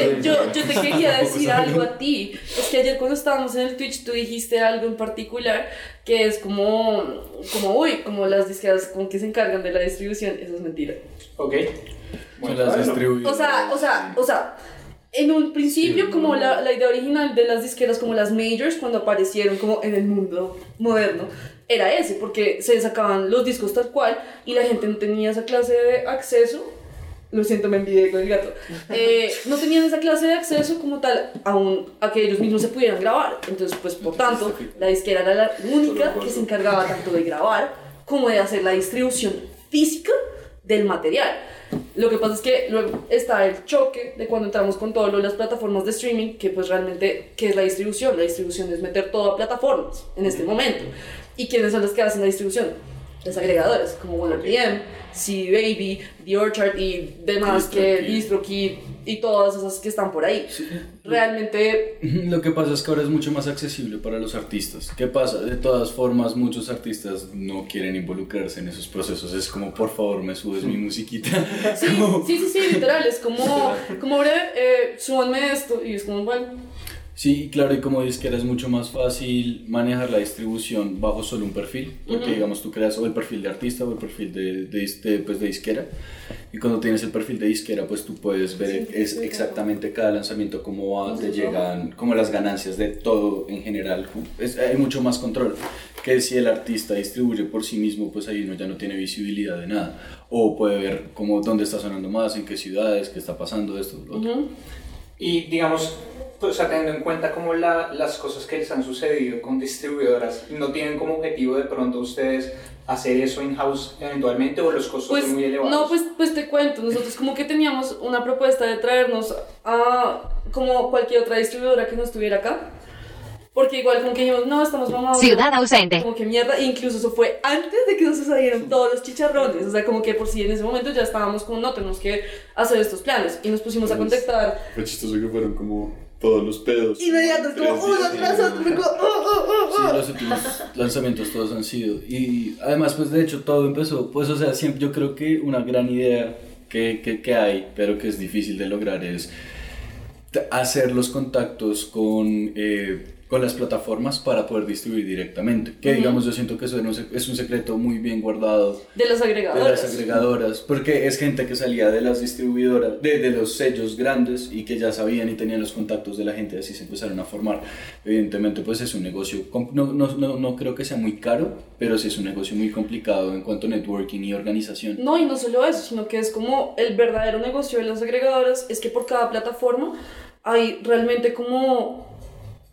te, yo, yo te quería decir algo a ti. Es que ayer cuando estábamos en el Twitch tú dijiste algo en particular que es como, como uy, como las disqueras como que se encargan de la distribución. Eso es mentira. Ok. Bueno, las. O sea, o sea, o sea, en un principio como la, la idea original de las disqueras como las majors cuando aparecieron como en el mundo moderno era ese, porque se sacaban los discos tal cual y la gente no tenía esa clase de acceso. Lo siento, me envidié con el gato. Eh, no tenían esa clase de acceso como tal a, un- a que ellos mismos se pudieran grabar. Entonces, pues por tanto, la disquera era la única que se encargaba tanto de grabar como de hacer la distribución física del material. Lo que pasa es que luego está el choque de cuando entramos con todo lo de las plataformas de streaming, que pues realmente, ¿qué es la distribución? La distribución es meter todo a plataformas en este momento. ¿Y quiénes son los que hacen la distribución? Las agregadoras, como OneRPM, CD Baby, The Orchard y demás que DistroKid. DistroKid y todas esas que están por ahí. Realmente Lo que pasa es que ahora es mucho más accesible para los artistas. ¿Qué pasa? De todas formas, muchos artistas no quieren involucrarse en esos procesos. Es como, por favor, me subes mi musiquita. Sí, sí, sí, sí, literal, es como, como breve, eh, súbanme esto, y es como, bueno, Sí, claro, y como disquera es mucho más fácil manejar la distribución bajo solo un perfil, porque digamos tú creas o el perfil de artista o el perfil de, de, de, pues, de disquera, y cuando tienes el perfil de disquera, pues tú puedes ver Sí, es sí, exactamente cada lanzamiento, cómo va, Cómo te llegan, como las ganancias de todo en general, es, hay mucho más control, que si el artista distribuye por sí mismo, pues ahí uno ya no tiene visibilidad de nada, o puede ver como dónde está sonando más, en qué ciudades, qué está pasando, esto, lo otro. ujú. Y digamos, pues, o sea, teniendo en cuenta como la, las cosas que les han sucedido con distribuidoras, ¿no tienen como objetivo de pronto ustedes hacer eso in-house eventualmente o los costos Pues, son muy elevados? no, pues, pues te cuento, nosotros como que teníamos una propuesta de traernos a como cualquier otra distribuidora que no estuviera acá. Porque igual como que dijimos, no, estamos mamados. Ciudad ausente. Como que mierda, e incluso eso fue antes de que nos salieran todos los chicharrones. O sea, como que por si en ese momento ya estábamos como, no, tenemos que hacer estos planes. Y nos pusimos a contactar. Fue chistoso que fueron como todos los pedos. Inmediatos, como uno tras otro. fue como, oh, oh, oh, Sí, oh. los últimos lanzamientos todos han sido. Y además, pues de hecho, todo empezó, pues o sea, siempre, yo creo que una gran idea que, que, que hay, pero que es difícil de lograr, es hacer los contactos con, eh, con las plataformas para poder distribuir directamente. Que digamos, yo siento que eso es un secreto muy bien guardado De las de agregadoras. las agregadoras, porque es gente que salía de las distribuidoras, de, de los sellos grandes y que ya sabían y tenían los contactos de la gente, así se empezaron a formar. Evidentemente, pues es un negocio, no, no, no, no creo que sea muy caro, pero sí es un negocio muy complicado en cuanto a networking y organización. No, y no solo eso, sino que es como el verdadero negocio de las agregadoras, es que por cada plataforma hay realmente como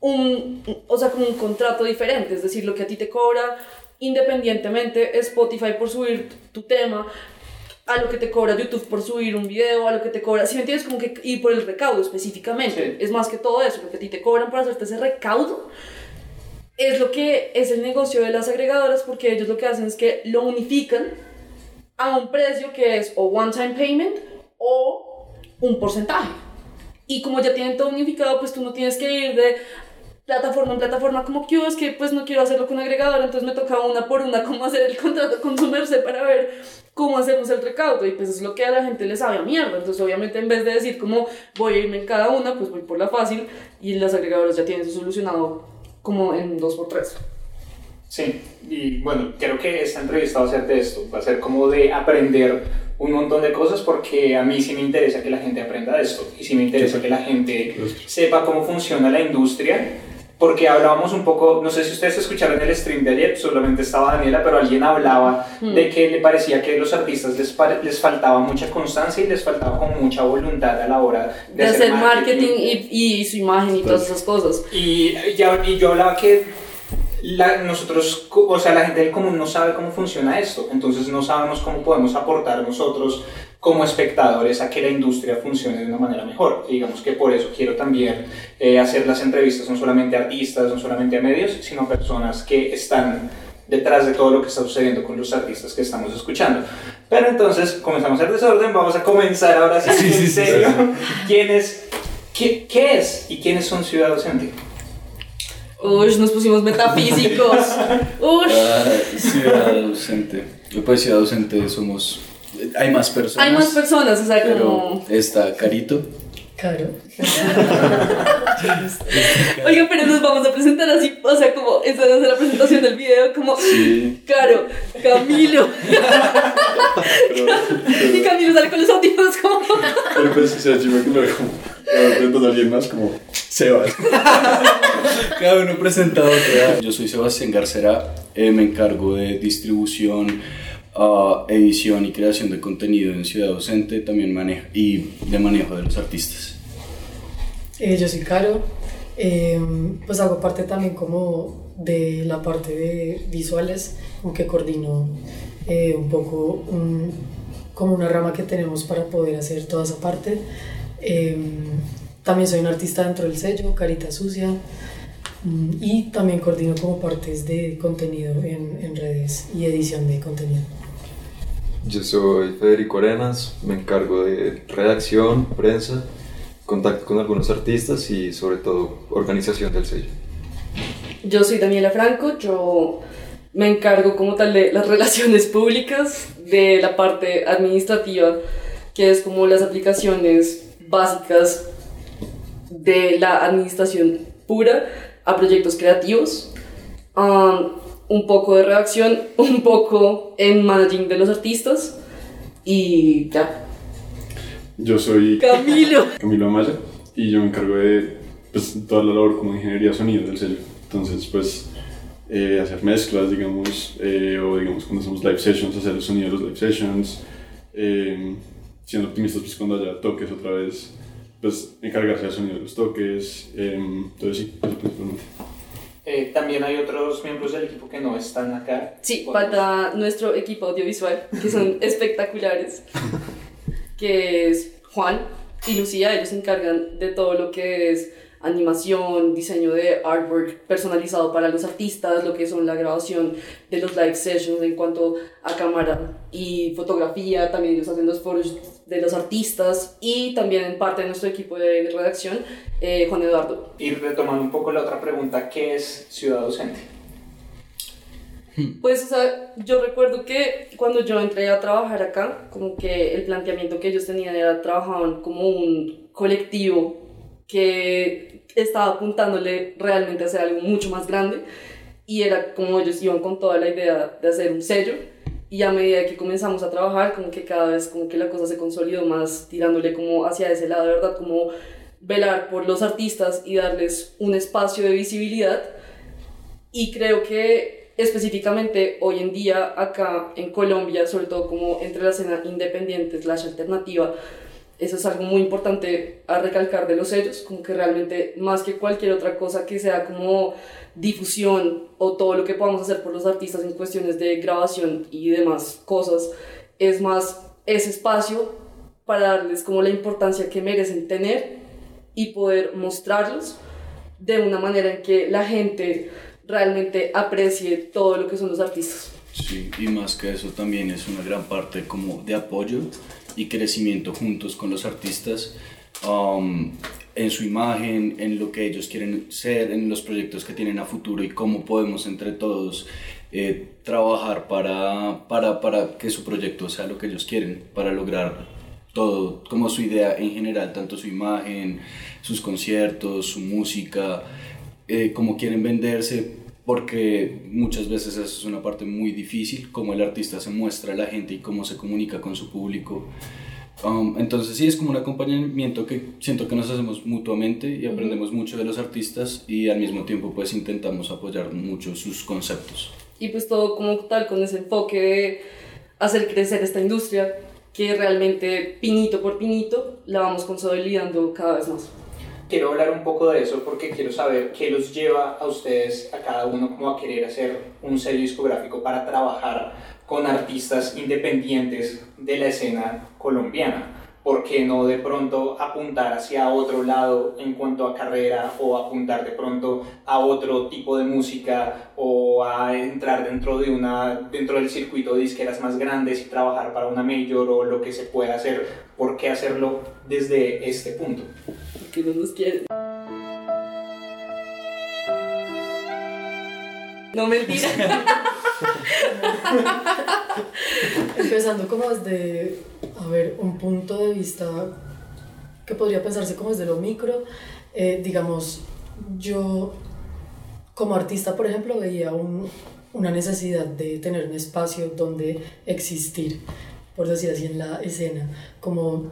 un, o sea, como un contrato diferente, es decir, lo que a ti te cobra independientemente Spotify por subir tu tema, a lo que te cobra YouTube por subir un video, a lo que te cobra, si me entiendes, como que, y por el recaudo específicamente, Sí. es más que todo eso, lo que a ti te cobran por hacerte ese recaudo, es lo que es el negocio de las agregadoras porque ellos lo que hacen es que lo unifican a un precio que es o one time payment o un porcentaje. Y como ya tienen todo unificado, pues tú no tienes que ir de plataforma en plataforma como que "Oh, es que pues no quiero hacerlo con agregadora, entonces me toca una por una cómo hacer el contrato con su merced para ver cómo hacemos el recaudo y pues es lo que a la gente le sabe a mierda. Entonces obviamente en vez de decir como voy a irme en cada una, pues voy por la fácil y las agregadoras ya tienen eso solucionado como en 2x3. Sí, y bueno, creo que esta entrevista va a ser de esto, va a ser como de aprender un montón de cosas porque a mí sí me interesa que la gente aprenda de esto y sí me interesa que la gente sepa cómo funciona la industria porque hablábamos un poco, no sé si ustedes escucharon el stream de ayer, solamente estaba Daniela, pero alguien hablaba de que le parecía que a los artistas les, les faltaba mucha constancia y les faltaba como mucha voluntad a la hora de, De hacer marketing y, y su imagen y todas esas cosas. y, ya, y yo hablaba que la- nosotros, o sea, la gente del común no sabe cómo funciona esto, entonces no sabemos cómo podemos aportar nosotros como espectadores a que la industria funcione de una manera mejor. Y digamos que por eso quiero también eh, hacer las entrevistas, no solamente a artistas, no solamente a medios, sino a personas que están detrás de todo lo que está sucediendo con los artistas que estamos escuchando. Pero entonces, comenzamos el desorden, vamos a comenzar ahora sí, Sí, sí, en sí, serio. ¿Quién es, qué, ¿Qué es y quiénes son Ciudad Docente? Uy, nos pusimos metafísicos. Uy. Ah, ciudad docente. Pues ciudad docente somos... Hay más personas. Hay más personas, o sea, como... está Carito. Claro. Oiga, pero nos vamos a presentar así, o sea, como esa es la presentación del video, como, Sí. claro, Camilo. Y Camilo sale con los audífonos como, pero pues, o sea, yo me acuerdo como, de repente alguien más como, Sebas. Cada uno presenta otro. Yo soy Sebastián Garcera, eh, me encargo de distribución, ah, edición y creación de contenido en Ciudad Docente también manejo, y de manejo de los artistas. Eh, yo soy Caro, eh, pues hago parte también como de la parte de visuales, aunque coordino eh, un poco como una rama que tenemos para poder hacer toda esa parte. Eh, también soy un artista dentro del sello, Carita Sucia, mm, y también coordino como partes de contenido en, en redes y edición de contenido. Yo soy Federico Arenas, me encargo de redacción, prensa, contacto con algunos artistas y sobre todo organización del sello. Yo soy Daniela Franco, yo me encargo como tal de las relaciones públicas, de la parte administrativa, que es como las aplicaciones básicas de la administración pura a proyectos creativos, um, un poco de redacción, un poco en managing de los artistas y ya. Yo soy Camilo. Camilo Amaya y yo me encargo de pues, toda la labor como de ingeniería de sonido del sello. Entonces, pues, eh, hacer mezclas, digamos, eh, o digamos cuando hacemos live sessions, hacer el sonido de los live sessions, eh, siendo optimistas, pues cuando haya toques otra vez, pues encargarse del sonido de los toques. eh, entonces, sí, eso principalmente. Eh, también hay otros miembros del equipo que no están acá. Sí, Podemos- falta nuestro equipo audiovisual, que son espectaculares, que es Juan y Lucía, ellos se encargan de todo lo que es animación, diseño de artwork personalizado para los artistas, lo que son la grabación de los live sessions en cuanto a cámara y fotografía, también ellos hacen los foros de los artistas y también en parte de nuestro equipo de redacción, eh, Juan Eduardo. Y retomando un poco la otra pregunta, ¿qué es Ciudad Docente? Pues, o sea, yo recuerdo que cuando yo entré a trabajar acá, como que el planteamiento que ellos tenían era trabajaban como un colectivo que estaba apuntándole realmente a hacer algo mucho más grande y era como ellos iban con toda la idea de hacer un sello y a medida que comenzamos a trabajar como que cada vez como que la cosa se consolidó más tirándole como hacia ese lado verdad como velar por los artistas y darles un espacio de visibilidad. Y creo que específicamente hoy en día acá en Colombia, sobre todo como entre la escena independiente slash alternativa, eso es algo muy importante a recalcar de los sellos, como que realmente más que cualquier otra cosa que sea como difusión o todo lo que podamos hacer por los artistas en cuestiones de grabación y demás cosas, es más ese espacio para darles como la importancia que merecen tener y poder mostrarlos de una manera en que la gente realmente aprecie todo lo que son los artistas. Sí, y más que eso también es una gran parte como de apoyo y crecimiento juntos con los artistas um, en su imagen, en lo que ellos quieren ser, en los proyectos que tienen a futuro y cómo podemos entre todos eh, trabajar para, para, para que su proyecto sea lo que ellos quieren, para lograr todo, como su idea en general, tanto su imagen, sus conciertos, su música, eh, cómo quieren venderse, porque muchas veces eso es una parte muy difícil, cómo el artista se muestra a la gente y cómo se comunica con su público. Um, entonces sí, es como un acompañamiento que siento que nos hacemos mutuamente y aprendemos mucho de los artistas y al mismo tiempo pues intentamos apoyar mucho sus conceptos. Y pues todo como tal con ese enfoque de hacer crecer esta industria que realmente pinito por pinito la vamos consolidando cada vez más. Quiero hablar un poco de eso porque quiero saber qué los lleva a ustedes, a cada uno, como a querer hacer un sello discográfico para trabajar con artistas independientes de la escena colombiana. ¿Por qué no de pronto apuntar hacia otro lado en cuanto a carrera o apuntar de pronto a otro tipo de música o a entrar dentro, de una, dentro del circuito de disqueras más grandes y trabajar para una major o lo que se pueda hacer? ¿Por qué hacerlo desde este punto? Que no nos quieren. No mentira. Empezando como desde, a ver, un punto de vista que podría pensarse como desde lo micro. Eh, digamos, yo como artista, por ejemplo, veía un, una necesidad de tener un espacio donde existir, por decir así, en la escena, como,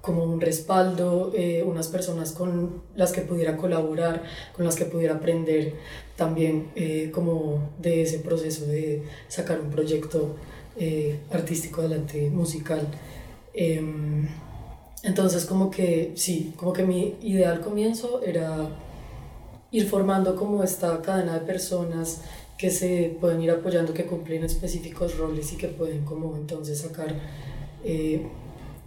como un respaldo, eh, unas personas con las que pudiera colaborar, con las que pudiera aprender también eh, como de ese proceso de sacar un proyecto eh, artístico adelante, musical. Em, entonces como que sí, como que mi idea al comienzo era ir formando como esta cadena de personas que se pueden ir apoyando, que cumplen específicos roles y que pueden como entonces sacar eh,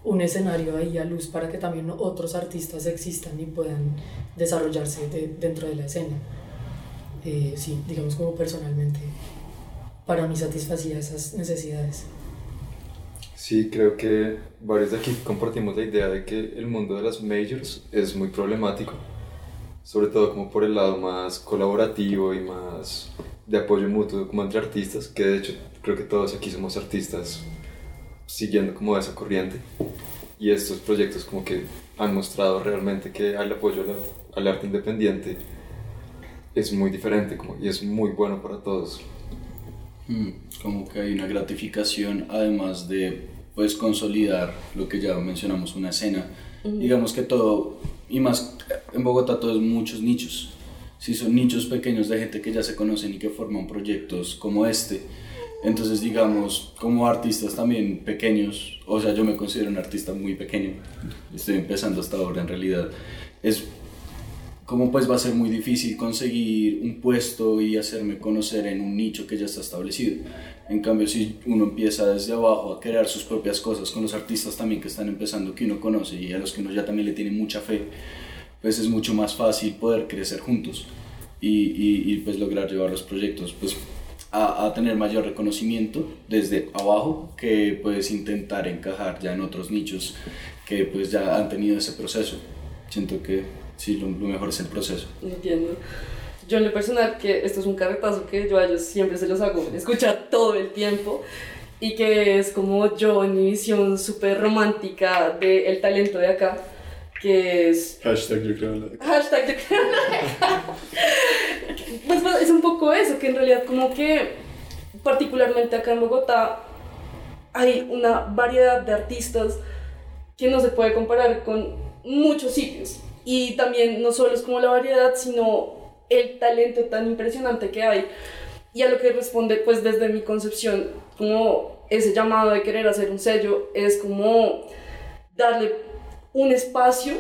un escenario ahí a luz para que también otros artistas existan y puedan desarrollarse dentro de la escena. Eh, sí, digamos como personalmente, para mí satisfacía esas necesidades. Sí, creo que varios de aquí compartimos la idea de que el mundo de las majors es muy problemático, sobre todo como por el lado más colaborativo y más de apoyo mutuo como entre artistas, que de hecho creo que todos aquí somos artistas siguiendo como esa corriente. Y estos proyectos como que han mostrado realmente que el apoyo al, arte independiente es muy diferente como, y es muy bueno para todos. Mm, como que hay una gratificación además de pues consolidar lo que ya mencionamos, una escena. Digamos que todo, y más en Bogotá, todos muchos nichos si son nichos pequeños de gente que ya se conocen y que forman proyectos como este. Entonces, digamos, como artistas también pequeños, o sea, yo me considero un artista muy pequeño, estoy empezando hasta ahora en realidad, es como pues va a ser muy difícil conseguir un puesto y hacerme conocer en un nicho que ya está establecido. En cambio, si uno empieza desde abajo a crear sus propias cosas con los artistas también que están empezando, que uno conoce y a los que uno ya también le tiene mucha fe, pues es mucho más fácil poder crecer juntos y, y, pues lograr llevar los proyectos pues a, a, tener mayor reconocimiento desde abajo que pues intentar encajar ya en otros nichos que pues ya han tenido ese proceso. Siento que sí, lo, mejor es el proceso. Entiendo. Yo en lo personal, que esto es un carretazo que yo a ellos siempre se los hago escuchar todo el tiempo y que es como yo en mi visión súper romántica del talento de acá que es... Hashtag yo creo en la Hashtag yo creo en la pues, pues es un poco eso, que en realidad como que particularmente acá en Bogotá hay una variedad de artistas que no se puede comparar con muchos sitios. Y también no solo es como la variedad, sino el talento tan impresionante que hay. Y a lo que responde, pues desde mi concepción, como ese llamado de querer hacer un sello, es como darle un espacio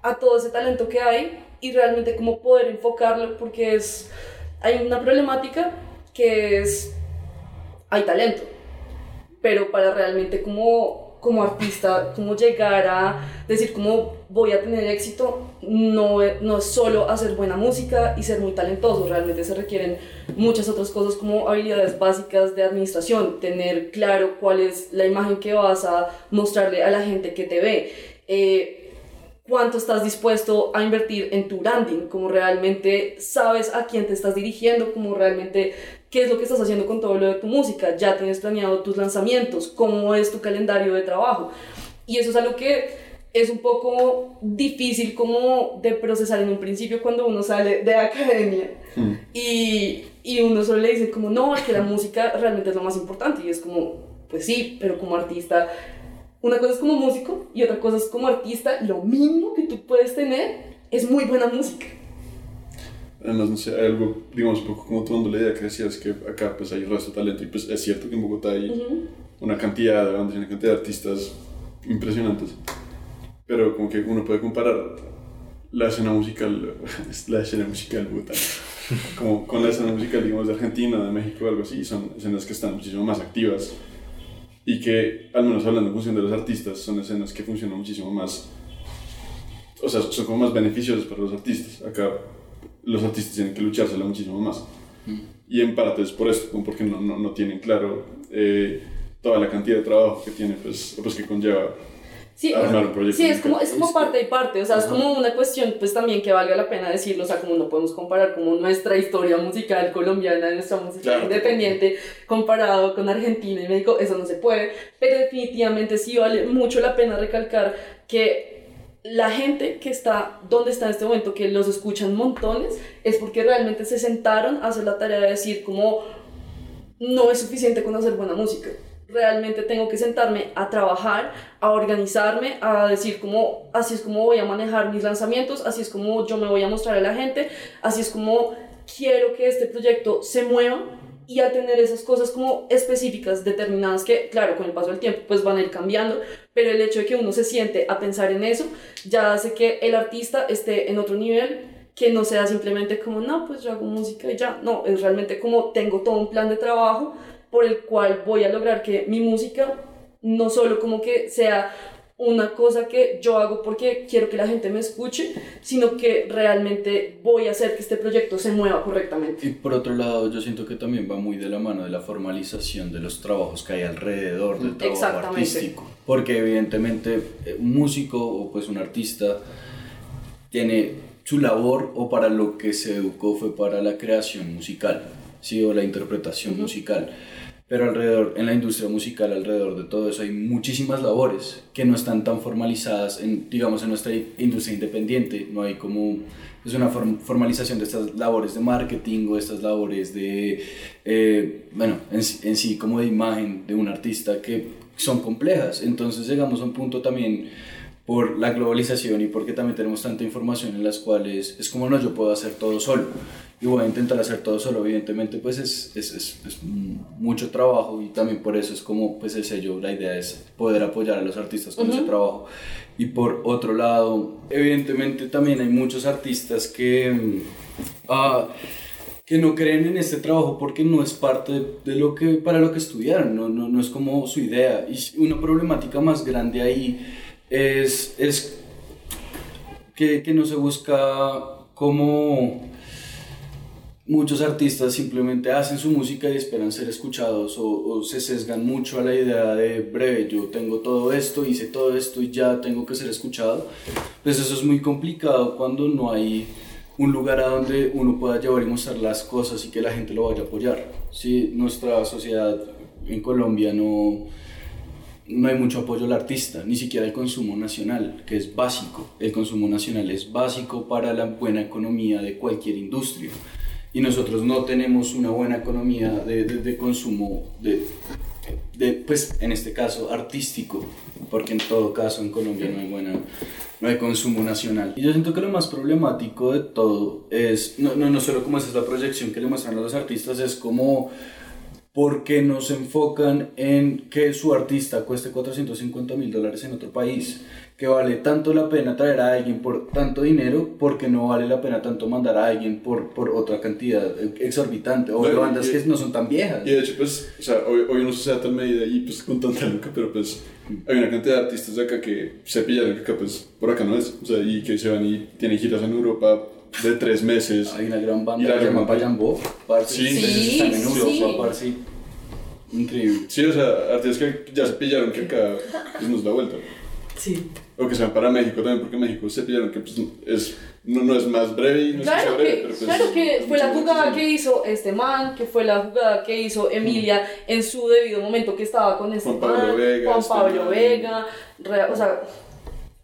a todo ese talento que hay y realmente cómo poder enfocarlo porque es hay una problemática que es hay talento pero para realmente como como artista como llegar a decir cómo voy a tener éxito no, no es solo hacer buena música y ser muy talentoso. Realmente se requieren muchas otras cosas como habilidades básicas de administración tener claro cuál es la imagen que vas a mostrarle a la gente que te ve. Eh, cuánto estás dispuesto a invertir en tu branding, como realmente sabes a quién te estás dirigiendo, como realmente qué es lo que estás haciendo con todo lo de tu música, ya tienes planeado tus lanzamientos, cómo es tu calendario de trabajo. Y eso es algo que es un poco difícil como de procesar en un principio cuando uno sale de academia hmm. y, y, uno solo le dice como no, que la música realmente es lo más importante y es como, pues sí, pero como artista una cosa es como músico y otra cosa es como artista. Lo mínimo que tú puedes tener es muy buena música. Además, no sé, hay algo, digamos, un poco como tomando la idea que decías que acá pues hay resto de talento y pues es cierto que en Bogotá hay una cantidad de bandas y una cantidad de artistas impresionantes. Pero como que uno puede comparar la escena musical, la escena musical Bogotá, como con la escena musical, digamos, de Argentina, de México, algo así, son escenas que están muchísimo más activas y que, al menos hablando en función de los artistas, son escenas que funcionan muchísimo más, o sea, son como más beneficiosas para los artistas. Acá los artistas tienen que luchársela muchísimo más. Mm. Y en parte es por esto, porque no, no, no tienen claro eh, toda la cantidad de trabajo que tiene, pues, pues que conlleva Sí, armar es, un proyecto sí, es como, musical. es como parte y parte, o sea, es como una cuestión pues también que valga la pena decirlo, o sea, como no podemos comparar como nuestra historia musical colombiana, nuestra música Claro. independiente comparado con Argentina y México, eso no se puede, pero definitivamente sí vale mucho la pena recalcar que la gente que está donde está en este momento, que los escuchan montones, es porque realmente se sentaron a hacer la tarea de decir como no es suficiente con hacer buena música. Realmente tengo que sentarme a trabajar, a organizarme, a decir como así es como voy a manejar mis lanzamientos, así es como yo me voy a mostrar a la gente, así es como quiero que este proyecto se mueva y al tener esas cosas como específicas, determinadas que, claro, con el paso del tiempo pues van a ir cambiando, pero el hecho de que uno se siente a pensar en eso ya hace que el artista esté en otro nivel que no sea simplemente como, no, pues yo hago música y ya, no, es realmente como tengo todo un plan de trabajo por el cual voy a lograr que mi música no solo como que sea una cosa que yo hago porque quiero que la gente me escuche, sino que realmente voy a hacer que este proyecto se mueva correctamente. Y por otro lado, yo siento que también va muy de la mano de la formalización de los trabajos que hay alrededor del trabajo artístico. Porque evidentemente eh, un músico o pues un artista tiene su labor o para lo que se educó fue para la creación musical, ¿sí? o la interpretación musical. Pero alrededor, en la industria musical, alrededor de todo eso, hay muchísimas labores que no están tan formalizadas, en, digamos, en nuestra industria independiente. No hay como, es una form- formalización de estas labores de marketing o estas labores de, eh, bueno, en, en sí como de imagen de un artista que son complejas. Entonces llegamos a un punto también por la globalización y porque también tenemos tanta información en las cuales es como no, yo puedo hacer todo solo y voy a intentar hacer todo solo, evidentemente pues es, es, es, es mucho trabajo y también por eso es como pues el sello, la idea es poder apoyar a los artistas con ese trabajo. Y por otro lado, evidentemente también hay muchos artistas que... mm, ah, que no creen en este trabajo porque no es parte de, de lo que para lo que estudiaron, no, no, no es como su idea. Y una problemática más grande ahí es, es que, que no se busca como muchos artistas simplemente hacen su música y esperan ser escuchados o, o se sesgan mucho a la idea de breve, yo tengo todo esto, hice todo esto y ya tengo que ser escuchado. Pues eso es muy complicado cuando no hay un lugar a donde uno pueda llevar y mostrar las cosas y que la gente lo vaya a apoyar. Sí, nuestra sociedad en Colombia no, no hay mucho apoyo al artista, ni siquiera el consumo nacional, que es básico. El consumo nacional es básico para la buena economía de cualquier industria. Y nosotros no tenemos una buena economía de, de- consumo, de, pues en este caso artístico, porque en todo caso en Colombia no hay, buena, no hay consumo nacional. Y yo siento que lo más problemático de todo es, no, no, no solo como es la proyección que le muestran a los artistas, es como porque no se enfocan en que su artista cueste 450 mil dólares en otro país, que vale tanto la pena traer a alguien por tanto dinero, porque no vale la pena tanto mandar a alguien por, por otra cantidad exorbitante, o bandas y- que no son tan viejas. Y de hecho, pues, o sea, hoy, hoy no sucede a tal medida y pues con tanta luca, pero pues hay una cantidad de artistas de acá que se pillaron que acá pues por acá no es, o sea, y que se van y tienen giras en Europa de tres meses. Hay una gran Y banda la que se llama parce. Sí. Ustedes están en Sí, Europa, sí. parce. Increíble. Sí, o sea, artistas que ya se pillaron que acá pues, nos da vuelta. Sí. O que se van para México también, porque México se pillaron que pues, es, no, no es más breve y no es que sea Claro breve, que, pero pues, claro que fue la jugada más que hizo este man, que fue la jugada que hizo Emilia en su debido momento que estaba con este Juan Pablo man, Vega, Juan este Pablo man. Vega, re- o sea,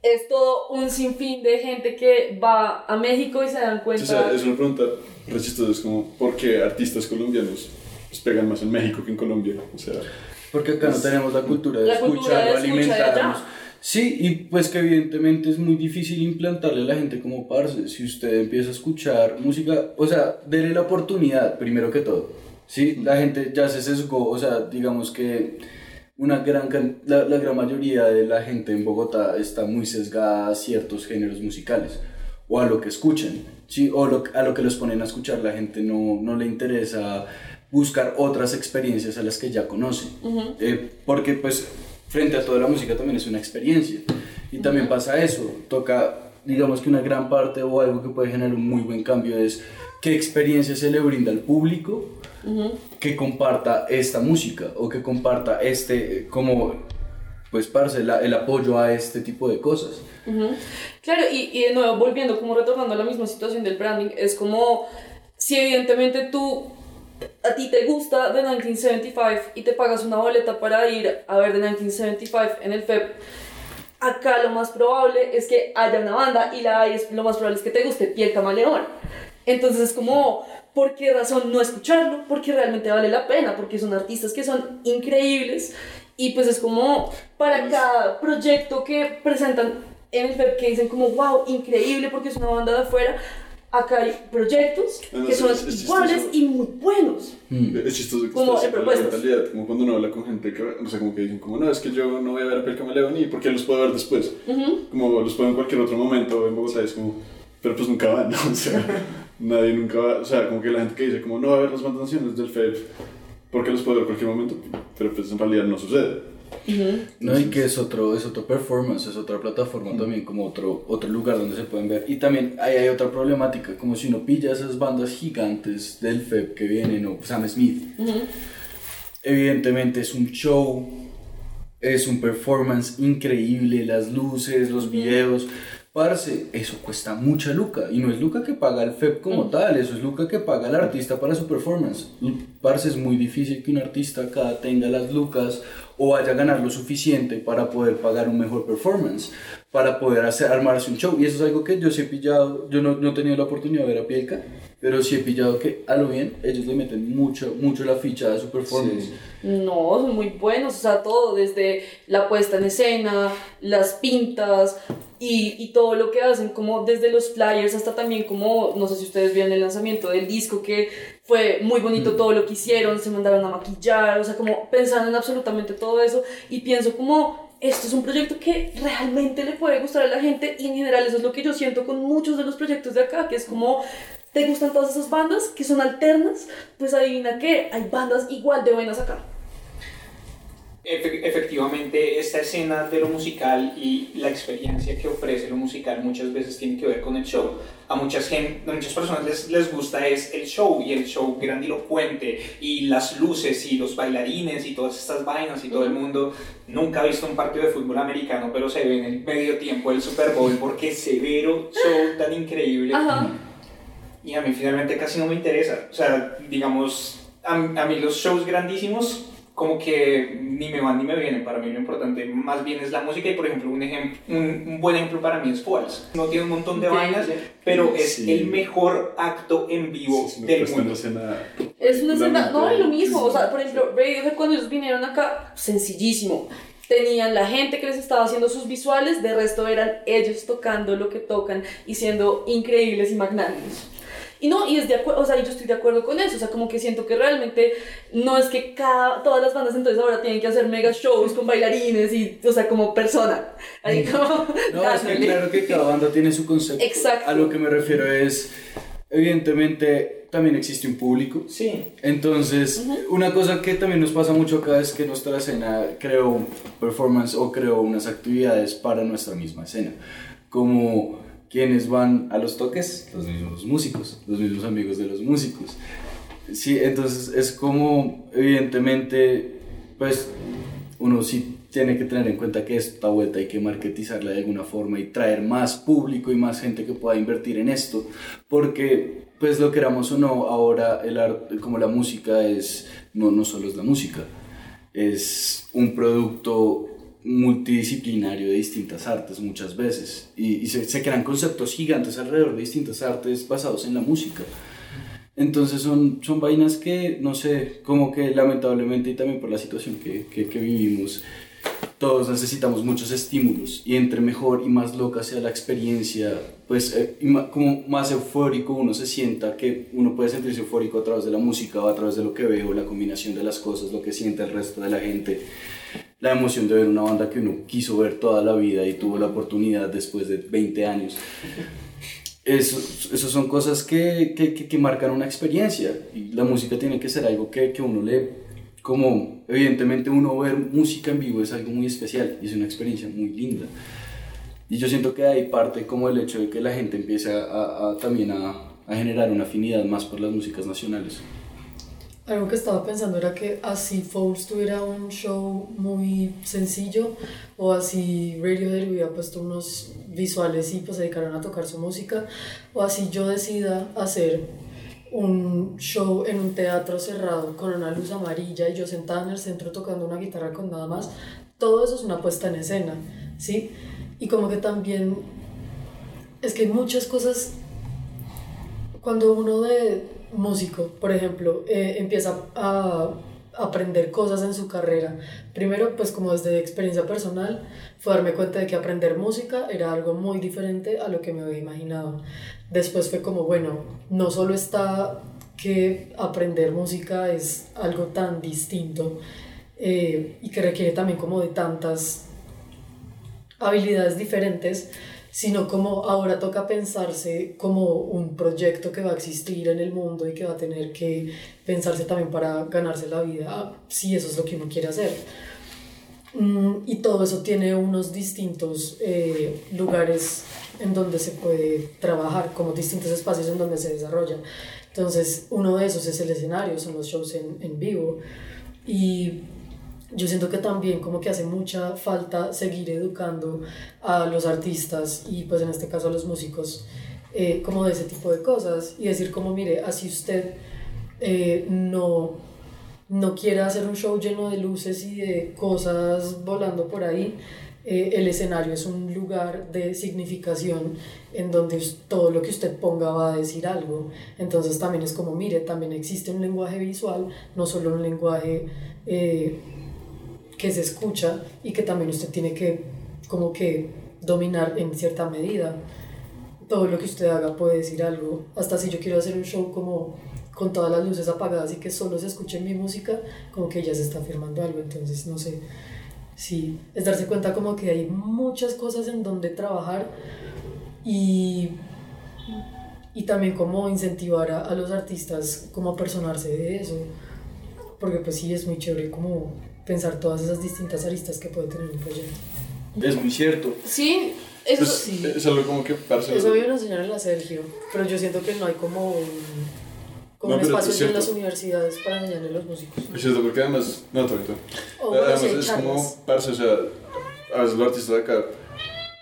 es todo un sinfín de gente que va a México y se dan O cuenta. sea, es una pregunta re chistosa, es como, ¿por qué artistas colombianos pues, pegan más en México que en Colombia? O sea, Porque acá no tenemos la cultura de La cultura escuchar o de escucha. Sí, y pues que evidentemente es muy difícil implantarle a la gente como parce. Si usted empieza a escuchar música, o sea, dele la oportunidad, primero que todo. Sí, la gente ya se sesgó, o sea, digamos que una gran, la, la gran mayoría de la gente en Bogotá está muy sesgada a ciertos géneros musicales o a lo que escuchan, ¿sí? o lo- a lo que los ponen a escuchar. La gente no, no le interesa buscar otras experiencias a las que ya conoce, Eh, porque pues frente a toda la música también es una experiencia. Y también pasa eso, toca digamos que una gran parte o algo que puede generar un muy buen cambio es qué experiencia se le brinda al público que comparta esta música o que comparta este como pues, parce, la- el apoyo a este tipo de cosas. Claro, y, y de nuevo, volviendo, como retornando a la misma situación del branding, es como si evidentemente tú, a ti te gusta The 1975 y te pagas una boleta para ir a ver The 1975 en el FEP, acá lo más probable es que haya una banda y la hay, es, lo más probable es que te guste Piel Camaleón. Entonces es como, ¿por qué razón no escucharlo? Porque realmente vale la pena, porque son artistas que son increíbles y pues es como para cada proyecto que presentan en el web que dicen como, wow, increíble porque es una banda de afuera. Acá hay proyectos No, no, que sí, son es- es iguales chistoso. y muy buenos. Es chistoso que Como siempre la mentalidad, como cuando uno habla con gente que, o sea, como que dicen, como no, es que yo no voy a ver a Piel Camaleón y porque los puedo ver después. Como los puedo en cualquier otro momento en Bogotá, es como, pero pues nunca van, ¿no? O sea, nadie nunca va, o sea, como que la gente que dice, como no va a ver las bandas nacionales del FED, porque los puedo ver en cualquier momento, pero pues en realidad no sucede. No, y que es otro, es otro performance, es otra plataforma también, como otro, otro lugar donde se pueden ver. Y también ahí hay otra problemática, como si uno pilla esas bandas gigantes del FEP que vienen, o Sam Smith. Evidentemente es un show, es un performance increíble, las luces, los videos. Parce, eso cuesta mucha luca. Y no es luca que paga el FEP como tal, eso es luca que paga el artista para su performance. Parce, es muy difícil que un artista acá tenga las lucas o vaya a ganar lo suficiente para poder pagar un mejor performance, para poder hacer, armarse un show. Y eso es algo que yo sí he pillado, yo no, no he tenido la oportunidad de ver a Pielka, pero sí he pillado que a lo bien ellos le meten mucho, mucho la ficha a su performance. No, son muy buenos, o sea, todo, desde la puesta en escena, las pintas y, y todo lo que hacen, como desde los flyers hasta también como, no sé si ustedes vieron el lanzamiento del disco, que fue muy bonito todo lo que hicieron, se mandaron a maquillar, o sea, como pensaron en absolutamente todo eso y pienso como... Esto es un proyecto que realmente le puede gustar a la gente y en general eso es lo que yo siento con muchos de los proyectos de acá, que es como ¿Te gustan todas esas bandas que son alternas? Pues adivina qué, hay bandas igual de buenas acá. Efe- efectivamente, esta escena de lo musical y la experiencia que ofrece lo musical muchas veces tiene que ver con el show. A muchas, gen- a muchas personas les, les gusta es el show y el show grandilocuente y las luces y los bailarines y todas estas vainas y todo el mundo. Nunca ha visto un partido de fútbol americano, pero se ve en el medio tiempo del Super Bowl porque severo show tan increíble. Ajá. Y a mí finalmente casi no me interesa. O sea, digamos, a, a mí los shows grandísimos como que ni me van ni me vienen. Para mí lo importante más bien es la música y por ejemplo un, ejem- un, un buen ejemplo para mí es Falls. No tiene un montón de vainas, pero es Sí. el mejor acto en vivo Sí, sí, del mundo. una escena Es una escena, no, y lo mismo, o sea, por ejemplo, Radiohead cuando ellos vinieron acá, sencillísimo. Tenían la gente que les estaba haciendo sus visuales, de resto eran ellos tocando lo que tocan y siendo increíbles y magnánimos. Y no, y es de acuerdo, o sea, yo estoy de acuerdo con eso, o sea, como que siento que realmente no es que cada, todas las bandas entonces ahora tienen que hacer mega shows con bailarines y, o sea, como persona. Ahí como, No, es que claro que cada banda tiene su concepto. Exacto. A lo que me refiero es, evidentemente, también existe un público. Sí. Entonces, una cosa que también nos pasa mucho acá es que nuestra escena creó un performance o creó unas actividades para nuestra misma escena. Como quienes van a los toques, los mismos músicos, los mismos amigos de los músicos. Sí, entonces es como, evidentemente, pues uno sí tiene que tener en cuenta que esta vuelta hay que marketizarla de alguna forma y traer más público y más gente que pueda invertir en esto, porque pues lo queramos o no, ahora el arte, como la música es, no, no solo es la música, es un producto multidisciplinario de distintas artes muchas veces. Y, y se, se crean conceptos gigantes alrededor de distintas artes basados en la música. Entonces son, son vainas que, no sé, como que lamentablemente y también por la situación que, que, vivimos, todos necesitamos muchos estímulos. Y entre mejor y más loca sea la experiencia, pues eh, como más eufórico uno se sienta, que uno puede sentirse eufórico a través de la música o a través de lo que veo, la combinación de las cosas, lo que siente el resto de la gente, la emoción de ver una banda que uno quiso ver toda la vida y tuvo la oportunidad después de 20 años. Eso, eso son cosas que, que, que, marcan una experiencia y la música tiene que ser algo que, que uno le, como evidentemente uno ver música en vivo es algo muy especial y es una experiencia muy linda. Y yo siento que ahí parte como el hecho de que la gente empiece a- a también a, a generar una afinidad más por las músicas nacionales. Algo que estaba pensando era que así Fouls tuviera un show muy sencillo o así Radiohead hubiera puesto unos visuales y pues se dedicaran a tocar su música o así yo decida hacer un show en un teatro cerrado con una luz amarilla y yo sentada en el centro tocando una guitarra con nada más, todo eso es una puesta en escena, ¿sí? Y como que también es que hay muchas cosas cuando uno de músico, por ejemplo, eh, empieza a aprender cosas en su carrera. Primero, pues como desde experiencia personal, fue darme cuenta de que aprender música era algo muy diferente a lo que me había imaginado. Después fue como, bueno, no solo está que aprender música es algo tan distinto eh, y que requiere también como de tantas habilidades diferentes, sino como ahora toca pensarse como un proyecto que va a existir en el mundo y que va a tener que pensarse también para ganarse la vida, si eso es lo que uno quiere hacer. Mm, y todo eso tiene unos distintos eh, lugares en donde se puede trabajar, como distintos espacios en donde se desarrolla. Entonces, uno de esos es el escenario, son los shows en, en vivo. Y yo siento que también como que hace mucha falta seguir educando a los artistas y pues en este caso a los músicos eh, como de ese tipo de cosas y decir como mire, así usted eh, no, no quiere hacer un show lleno de luces y de cosas volando por ahí, eh, el escenario es un lugar de significación en donde todo lo que usted ponga va a decir algo. Entonces también es como, mire, también existe un lenguaje visual, no solo un lenguaje que se escucha y que también usted tiene que como que dominar en cierta medida. Todo lo que usted haga puede decir algo. Hasta si yo quiero hacer un show como con todas las luces apagadas y que solo se escuche mi música, como que ya se está afirmando algo. Entonces, no sé. Sí, es darse cuenta como que hay muchas cosas en donde trabajar y, y también como incentivar a, a los artistas como a personarse de eso. Porque pues sí, es muy chévere como pensar todas esas distintas aristas que puede tener un proyecto. Es muy cierto. Sí, eso Pues, sí. Es algo como que parce, Eso había una enseñar a Sergio, pero yo siento que no hay como un, como No, un espacio es en las universidades para enseñarle a los músicos. Es cierto, porque además, no, todo, todo. O bueno, además sí, es charlas. como, parce, o sea, a veces los artistas de acá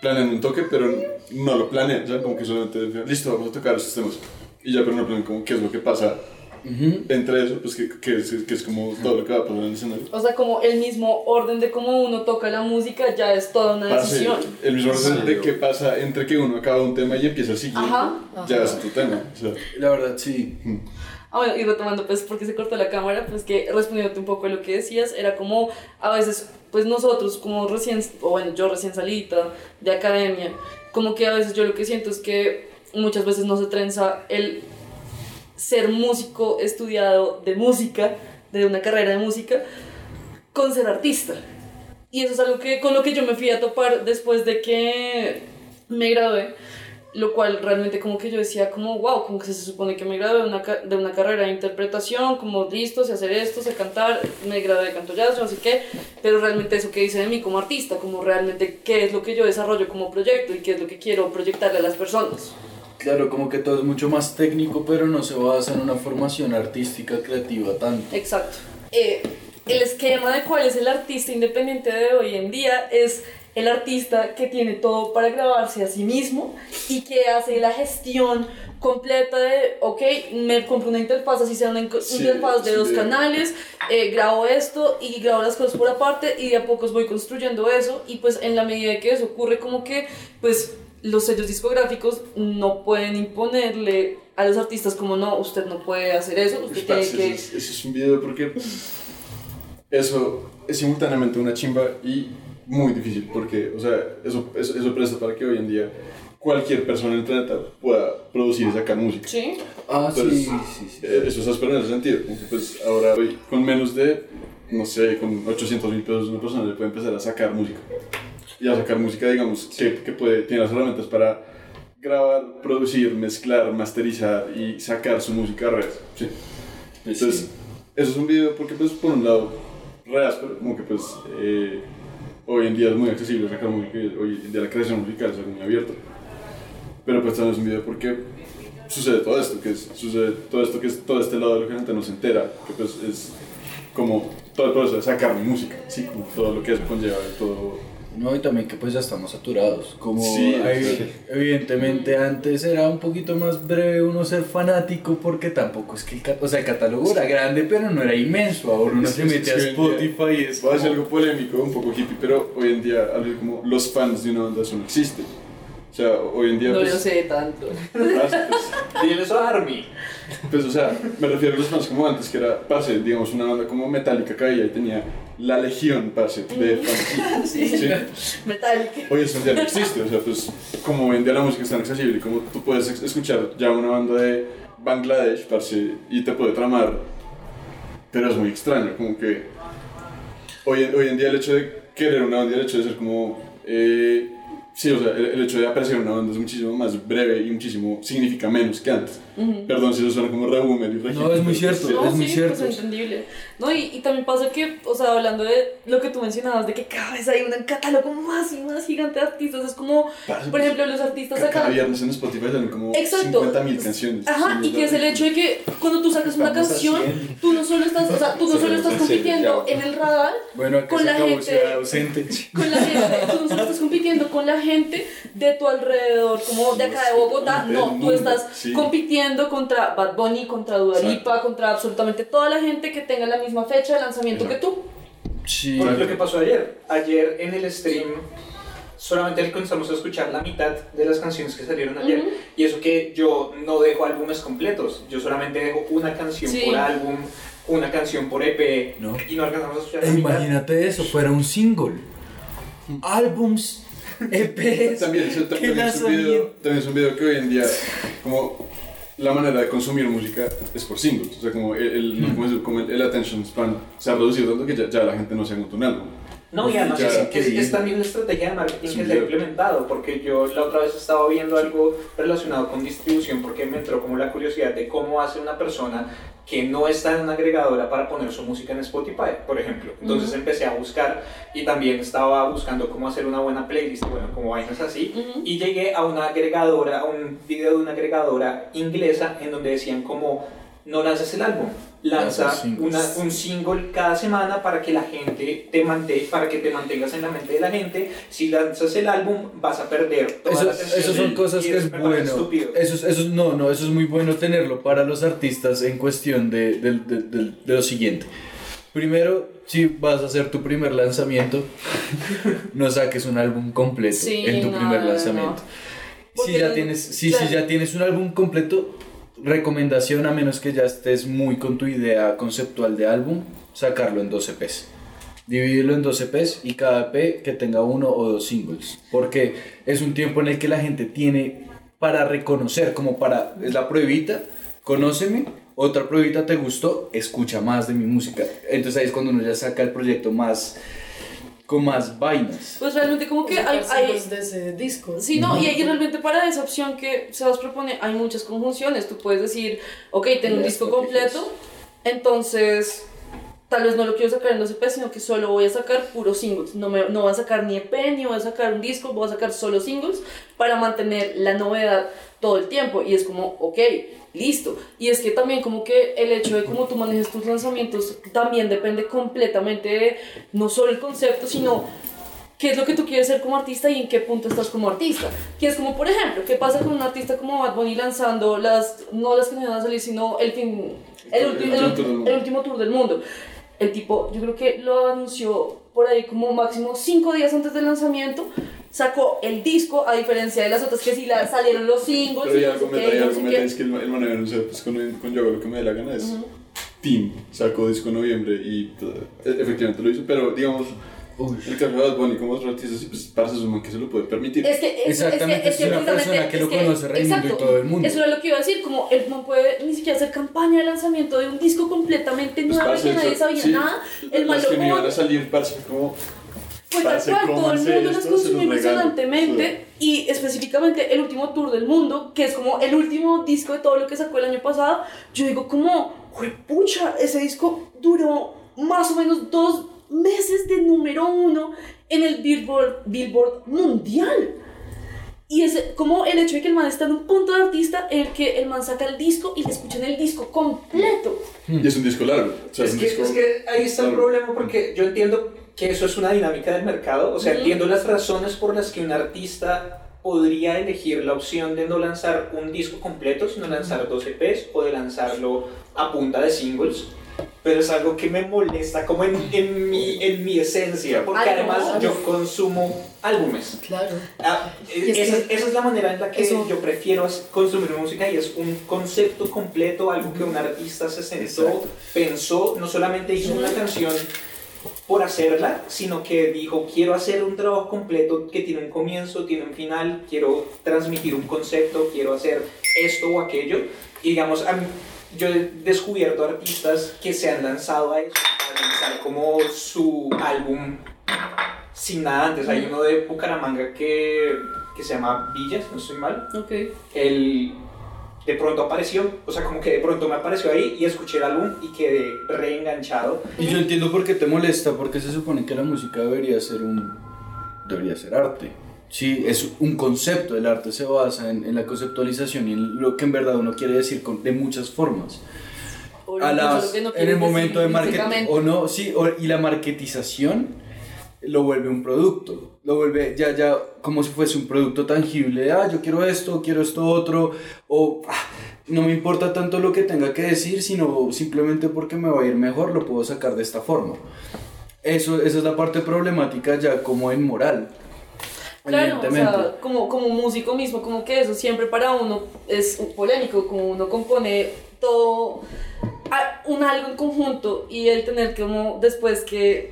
planean un toque, pero no lo planean, ¿sabes? Como que solamente listo, vamos a tocar estos temas. Y ya, pero no planean como qué es lo que pasa entre eso, pues que, que, es, que es como todo lo que va a pasar en el escenario. O sea, como el mismo orden de cómo uno toca la música ya es toda una Parce, decisión. el mismo orden Sí. de qué pasa entre que uno acaba un tema y empieza el siguiente, Ajá. ya es tu tema. O sea, La verdad, sí. Ah, bueno, y retomando, pues, porque se cortó la cámara, pues que respondiéndote un poco a lo que decías, era como a veces, pues nosotros, como recién, o bueno, yo recién salida de academia, como que a veces yo lo que siento es que muchas veces no se trenza el ser músico estudiado de música, de una carrera de música, con ser artista. Y eso es algo que con lo que yo me fui a topar después de que me gradué, lo cual realmente como que yo decía como wow, como que se supone que me gradué de una, de una carrera de interpretación, como listo, sé hacer esto, sé cantar, me gradué de canto jazz, no sé qué, pero realmente eso que dice de mí como artista, como realmente qué es lo que yo desarrollo como proyecto y qué es lo que quiero proyectarle a las personas. Claro, como que todo es mucho más técnico, pero no se basa en una formación artística creativa tanto. Exacto. Eh, el esquema de cuál es el artista independiente de hoy en día es el artista que tiene todo para grabarse a sí mismo y que hace la gestión completa de, ok, me compro una interfaz, así sea una Sí, interfaz de sí, dos canales, eh, grabo esto y grabo las cosas por aparte y de a pocos voy construyendo eso y pues en la medida que eso ocurre como que pues los sellos discográficos no pueden imponerle a los artistas como no, usted no puede hacer eso, usted tiene que... ese, es, ese es un video porque eso es simultáneamente una chimba y muy difícil porque, o sea, eso, eso, eso presta para que hoy en día cualquier persona en el planeta pueda producir y sacar música. Sí. Ah, sí, Entonces, sí, sí. Eh, Eso es áspero en ese sentido. Pues ahora hoy, con menos de, no sé, con 800 mil pesos una persona le puede empezar a sacar música. Y a sacar música, digamos, que, que puede, tiene las herramientas para grabar, producir, mezclar, masterizar y sacar su música a redes. ¿sí? Entonces, eso es un video porque, pues, por un lado, re áspero, como que, pues, eh, hoy en día es muy accesible sacar música, hoy en día la creación musical es muy abierto. Pero, pues, también es un video porque sucede todo esto, que es, sucede todo esto, que es todo este lado de lo que la gente no se entera, que pues es como todo el proceso de sacar mi música, sí, como todo lo que eso conlleva, todo... No, y también que pues ya estamos saturados. Como Sí, hay- sí. evidentemente antes era un poquito más breve uno ser fanático porque tampoco es que el, o sea, el catálogo era grande pero no era inmenso. Ahora uno se mete a Spotify y es Voy a como- algo polémico, un poco hippie, pero hoy en día algo como los fans de una banda eso no existe. O sea, hoy en día... No pues, lo sé tanto. parce, pues, Dile eso a Army. Pues, o sea, me refiero a los fans como antes, que era, parce, digamos, una banda como Metallica caía y tenía la legión, parce, de fans. Sí. Sí. Metallica. Hoy eso ya no existe, o sea, pues, como hoy en día la música es tan accesible, como tú puedes escuchar ya una banda de Bangladesh, parce, y te puede tramar, pero es muy extraño, como que hoy, en- hoy en día el hecho de querer una banda y el hecho de ser como, eh, sí, o sea, el, el hecho de apreciar una banda es muchísimo más breve y muchísimo, significa menos que antes. Perdón si eso suena como re boomer y re No, es muy cierto. No, es muy sí, cierto. pues entendible. No, y, y también pasa que, o sea, hablando de lo que tú mencionabas, de que cada vez hay un catálogo más y más gigante de artistas, es como, Parce, por ejemplo, los artistas Cada sacan... viernes en Spotify salen como Exacto. 50.000 canciones. Ajá, y que es el hecho de que cuando tú sacas una canción, tú no solo estás, o sea, tú no solo estás compitiendo en el radar, Bueno, acá con la gente- Docente. con la gente, tú no solo estás compitiendo con la gente de tu alrededor, como de acá de Bogotá, no, tú estás sí. Contra Bad Bunny, contra Dua Lipa, contra absolutamente toda la gente que tenga la misma fecha de lanzamiento que tú. Sí. Por ejemplo, ¿qué pasó ayer? Ayer en el stream solamente alcanzamos a escuchar la mitad de las canciones que salieron ayer. Y eso que yo no dejo álbumes completos, yo solamente dejo una canción Sí. por álbum, una canción por EP No. y no alcanzamos a escuchar E la mitad. imagínate eso, fuera un single. Álbums, EPs. También, eso, ¿qué también, es un video, también es un video que hoy en día, como la manera de consumir música es por singles. O sea, como el, el, el, attention span se ha reducido tanto que ya, ya la gente no se aguanta un álbum. No, y además Ya, es, es- es también la estrategia de marketing Sí, que se ha implementado, porque yo la otra vez estaba viendo algo relacionado con distribución, porque me entró como la curiosidad de cómo hace una persona que no está en una agregadora para poner su música en Spotify, por ejemplo. Entonces empecé a buscar y también estaba buscando cómo hacer una buena playlist, bueno, como vainas así, Ujú. y llegué a una agregadora, a un video de una agregadora inglesa en donde decían como no lanzas el álbum, lanza una, un single cada semana para que la gente te mantenga, para que te mantengas en la mente de la gente. Si lanzas el álbum vas a perder toda Eso, la atención. eso son cosas que es bueno. estúpido. Eso, es- eso, es- no, no, eso es muy bueno tenerlo para los artistas en cuestión de, de- de- de- de lo siguiente. Primero, si vas a hacer tu primer lanzamiento, no saques un álbum completo Sí, en tu no, primer no, no. lanzamiento. Si ya, tienes, si, si ya tienes un álbum completo, recomendación a menos que ya estés muy con tu idea conceptual de álbum, sacarlo en 12 EPs. Dividirlo en 12 EPs y cada EP que tenga uno o dos singles. Porque es un tiempo en el que la gente tiene para reconocer, como para, es la pruebita, conóceme, otra pruebita te gustó, escucha más de mi música. Entonces ahí es cuando uno ya saca el proyecto más, con más vainas. Pues realmente como que hay, hay, de ese disco. Sí, no, y, y realmente para esa opción que Sebas propone hay muchas conjunciones. Tú puedes decir, ok, tengo un disco completo, entonces tal vez no lo quiero sacar en los EP, sino que solo voy a sacar puros singles. No, me, no voy a sacar ni EP, ni voy a sacar un disco, voy a sacar solo singles para mantener la novedad todo el tiempo. Y es como, ok, listo. Y es que también como que el hecho de cómo tú manejes tus lanzamientos también depende completamente de no solo el concepto, sino qué es lo que tú quieres ser como artista y en qué punto estás como artista. Que es como, por ejemplo, qué pasa con un artista como Bad Bunny lanzando las, no las que no van a salir, sino el fin, el, El el el último tour del mundo. El tipo, yo creo que lo anunció por ahí como máximo cinco días antes del lanzamiento. Sacó el disco, a diferencia de las otras que sí la, salieron los singles. Pero y hay no sé algo qué, meta, hay no qué. es que el, el man no sé, pues con, con yo lo que me dé la gana es Team sacó disco en noviembre y eh, efectivamente lo hizo, pero digamos, el caso de Bad Bunny como otros artistas, pues parce es un man que se lo puede permitir. Es que, es, Exactamente, es, que, es una persona que es lo conoce Raimundo y todo el mundo. Eso era lo que iba a decir, como él no puede ni siquiera hacer campaña de lanzamiento de un disco completamente Pues, nuevo parce, que nadie sabía sí, nada. El las malo que me iban a salir, parce, como... Pues tal cual, todo el mundo las consumió impresionantemente y específicamente el último tour del mundo, que es como el último disco de todo lo que sacó el año pasado, yo digo como, pucha, ese disco duró más o menos dos meses de número uno en el Billboard, Billboard mundial. Y es como el hecho de que el man está en un punto de artista en el que el man saca el disco y le escuchan el disco completo. Y es un disco largo. O sea, Es un que, disco es que ahí está el largo. problema porque yo entiendo que eso es una dinámica del mercado, o sea, Ujú. entiendo las razones por las que un artista podría elegir la opción de no lanzar un disco completo, sino lanzar dos EPs o de lanzarlo a punta de singles. Pero es algo que me molesta como en, en, mi, en mi esencia, porque además yo consumo álbumes. Claro. Ah, es esa, esa es la manera en la que Eso- yo prefiero consumir música y es un concepto completo, algo que un artista se sentó, Exacto. pensó, no solamente hizo una canción por hacerla, sino que dijo, quiero hacer un trabajo completo que tiene un comienzo, tiene un final, quiero transmitir un concepto, quiero hacer esto o aquello. Y digamos, a mí- yo he descubierto artistas que se han lanzado a eso, a lanzar como su álbum sin nada antes. Hay uno de Bucaramanga que, que se llama Villas, no estoy mal. Ok. Él de pronto apareció, o sea, como que de pronto me apareció ahí y escuché el álbum y quedé reenganchado. Y yo entiendo por qué te molesta, porque se supone que la música debería ser un debería ser arte. Sí, es un concepto, el arte se basa en, en la conceptualización y en lo que en verdad uno quiere decir con, de muchas formas. O A las- lo que no en el momento de marketing, o no, sí, o- y la marketización lo vuelve un producto, lo vuelve ya, ya como si fuese un producto tangible, ah, yo quiero esto, quiero esto otro, o ah, no me importa tanto lo que tenga que decir, sino simplemente porque me va a ir mejor, lo puedo sacar de esta forma. Eso, esa es la parte problemática ya como en moral. Claro, o sea, como, como músico mismo, como que eso siempre para uno es polémico, como uno compone todo un algo en conjunto y el tener como después que,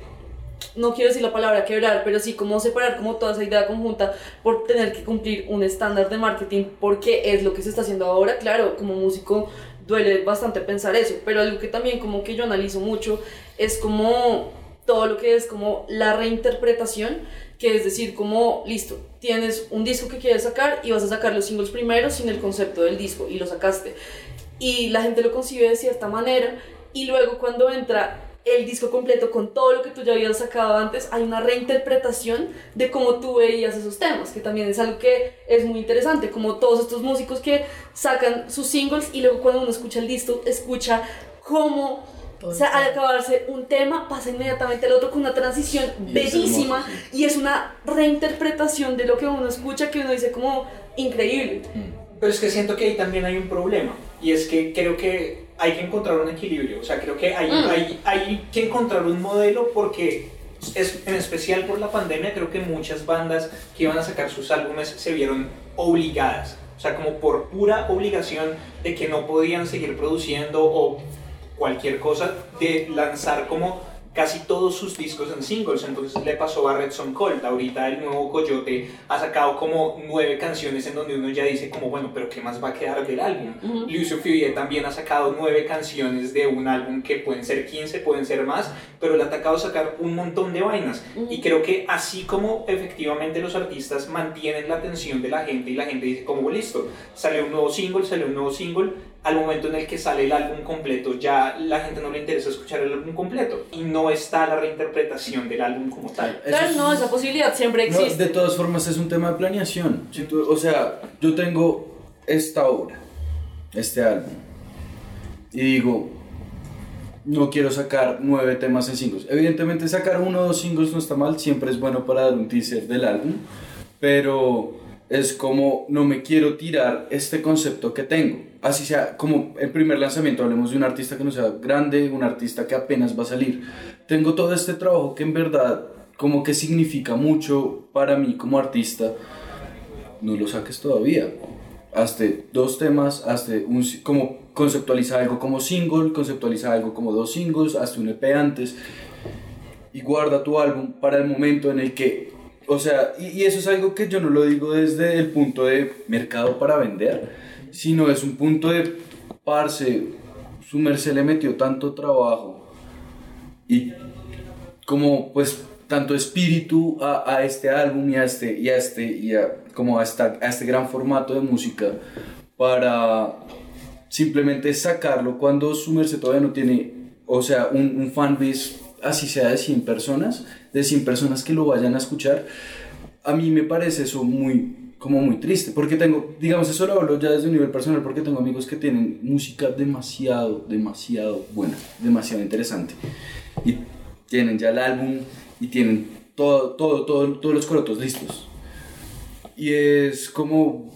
no quiero decir la palabra quebrar, pero sí como separar como toda esa idea conjunta por tener que cumplir un estándar de marketing porque es lo que se está haciendo ahora, claro, como músico duele bastante pensar eso, pero algo que también como que yo analizo mucho es como todo lo que es como la reinterpretación, que es decir, como, listo, tienes un disco que quieres sacar y vas a sacar los singles primero sin el concepto del disco y lo sacaste. Y la gente lo concibe de cierta manera y luego cuando entra el disco completo con todo lo que tú ya habías sacado antes, hay una reinterpretación de cómo tú veías esos temas, que también es algo que es muy interesante, como todos estos músicos que sacan sus singles y luego cuando uno escucha el disco, escucha cómo Todo o sea, al acabarse un tema, pasa inmediatamente al otro con una transición Y es bellísima y es una reinterpretación de lo que uno escucha que uno dice como increíble. Pero es que siento que ahí también hay un problema y es que creo que hay que encontrar un equilibrio, o sea, creo que hay, Mm. hay, hay que encontrar un modelo porque es, en especial por la pandemia creo que muchas bandas que iban a sacar sus álbumes se vieron obligadas, o sea, como por pura obligación de que no podían seguir produciendo o cualquier cosa, de lanzar como casi todos sus discos en singles. Entonces le pasó a Red Son Cold. Ahorita el nuevo Coyote ha sacado como nueve canciones en donde uno ya dice como, bueno, pero ¿qué más va a quedar del álbum? Ujú. Lucio Fiuye también ha sacado nueve canciones de un álbum que pueden ser 15, pueden ser más, pero le ha tocado sacar un montón de vainas. Ujú. Y creo que así como efectivamente los artistas mantienen la atención de la gente y la gente dice como, listo, sale un nuevo single, sale un nuevo single, al momento en el que sale el álbum completo ya la gente no le interesa escuchar el álbum completo y no está la reinterpretación del álbum como tal. Claro, es- no, esa posibilidad siempre No, existe. de todas formas es un tema de planeación. Si tú- o sea, yo tengo esta obra, este álbum, y digo, no quiero sacar nueve temas en singles. Evidentemente sacar uno o dos singles no está mal, siempre es bueno para dar un teaser del álbum, pero es como no me quiero tirar este concepto que tengo. Así sea, como el primer lanzamiento, hablemos de un artista que no sea grande, un artista que apenas va a salir. Tengo todo este trabajo que en verdad como que significa mucho para mí como artista. No lo saques todavía. Hazte dos temas, hazte un, como conceptualiza algo como single, conceptualiza algo como dos singles, hazte un EP antes y guarda tu álbum para el momento en el que, o sea, y eso es algo que yo no lo digo desde el punto de mercado para vender, sino es un punto de, parce, su merced le metió tanto trabajo y como pues tanto espíritu a, a este álbum y a este y a este y a, como a, esta- a este gran formato de música para simplemente sacarlo cuando su merced todavía no tiene o sea un, un fanbase así sea de 100 personas de 100 personas que lo vayan a escuchar a mí me parece eso muy como muy triste, porque tengo, digamos, eso lo hablo ya desde un nivel personal, porque tengo amigos que tienen música demasiado, demasiado buena, demasiado interesante, y tienen ya el álbum y tienen todo, todo, todo, todos los corotos listos. Y es como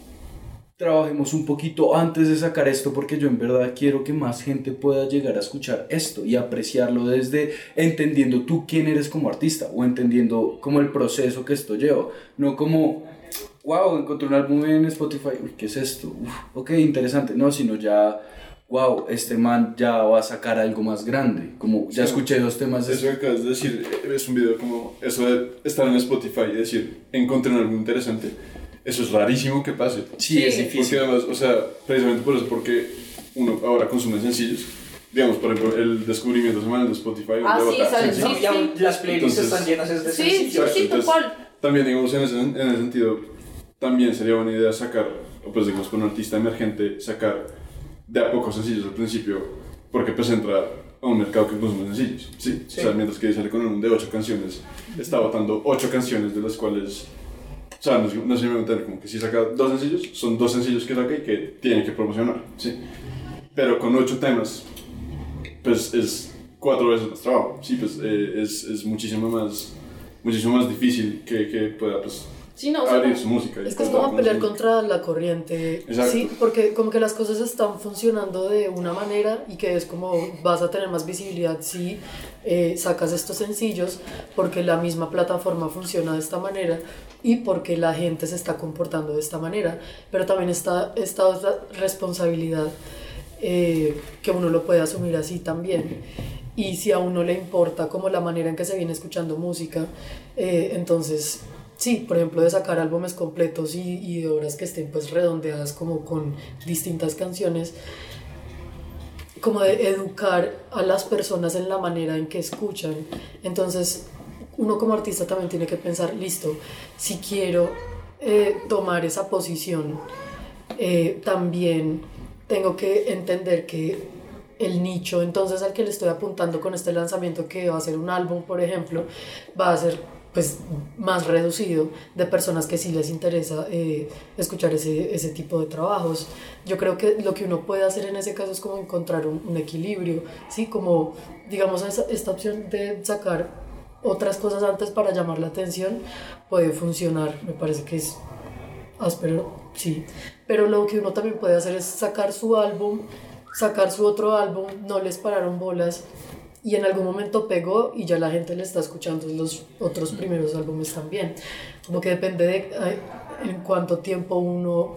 trabajemos un poquito antes de sacar esto porque yo en verdad quiero que más gente pueda llegar a escuchar esto y apreciarlo desde entendiendo tú quién eres como artista o entendiendo como el proceso que esto lleva, no como wow, encontré un álbum en Spotify, uy, ¿qué es esto? Uf, ok, interesante, no, sino ya wow, este man ya va a sacar algo más grande, como ya escuché dos temas de Eso que acabas de decir es un video como eso de estar en Spotify y decir encontré un álbum interesante. Eso es rarísimo que pase. Sí, Sí. es difícil. Porque además, o sea, precisamente por eso, porque uno ahora consume sencillos. Digamos, por ejemplo, el descubrimiento semanal de Spotify. Ah, de sí. Sí, Ya, sí. Las playlists Entonces- están llenas es de Sí, sí, sencillos. sí, Entonces, tal cual. También, digamos, en ese, en ese sentido, también sería buena idea sacar, o pues digamos, con un artista emergente, sacar de a pocos sencillos al principio, porque pues entra a un mercado que consume sencillos, ¿sí? Sí. O sea, mientras que sale con un de 8 canciones, está votando 8 canciones de las cuales, o sea, no, no si me entender, como que si saca dos sencillos, son dos sencillos que saca y que tiene que promocionar, ¿sí? Pero con 8 temas, pues es cuatro veces más trabajo, sí, pues eh, es, es muchísimo más, muchísimo más difícil que, que pueda, pues, Sí, no, o sea, su música. Es que es como pelear contra la corriente, Exacto. sí, porque como que las cosas están funcionando de una manera y que es como vas a tener más visibilidad si eh, sacas estos sencillos, porque la misma plataforma funciona de esta manera y porque la gente se está comportando de esta manera, pero también está esta otra responsabilidad eh, que uno lo puede asumir así también. Y si a uno le importa como la manera en que se viene escuchando música, eh, entonces sí, por ejemplo, de sacar álbumes completos y, y de obras que estén pues redondeadas como con distintas canciones, como de educar a las personas en la manera en que escuchan. Entonces, uno como artista también tiene que pensar, listo, si quiero eh, tomar esa posición, eh, también tengo que entender que el nicho entonces al que le estoy apuntando con este lanzamiento que va a ser un álbum por ejemplo va a ser pues más reducido de personas que sí les interesa eh, escuchar ese, ese tipo de trabajos. Yo creo que lo que uno puede hacer en ese caso es como encontrar un, equilibrio, ¿sí? Como, digamos, esa, esta opción de sacar otras cosas antes para llamar la atención puede funcionar, me parece que es áspero, sí. Pero lo que uno también puede hacer es sacar su álbum, sacar su otro álbum, no les pararon bolas y en algún momento pegó y ya la gente le está escuchando los otros primeros álbumes también. Como que depende de en cuánto tiempo uno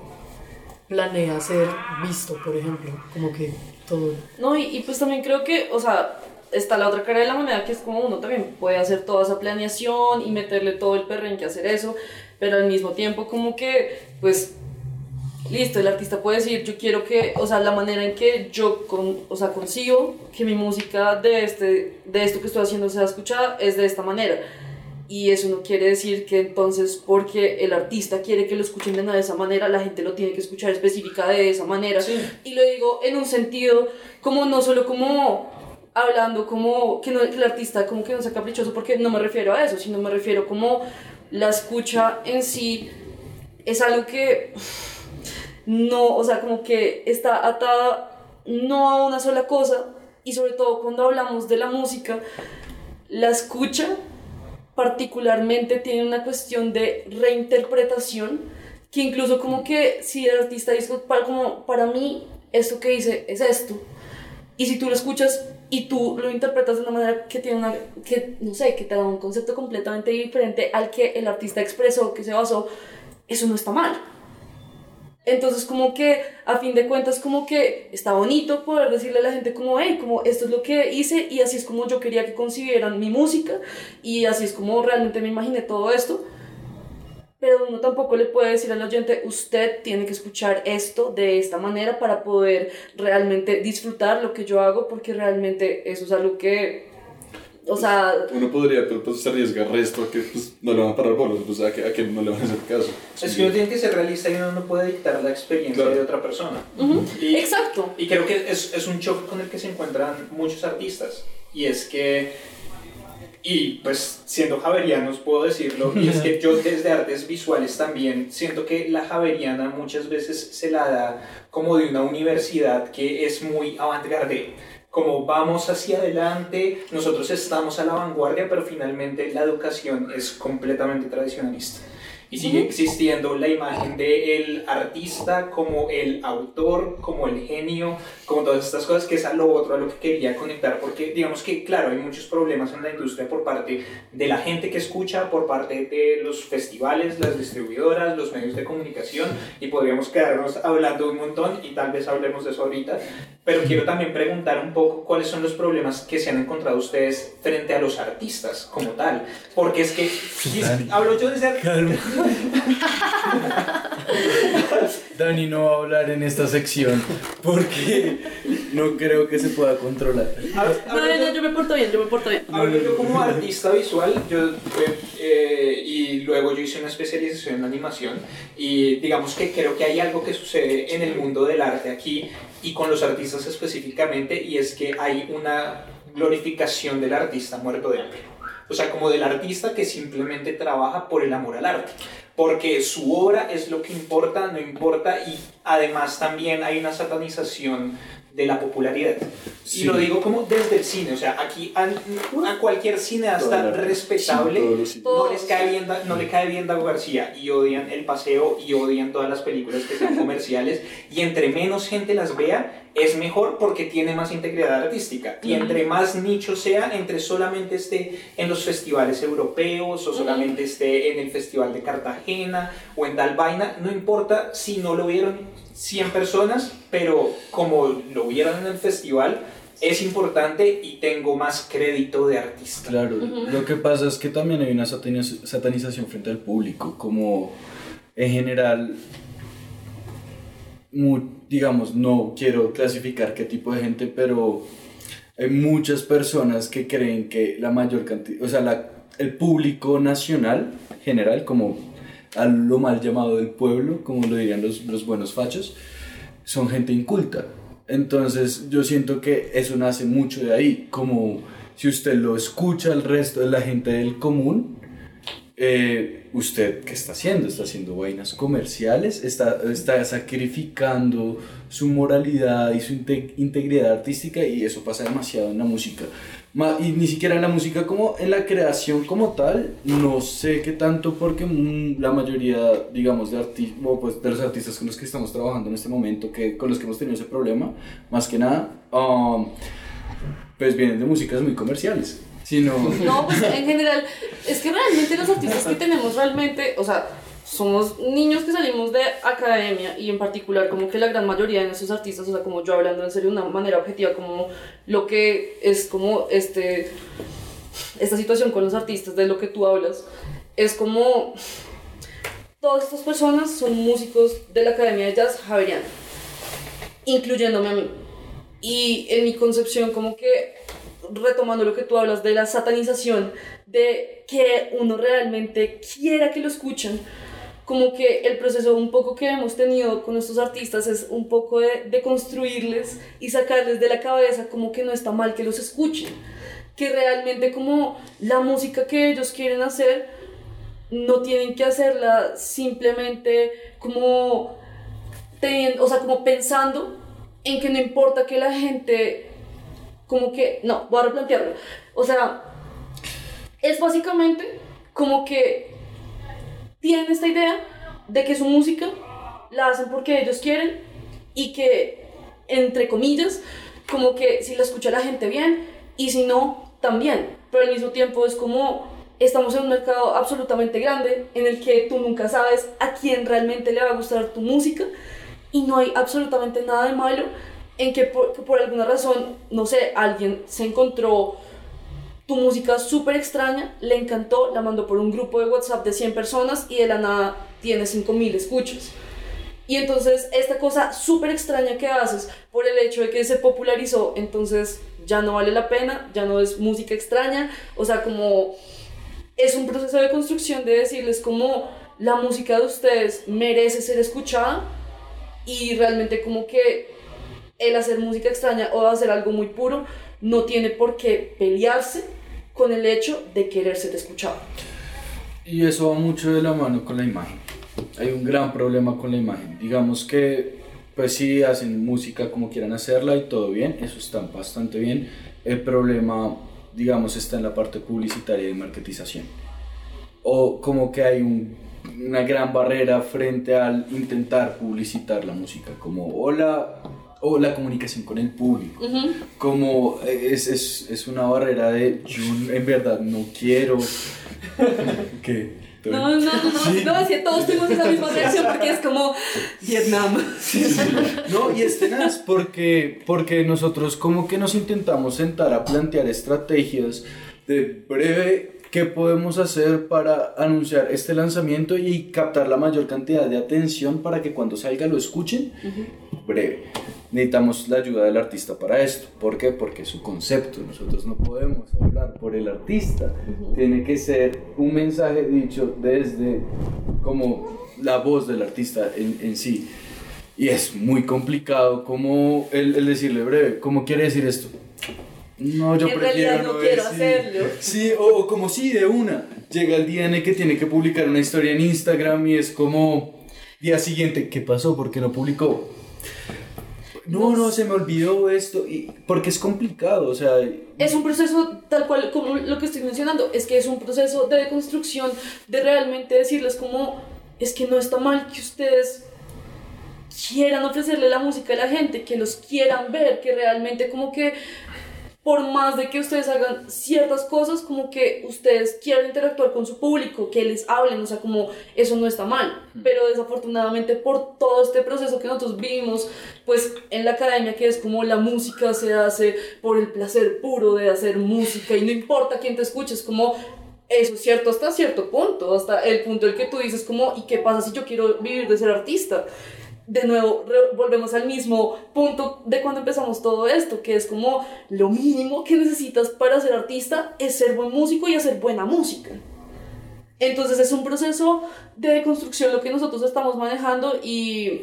planea ser visto, por ejemplo, como que todo. No, y, y pues también creo que, o sea, está la otra cara de la moneda que es como uno también puede hacer toda esa planeación y meterle todo el perrenque a hacer eso, pero al mismo tiempo como que, pues, listo, el artista puede decir, yo quiero que, o sea, la manera en que yo, con, o sea, consigo que mi música de, este, de esto que estoy haciendo sea escuchada es de esta manera. Y eso no quiere decir que entonces porque el artista quiere que lo escuchen de esa manera, la gente lo tiene que escuchar específica de esa manera. Sí. Y lo digo en un sentido como no solo como hablando como que, no, que el artista como que no sea caprichoso porque no me refiero a eso, sino me refiero como la escucha en sí es algo que no, o sea, como que está atada no a una sola cosa y sobre todo cuando hablamos de la música, la escucha particularmente tiene una cuestión de reinterpretación que incluso como que si el artista dice para, como para mí esto que dice es esto. Y si tú lo escuchas y tú lo interpretas de una manera que tiene una que no sé que te da un concepto completamente diferente al que el artista expresó que se basó eso no está mal entonces como que a fin de cuentas como que está bonito poder decirle a la gente como, hey, como esto es lo que hice y así es como yo quería que concibieran mi música y así es como realmente me imaginé todo esto. Pero uno tampoco le puede decir al oyente, usted tiene que escuchar esto de esta manera para poder realmente disfrutar lo que yo hago porque realmente eso es algo que, o sea, Uno podría, pero pues se arriesga resto a que pues, no le van a parar bolos, pues a que, a que no le van a hacer caso. Es que uno tiene que ser realista y uno no puede dictar la experiencia Claro. de otra persona. ujú, Y- exacto. Y creo que es, es un choque con el que se encuentran muchos artistas. Y es que y pues siendo javerianos puedo decirlo, y es que yo desde artes visuales también siento que la javeriana muchas veces se la da como de una universidad que es muy avant-garde como vamos hacia adelante, nosotros estamos a la vanguardia, pero finalmente la educación es completamente tradicionalista y sigue existiendo la imagen del artista como el autor, como el genio, como todas estas cosas, que es a lo otro a lo que quería conectar, porque digamos que, claro, hay muchos problemas en la industria por parte de la gente que escucha, por parte de los festivales, las distribuidoras, los medios de comunicación, y podríamos quedarnos hablando un montón y tal vez hablemos de eso ahorita, pero quiero también preguntar un poco cuáles son los problemas que se han encontrado ustedes frente a los artistas como tal, porque es que, hablo yo desde... Dani no va a hablar en esta sección porque no creo que se pueda controlar. No, no, yo me porto bien, yo me porto bien. Hablo yo como artista visual, yo, eh, eh, y luego yo hice una especialización en animación y digamos que creo que hay algo que sucede en el mundo del arte aquí y con los artistas específicamente y es que hay una glorificación del artista muerto de hambre. O sea, como del artista que simplemente trabaja por el amor al arte. Porque su obra es lo que importa, no importa, y además también hay una satanización de la popularidad. Y lo digo como desde el cine, o sea, aquí a, a cualquier cineasta respetable no, les cae bien, no le cae bien Dago García y odian El Paseo y odian todas las películas que sean comerciales y entre menos gente las vea, es mejor porque tiene más integridad artística. Y entre más nicho sea, entre solamente esté en los festivales europeos o solamente esté en el Festival de Cartagena o en Dalvaina, no importa si no lo vieron 100 personas, pero como lo vieron en el festival, es importante y tengo más crédito de artista. Claro, lo que pasa es que también hay una satanización frente al público, como en general digamos, no quiero clasificar qué tipo de gente, pero hay muchas personas que creen que la mayor cantidad, o sea, la, el público nacional general, como a lo mal llamado del pueblo, como lo dirían los, buenos fachos, son gente inculta. Entonces yo siento que eso nace mucho de ahí, como si usted lo escucha el resto de la gente del común, eh, ¿usted qué está haciendo? ¿Está haciendo vainas comerciales? ¿Está, está sacrificando su moralidad y su integridad artística? Y eso pasa demasiado en la música. Y ni siquiera en la música como en la creación como tal, no sé qué tanto porque mm, la mayoría, digamos, de, pues de los artistas con los que estamos trabajando en este momento, que, con los que hemos tenido ese problema, más que nada, um, pues vienen de músicas muy comerciales. No, pues en general, es que realmente los artistas que tenemos realmente, o sea, somos niños que salimos de academia y en particular como que la gran mayoría de esos artistas, o sea, como yo hablando en serio de una manera objetiva, como lo que es como este, esta situación con los artistas de lo que tú hablas, es como todas estas personas son músicos de la Academia de Jazz Javeriana, incluyéndome a mí. Y en mi concepción como que retomando lo que tú hablas de la satanización, de que uno realmente quiera que lo escuchen, como que el proceso un poco que hemos tenido con estos artistas es un poco de, de construirles y sacarles de la cabeza como que no está mal que los escuchen, que realmente como la música que ellos quieren hacer no tienen que hacerla simplemente como teniendo, o sea, como pensando en que no importa que la gente como que, no, voy a replantearlo. O sea, es básicamente como que tienen esta idea de que su música la hacen porque ellos quieren y que, entre comillas, como que si la escucha la gente bien y si no, también. Pero al mismo tiempo es como estamos en un mercado absolutamente grande en el que tú nunca sabes a quién realmente le va a gustar tu música y no hay absolutamente nada de malo en que por, alguna razón, no sé, alguien se encontró tu música súper extraña, le encantó, la mandó por un grupo de WhatsApp de 100 personas y de la nada tiene 5000 escuchas. Y entonces esta cosa súper extraña que haces por el hecho de que se popularizó, entonces ya no vale la pena, ya no es música extraña, o sea, como es un proceso de construcción de decirles como la música de ustedes merece ser escuchada y realmente como que el hacer música extraña o hacer algo muy puro no tiene por qué pelearse con el hecho de querer ser escuchado. Y eso va mucho de la mano con la imagen. Hay un gran problema con la imagen. Digamos que, pues sí, hacen música como quieran hacerla y todo bien, eso está bastante bien. El problema, digamos, está en la parte publicitaria y marketización. O como que hay un- una gran barrera frente al intentar publicitar la música, como o la, o la comunicación con el público. Como eh, es, es, es una barrera de yo en verdad no quiero que No, no, no, no, no, es que todos tuvimos esa misma reacción porque es como Vietnam. no y es tenaz porque porque nosotros como que nos intentamos sentar a plantear estrategias de breve qué podemos hacer para anunciar este lanzamiento y captar la mayor cantidad de atención para que cuando salga lo escuchen breve. Necesitamos la ayuda del artista para esto. ¿Por qué? Porque es su concepto. Nosotros no podemos hablar por el artista. Tiene que ser un mensaje dicho desde como la voz del artista en, en sí. Y es muy complicado como el, el decirle breve, ¿cómo quiere decir esto? No, yo En prefiero realidad no quiero decir- hacerlo. Sí, o, o como sí, de una. Llega el día en el que tiene que publicar una historia en Instagram y es como día siguiente, ¿qué pasó? ¿Por qué no publicó? No, no, se me olvidó esto. Y, porque es complicado, o sea, Es un proceso tal cual como lo que estoy mencionando, es que es un proceso de deconstrucción, de realmente decirles como, es que no está mal que ustedes quieran ofrecerle la música a la gente, que los quieran ver, que realmente como que por más de que ustedes hagan ciertas cosas, como que ustedes quieran interactuar con su público, que les hablen, o sea, como eso no está mal. Pero desafortunadamente por todo este proceso que nosotros vivimos, pues en la academia, que es como la música se hace por el placer puro de hacer música y no importa quién te escuche, es como... Eso es cierto hasta cierto punto, hasta el punto en el que tú dices como, ¿y qué pasa si yo quiero vivir de ser artista? De nuevo volvemos al mismo punto de cuando empezamos todo esto, que es como lo mínimo que necesitas para ser artista es ser buen músico y hacer buena música. Entonces es un proceso de deconstrucción lo que nosotros estamos manejando y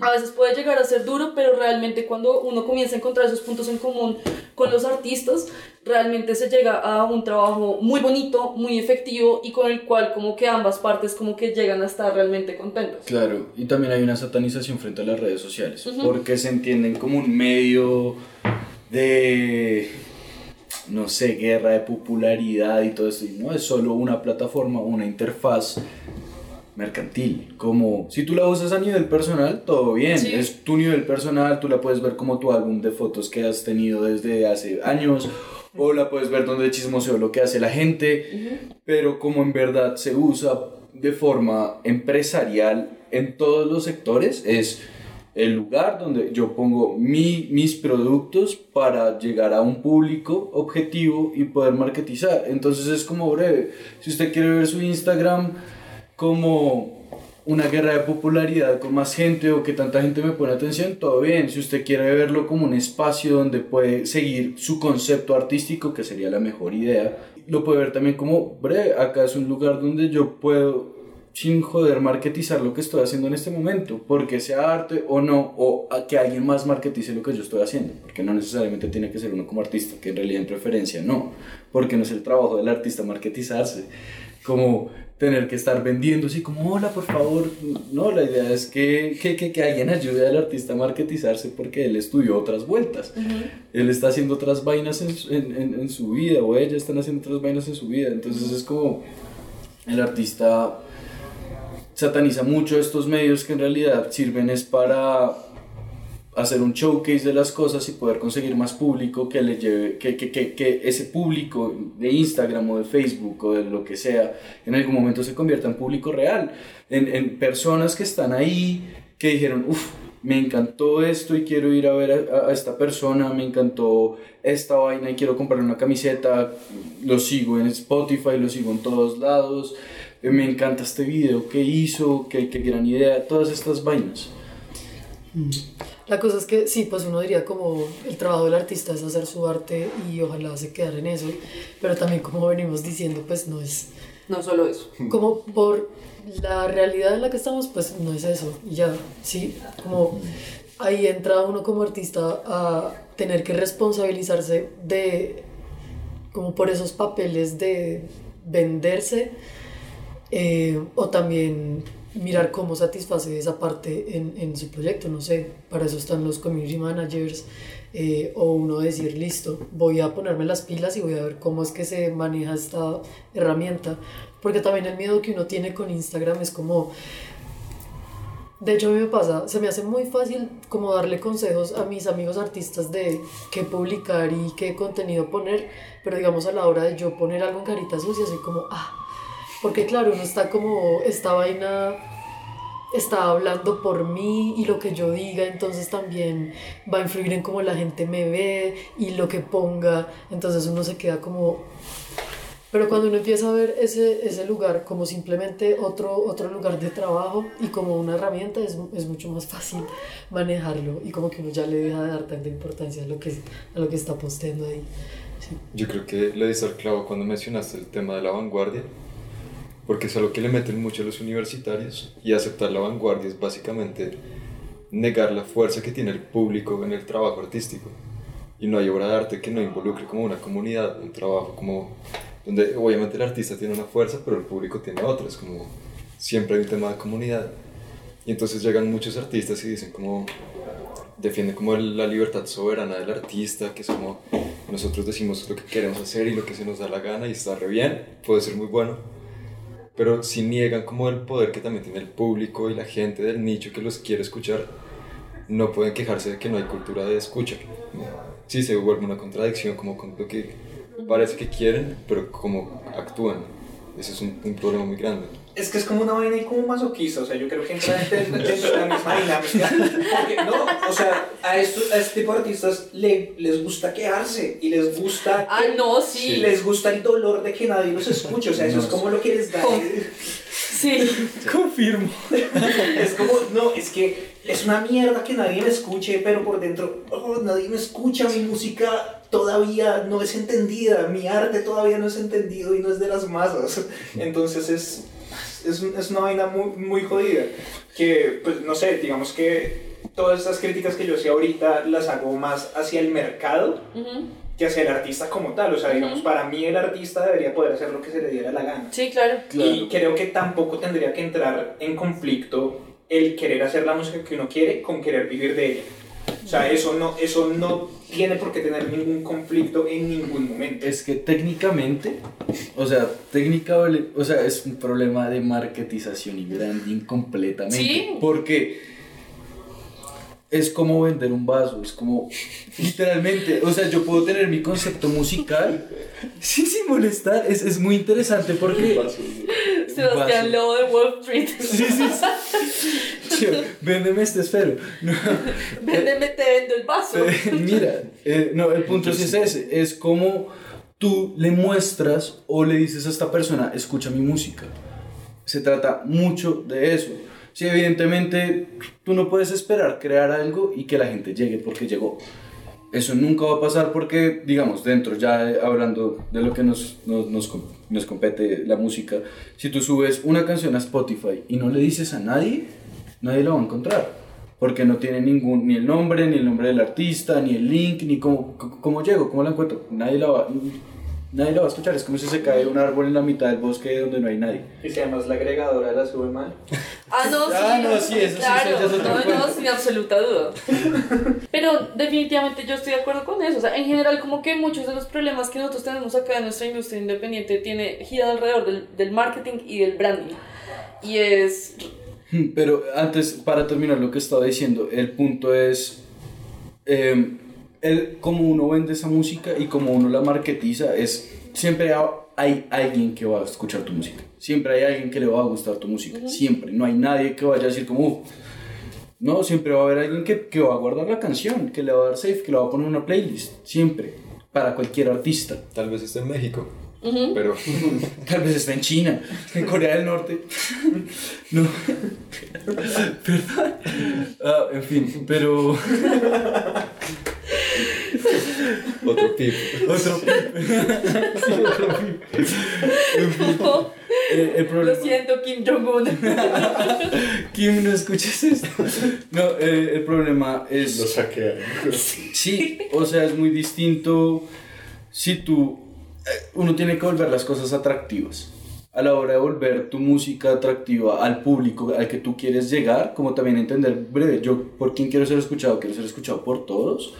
a veces puede llegar a ser duro, pero realmente cuando uno comienza a encontrar esos puntos en común con los artistas, realmente se llega a un trabajo muy bonito, muy efectivo y con el cual como que ambas partes como que llegan a estar realmente contentas. Claro, y también hay una satanización frente a las redes sociales, Ujú. porque se entienden como un medio de, no sé, guerra de popularidad y todo eso, y no es solo una plataforma, una interfaz mercantil, como si tú la usas a nivel personal, todo bien, Sí. es tu nivel personal, tú la puedes ver como tu álbum de fotos que has tenido desde hace años, o la puedes ver donde chismoseo lo que hace la gente, pero como en verdad se usa de forma empresarial en todos los sectores, es el lugar donde yo pongo mi, mis productos para llegar a un público objetivo y poder marketizar. Entonces es como breve. Si usted quiere ver su Instagram como una guerra de popularidad con más gente o que tanta gente me pone atención, todo bien. Si usted quiere verlo como un espacio donde puede seguir su concepto artístico, que sería la mejor idea, lo puede ver también como, breve, acá es un lugar donde yo puedo sin joder marketizar lo que estoy haciendo en este momento, porque sea arte o no, o a que alguien más marketice lo que yo estoy haciendo, porque no necesariamente tiene que ser uno como artista, que en realidad en preferencia no, porque no es el trabajo del artista marketizarse, como tener que estar vendiendo así como, hola, por favor, no, la idea es que, que, que, que alguien ayude al artista a marketizarse porque él estudió otras vueltas, él está haciendo otras vainas en, su- en, en, en su vida, o ella están haciendo otras vainas en su vida, entonces es como el artista sataniza mucho estos medios que en realidad sirven es para hacer un showcase de las cosas y poder conseguir más público que le lleve, que, que, que, que ese público de Instagram o de Facebook o de lo que sea, en algún momento se convierta en público real, en, en personas que están ahí, que dijeron, uff, me encantó esto y quiero ir a ver a, a esta persona, me encantó esta vaina y quiero comprar una camiseta, lo sigo en Spotify, lo sigo en todos lados, eh, me encanta este video que hizo, qué, qué gran idea, todas estas vainas. La cosa es que sí, pues uno diría como el trabajo del artista es hacer su arte y ojalá se quedara en eso, pero también como venimos diciendo, pues no es No solo eso. como por la realidad en la que estamos, pues no es eso, y ya, sí, como ahí entra uno como artista a tener que responsabilizarse de como por esos papeles de venderse eh, o también mirar cómo satisface esa parte en, en, su proyecto, no sé, para eso están los community managers eh, o uno decir, listo, voy a ponerme las pilas y voy a ver cómo es que se maneja esta herramienta, porque también el miedo que uno tiene con Instagram es como, de hecho, a mí me pasa, se me hace muy fácil como darle consejos a mis amigos artistas de qué publicar y qué contenido poner, pero digamos a la hora de yo poner algo en carita sucia, soy como, ah, porque claro, uno está como, esta vaina está hablando por mí y lo que yo diga, entonces también va a influir en cómo la gente me ve y lo que ponga, entonces uno se queda como pero cuando uno empieza a ver ese, ese lugar como simplemente otro, otro lugar de trabajo y como una herramienta, es, es, mucho más fácil manejarlo y como que uno ya le deja de dar tanta importancia a lo que, a lo que está posteando ahí. Sí. Yo creo que le diste al clavo cuando mencionaste el tema de la vanguardia, porque es algo que le meten mucho a los universitarios y aceptar la vanguardia es básicamente negar la fuerza que tiene el público en el trabajo artístico. Y no hay obra de arte que no involucre como una comunidad, un trabajo como donde obviamente el artista tiene una fuerza, pero el público tiene otra, es como siempre hay un tema de comunidad. Y entonces llegan muchos artistas y dicen como, defienden como la libertad soberana del artista, que es como nosotros decimos lo que queremos hacer y lo que se nos da la gana y está re bien, puede ser muy bueno, pero si niegan como el poder que también tiene el público y la gente del nicho que los quiere escuchar, no pueden quejarse de que no hay cultura de escucha. Sí, se vuelve una contradicción como con lo que parece que quieren, pero como actúan. Ese es un, un, problema muy grande. Es que es como una vaina y como masoquista, o sea, yo creo que entra dentro, de la misma dinámica. Porque, no, o sea, a, estos, a este tipo de artistas le, les gusta quejarse y les gusta. Ah, no, sí. Les gusta el dolor de que nadie los escuche, o sea, eso no, es como lo que les da. Sí, confirmo. Es como, no, es que es una mierda que nadie me escuche, pero por dentro, oh, nadie me escucha, mi música todavía no es entendida, mi arte todavía no es entendido y no es de las masas. Entonces es, es, es una vaina muy, muy jodida. Que, pues, no sé, digamos que todas estas críticas que yo hacía ahorita las hago más hacia el mercado. Uh -huh que hacia el artista como tal. O sea, digamos, uh -huh. para mí el artista debería poder hacer lo que se le diera la gana. Sí, claro. claro. Y creo que tampoco tendría que entrar en conflicto el querer hacer la música que uno quiere con querer vivir de ella. O sea, eso no, eso no tiene por qué tener ningún conflicto en ningún momento. Es que técnicamente, o sea, técnica, o sea, es un problema de marketización y branding completamente. ¿Sí? Porque es como vender un vaso, es como literalmente, o sea, yo puedo tener mi concepto musical sin, sin molestar, es, es muy interesante porque... Sebastián Lobo de Wall Street. Sí, sí, sí. Yo, véndeme este esfero. No. Véndeme, te vendo el vaso. Mira, eh, no, el punto sí es ese, es como tú le muestras o le dices a esta persona, escucha mi música. Se trata mucho de eso. Sí, evidentemente tú no puedes esperar crear algo y que la gente llegue porque llegó. Eso nunca va a pasar porque, digamos, dentro, ya hablando de lo que nos, nos, nos, nos compete la música, si tú subes una canción a Spotify y no le dices a nadie, nadie la va a encontrar. Porque no tiene ningún, ni el nombre, ni el nombre del artista, ni el link, ni cómo, cómo llego, cómo la encuentro. Nadie la va, nadie la va a escuchar. Es como si se cae un árbol en la mitad del bosque donde no hay nadie. Y si además la agregadora la sube mal. Ah, no, sí. Ah, no, sí, eso claro, sí, eso no, no, sin absoluta duda. Pero definitivamente yo estoy de acuerdo con eso. O sea, en general, como que muchos de los problemas que nosotros tenemos acá en nuestra industria independiente tiene gira alrededor del, del marketing y del branding. Y es. Pero antes, para terminar lo que estaba diciendo, el punto es. Eh, el, cómo uno vende esa música y cómo uno la marketiza es siempre hay alguien que va a escuchar tu música. Siempre hay alguien que le va a gustar tu música. Uh -huh. siempre. No hay nadie que vaya a decir como Uf. no siempre va a haber alguien que, que va a guardar la canción que le va a dar save que le va a poner una playlist. Siempre. Para cualquier artista. Tal vez esté en México Uh -huh. pero tal vez está en China en Corea del Norte. No. Perdón ah, en fin pero otro pip. Otro pip. sí, otro pip. En fin, No. eh, el problema... Lo siento, Kim Jong-un. Kim, no escuches esto. No, eh, el problema es... Lo saquean. Sí, o sea, es muy distinto si tú... uno tiene que volver las cosas atractivas. A la hora de volver tu música atractiva al público al que tú quieres llegar, como también entender, breve, yo por quién quiero ser escuchado, quiero ser escuchado por todos,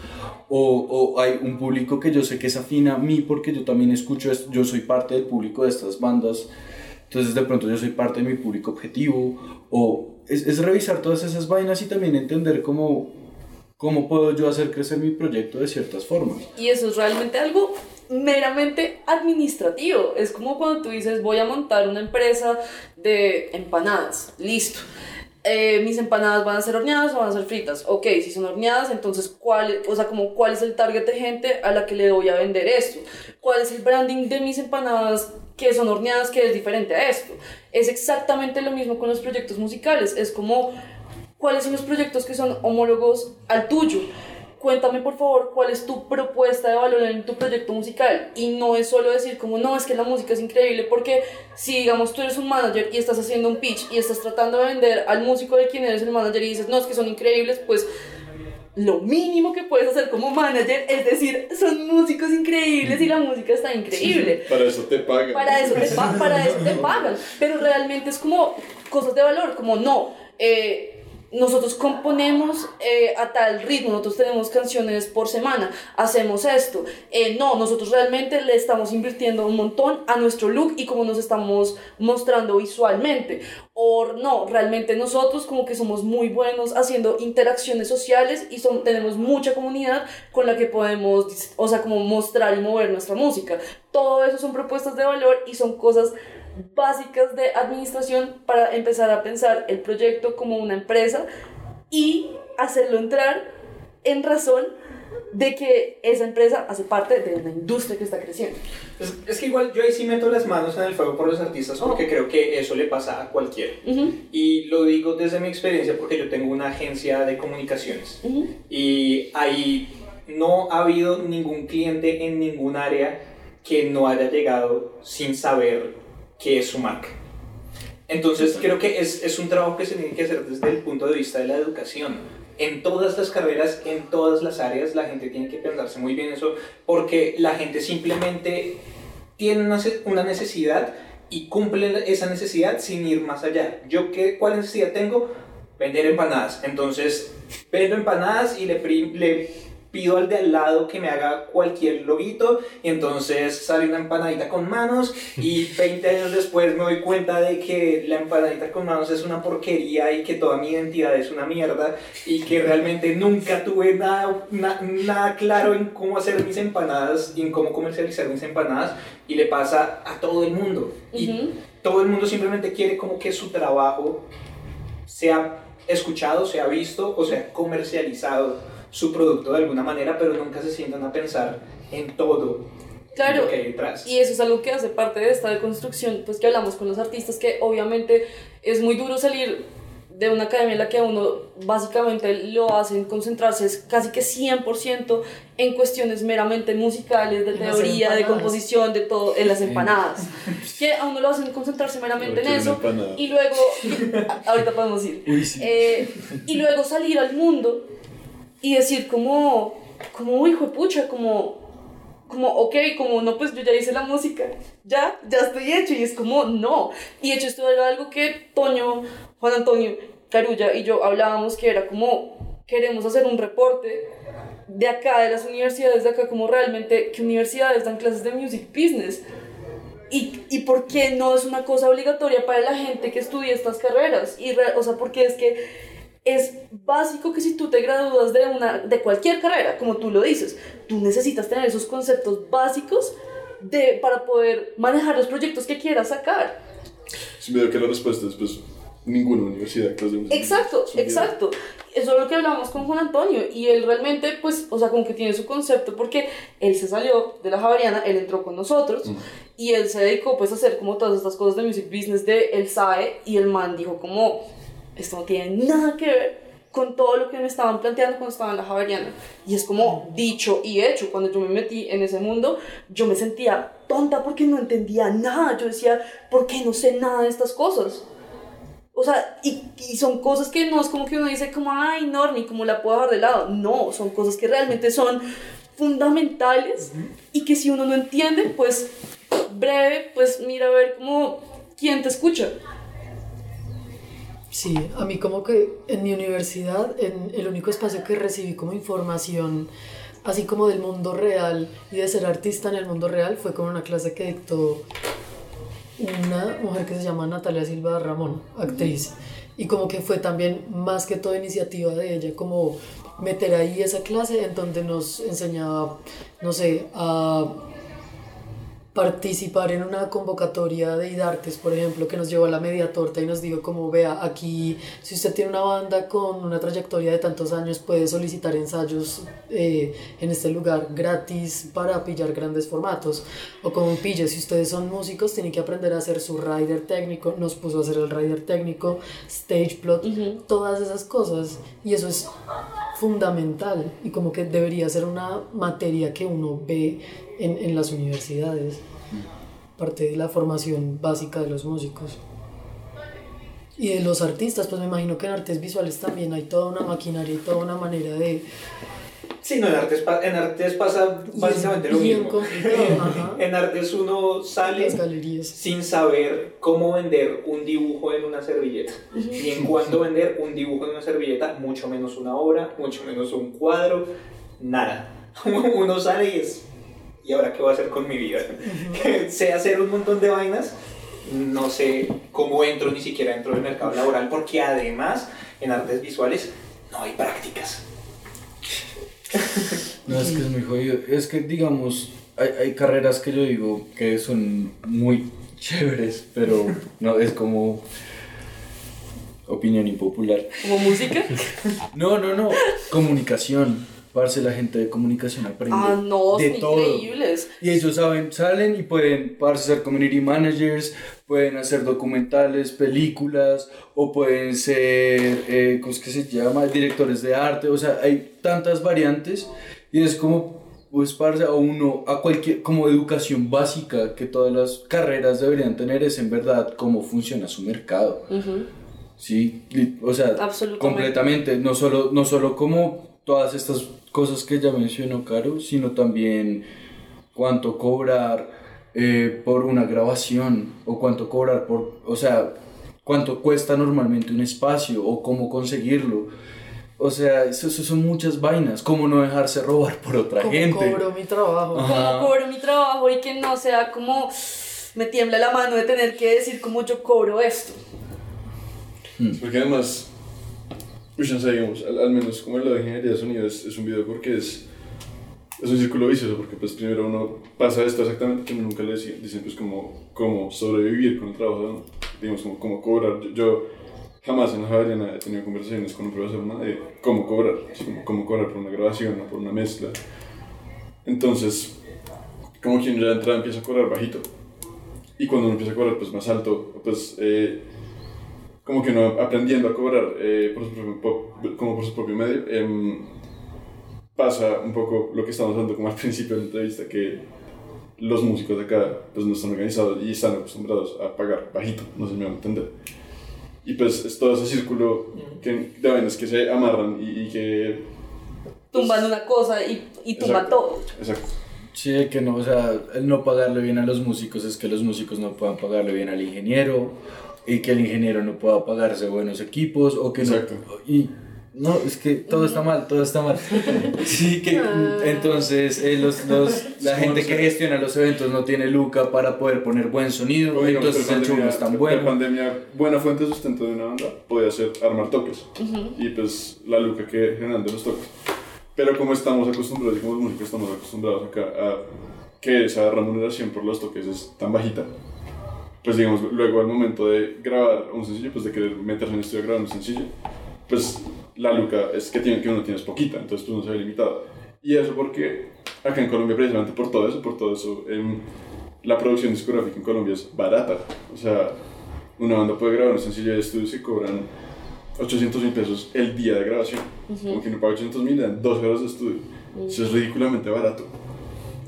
o, o hay un público que yo sé que es afín a mí porque yo también escucho esto, yo soy parte del público de estas bandas, entonces de pronto yo soy parte de mi público objetivo, o es, es revisar todas esas vainas y también entender cómo, cómo puedo yo hacer crecer mi proyecto de ciertas formas. Y eso es realmente algo meramente administrativo. Es como cuando tú dices, voy a montar una empresa de empanadas. Listo. Eh, mis empanadas van a ser horneadas o van a ser fritas. Ok, si son horneadas, entonces cuál, o sea, como cuál es el target de gente a la que le voy a vender esto. ¿Cuál es el branding de mis empanadas que son horneadas que es diferente a esto? Es exactamente lo mismo con los proyectos musicales. Es como cuáles son los proyectos que son homólogos al tuyo cuéntame por favor cuál es tu propuesta de valor en tu proyecto musical y no es solo decir como no, es que la música es increíble porque si digamos tú eres un manager y estás haciendo un pitch y estás tratando de vender al músico de quien eres el manager y dices no, es que son increíbles, pues lo mínimo que puedes hacer como manager es decir, son músicos increíbles y la música está increíble. para eso te pagan. Para eso te, para eso te pagan. Pero realmente es como cosas de valor, como no. Eh, nosotros componemos eh, a tal ritmo, nosotros tenemos canciones por semana, hacemos esto. Eh, no, nosotros realmente le estamos invirtiendo un montón a nuestro look y como nos estamos mostrando visualmente. O no, realmente nosotros como que somos muy buenos haciendo interacciones sociales y son, tenemos mucha comunidad con la que podemos, o sea, como mostrar y mover nuestra música. Todo eso son propuestas de valor y son cosas básicas de administración para empezar a pensar el proyecto como una empresa y hacerlo entrar en razón de que esa empresa hace parte de una industria que está creciendo. Es, que igual yo ahí sí meto las manos en el fuego por los artistas porque oh. creo que eso le pasa a cualquiera. Y lo digo desde mi experiencia porque yo tengo una agencia de comunicaciones y ahí no ha habido ningún cliente en ningún área que no haya llegado sin saber qué es su marca. Entonces creo que es, es, un trabajo que se tiene que hacer desde el punto de vista de la educación. En todas las carreras, en todas las áreas, la gente tiene que pensarse muy bien eso, porque la gente simplemente tiene una, una necesidad y cumple esa necesidad sin ir más allá. ¿Yo qué, cuál necesidad tengo? Vender empanadas. Entonces, vendo empanadas y le, le pido al de al lado que me haga cualquier loguito y entonces sale una empanadita con manos y 20 años después me doy cuenta de que la empanadita con manos es una porquería y que toda mi identidad es una mierda y que realmente nunca tuve nada, nada claro en cómo hacer mis empanadas y en cómo comercializar mis empanadas y le pasa a todo el mundo. Y todo el mundo simplemente quiere como que su trabajo sea escuchado, sea visto o sea comercializado su producto de alguna manera, pero nunca se sientan a pensar en todo claro, lo que hay detrás. Y eso es algo que hace parte de esta deconstrucción, pues que hablamos con los artistas, que obviamente es muy duro salir de una academia en la que uno básicamente lo hacen concentrarse es casi que 100% en cuestiones meramente musicales, de teoría, de composición, de todo, en las empanadas. Que a uno lo hacen concentrarse meramente en eso y luego, ahorita podemos ir, eh, y luego salir al mundo y decir como, como, hijo de pucha, como, como, ok, como no, pues yo ya hice la música, ya, ya estoy hecho, y es como, no. Y de hecho esto era algo que Toño, Juan Antonio Carulla y yo hablábamos que era como, queremos hacer un reporte de acá, de las universidades de acá, como realmente, ¿qué universidades dan clases de music business? ¿Y, y por qué no es una cosa obligatoria para la gente que estudia estas carreras? Y, o sea, porque es que es básico que si tú te gradúas de, una, de cualquier carrera, como tú lo dices, tú necesitas tener esos conceptos básicos de, para poder manejar los proyectos que quieras sacar. Sí, me que la respuesta es pues ninguna universidad clase Exacto, exacto. Eso es lo que hablamos con Juan Antonio y él realmente, pues, o sea, como que tiene su concepto porque él se salió de la Javariana, él entró con nosotros y él se dedicó pues a hacer como todas estas cosas de music business de el SAE y el man dijo como esto no tiene nada que ver con todo lo que me estaban planteando cuando estaba en la Javeriana. Y es como dicho y hecho. Cuando yo me metí en ese mundo, yo me sentía tonta porque no entendía nada. Yo decía, ¿por qué no sé nada de estas cosas? O sea, y, y son cosas que no es como que uno dice como, ay, Normi, como la puedo dejar de lado. No, son cosas que realmente son fundamentales y que si uno no entiende, pues breve, pues mira a ver cómo quién te escucha. Sí, a mí como que en mi universidad, en el único espacio que recibí como información, así como del mundo real y de ser artista en el mundo real, fue con una clase que dictó una mujer que se llama Natalia Silva Ramón, actriz. Y como que fue también más que toda iniciativa de ella, como meter ahí esa clase en donde nos enseñaba, no sé, a participar en una convocatoria de IDARTES, por ejemplo, que nos llevó a la media torta y nos dijo como vea, aquí si usted tiene una banda con una trayectoria de tantos años puede solicitar ensayos eh, en este lugar gratis para pillar grandes formatos. O como pille, si ustedes son músicos tienen que aprender a hacer su rider técnico, nos puso a hacer el rider técnico, stage plot, todas esas cosas. Y eso es fundamental y como que debería ser una materia que uno ve en, en las universidades, parte de la formación básica de los músicos. Y de los artistas, pues me imagino que en artes visuales también hay toda una maquinaria y toda una manera de... Sí, no, en artes, en artes pasa básicamente lo mismo. en artes uno sale sin saber cómo vender un dibujo en una servilleta, ni en cuándo vender un dibujo en una servilleta, mucho menos una obra, mucho menos un cuadro, nada. Uno sale y es, ¿y ahora qué voy a hacer con mi vida? sé hacer un montón de vainas, no sé cómo entro ni siquiera dentro del mercado laboral, porque además en artes visuales no hay prácticas. No, es que es muy jodido. Es que, digamos, hay, hay carreras que yo digo que son muy chéveres, pero no, es como opinión impopular. Como música. No, no, no. Comunicación. Parce, la gente de comunicación aprende Ah, no, de son todo. increíbles. Y ellos saben, salen y pueden parce, ser community managers, pueden hacer documentales, películas, o pueden ser, eh, ¿cómo es que se llama? Directores de arte, o sea, hay tantas variantes y es como, pues, parce, a uno, a cualquier, como educación básica que todas las carreras deberían tener es en verdad cómo funciona su mercado. Ujú. Sí, li- o sea, completamente, no solo, no solo como todas estas cosas que ya mencionó Caro, sino también cuánto cobrar eh, por una grabación o cuánto cobrar por, o sea, cuánto cuesta normalmente un espacio o cómo conseguirlo. O sea, eso, eso son muchas vainas, cómo no dejarse robar por otra ¿Cómo gente. cobro mi trabajo? Ajá. Como cobro mi trabajo y que no sea como me tiembla la mano de tener que decir cómo yo cobro esto. Porque además, uy, no sé, digamos, al, al menos como lado de ingeniería de sonido es, es un video porque es, es un círculo vicioso, porque pues primero uno pasa esto exactamente que nunca le dice, dicen pues como cómo sobrevivir con el trabajo, digamos como cómo cobrar. Yo, yo jamás en la Javeriana he tenido conversaciones con un profesor ¿no? de cómo cobrar, así como cómo cobrar por una grabación o por una mezcla. Entonces, como quien ya entra empieza a cobrar bajito. Y cuando uno empieza a cobrar pues más alto, pues... Eh, como que uno aprendiendo a cobrar eh, por su propio, como por su propio medio, em, pasa un poco lo que estamos hablando como al principio de la entrevista, que los músicos de acá pues no están organizados y están acostumbrados a pagar bajito, no sé si me van a entender. Y pues es todo ese círculo que, de vainas que se amarran y, y que... Tumban una cosa y, y tumban Exacto. todo. Exacto. Sí, que no, o sea, el no pagarle bien a los músicos es que los músicos no puedan pagarle bien al ingeniero y que el ingeniero no pueda pagarse buenos equipos o que Exacto. no... Y no, es que todo está mal, todo está mal. Sí, que entonces eh, los, los, la gente que gestiona los eventos no tiene luca para poder poner buen sonido, digamos, entonces el show no es tan La bueno. pandemia, buena fuente de sustento de una banda podía ser armar toques. Y pues la luca que generan de los toques. Pero como estamos acostumbrados, y como los músicos estamos acostumbrados acá a que esa remuneración por los toques es tan bajita, pues digamos, luego al momento de grabar un sencillo, pues de querer meterse en el estudio a grabar un sencillo, pues la luca es que, tiene, que uno tiene es poquita, entonces pues uno se ve limitado. Y eso porque acá en Colombia, precisamente por todo eso, por todo eso, em, la producción discográfica en Colombia es barata. O sea, una banda puede grabar un sencillo de estudio y cobran 800 mil pesos el día de grabación. Como que no paga 800 mil, dan dos horas de estudio. Eso es ridículamente barato.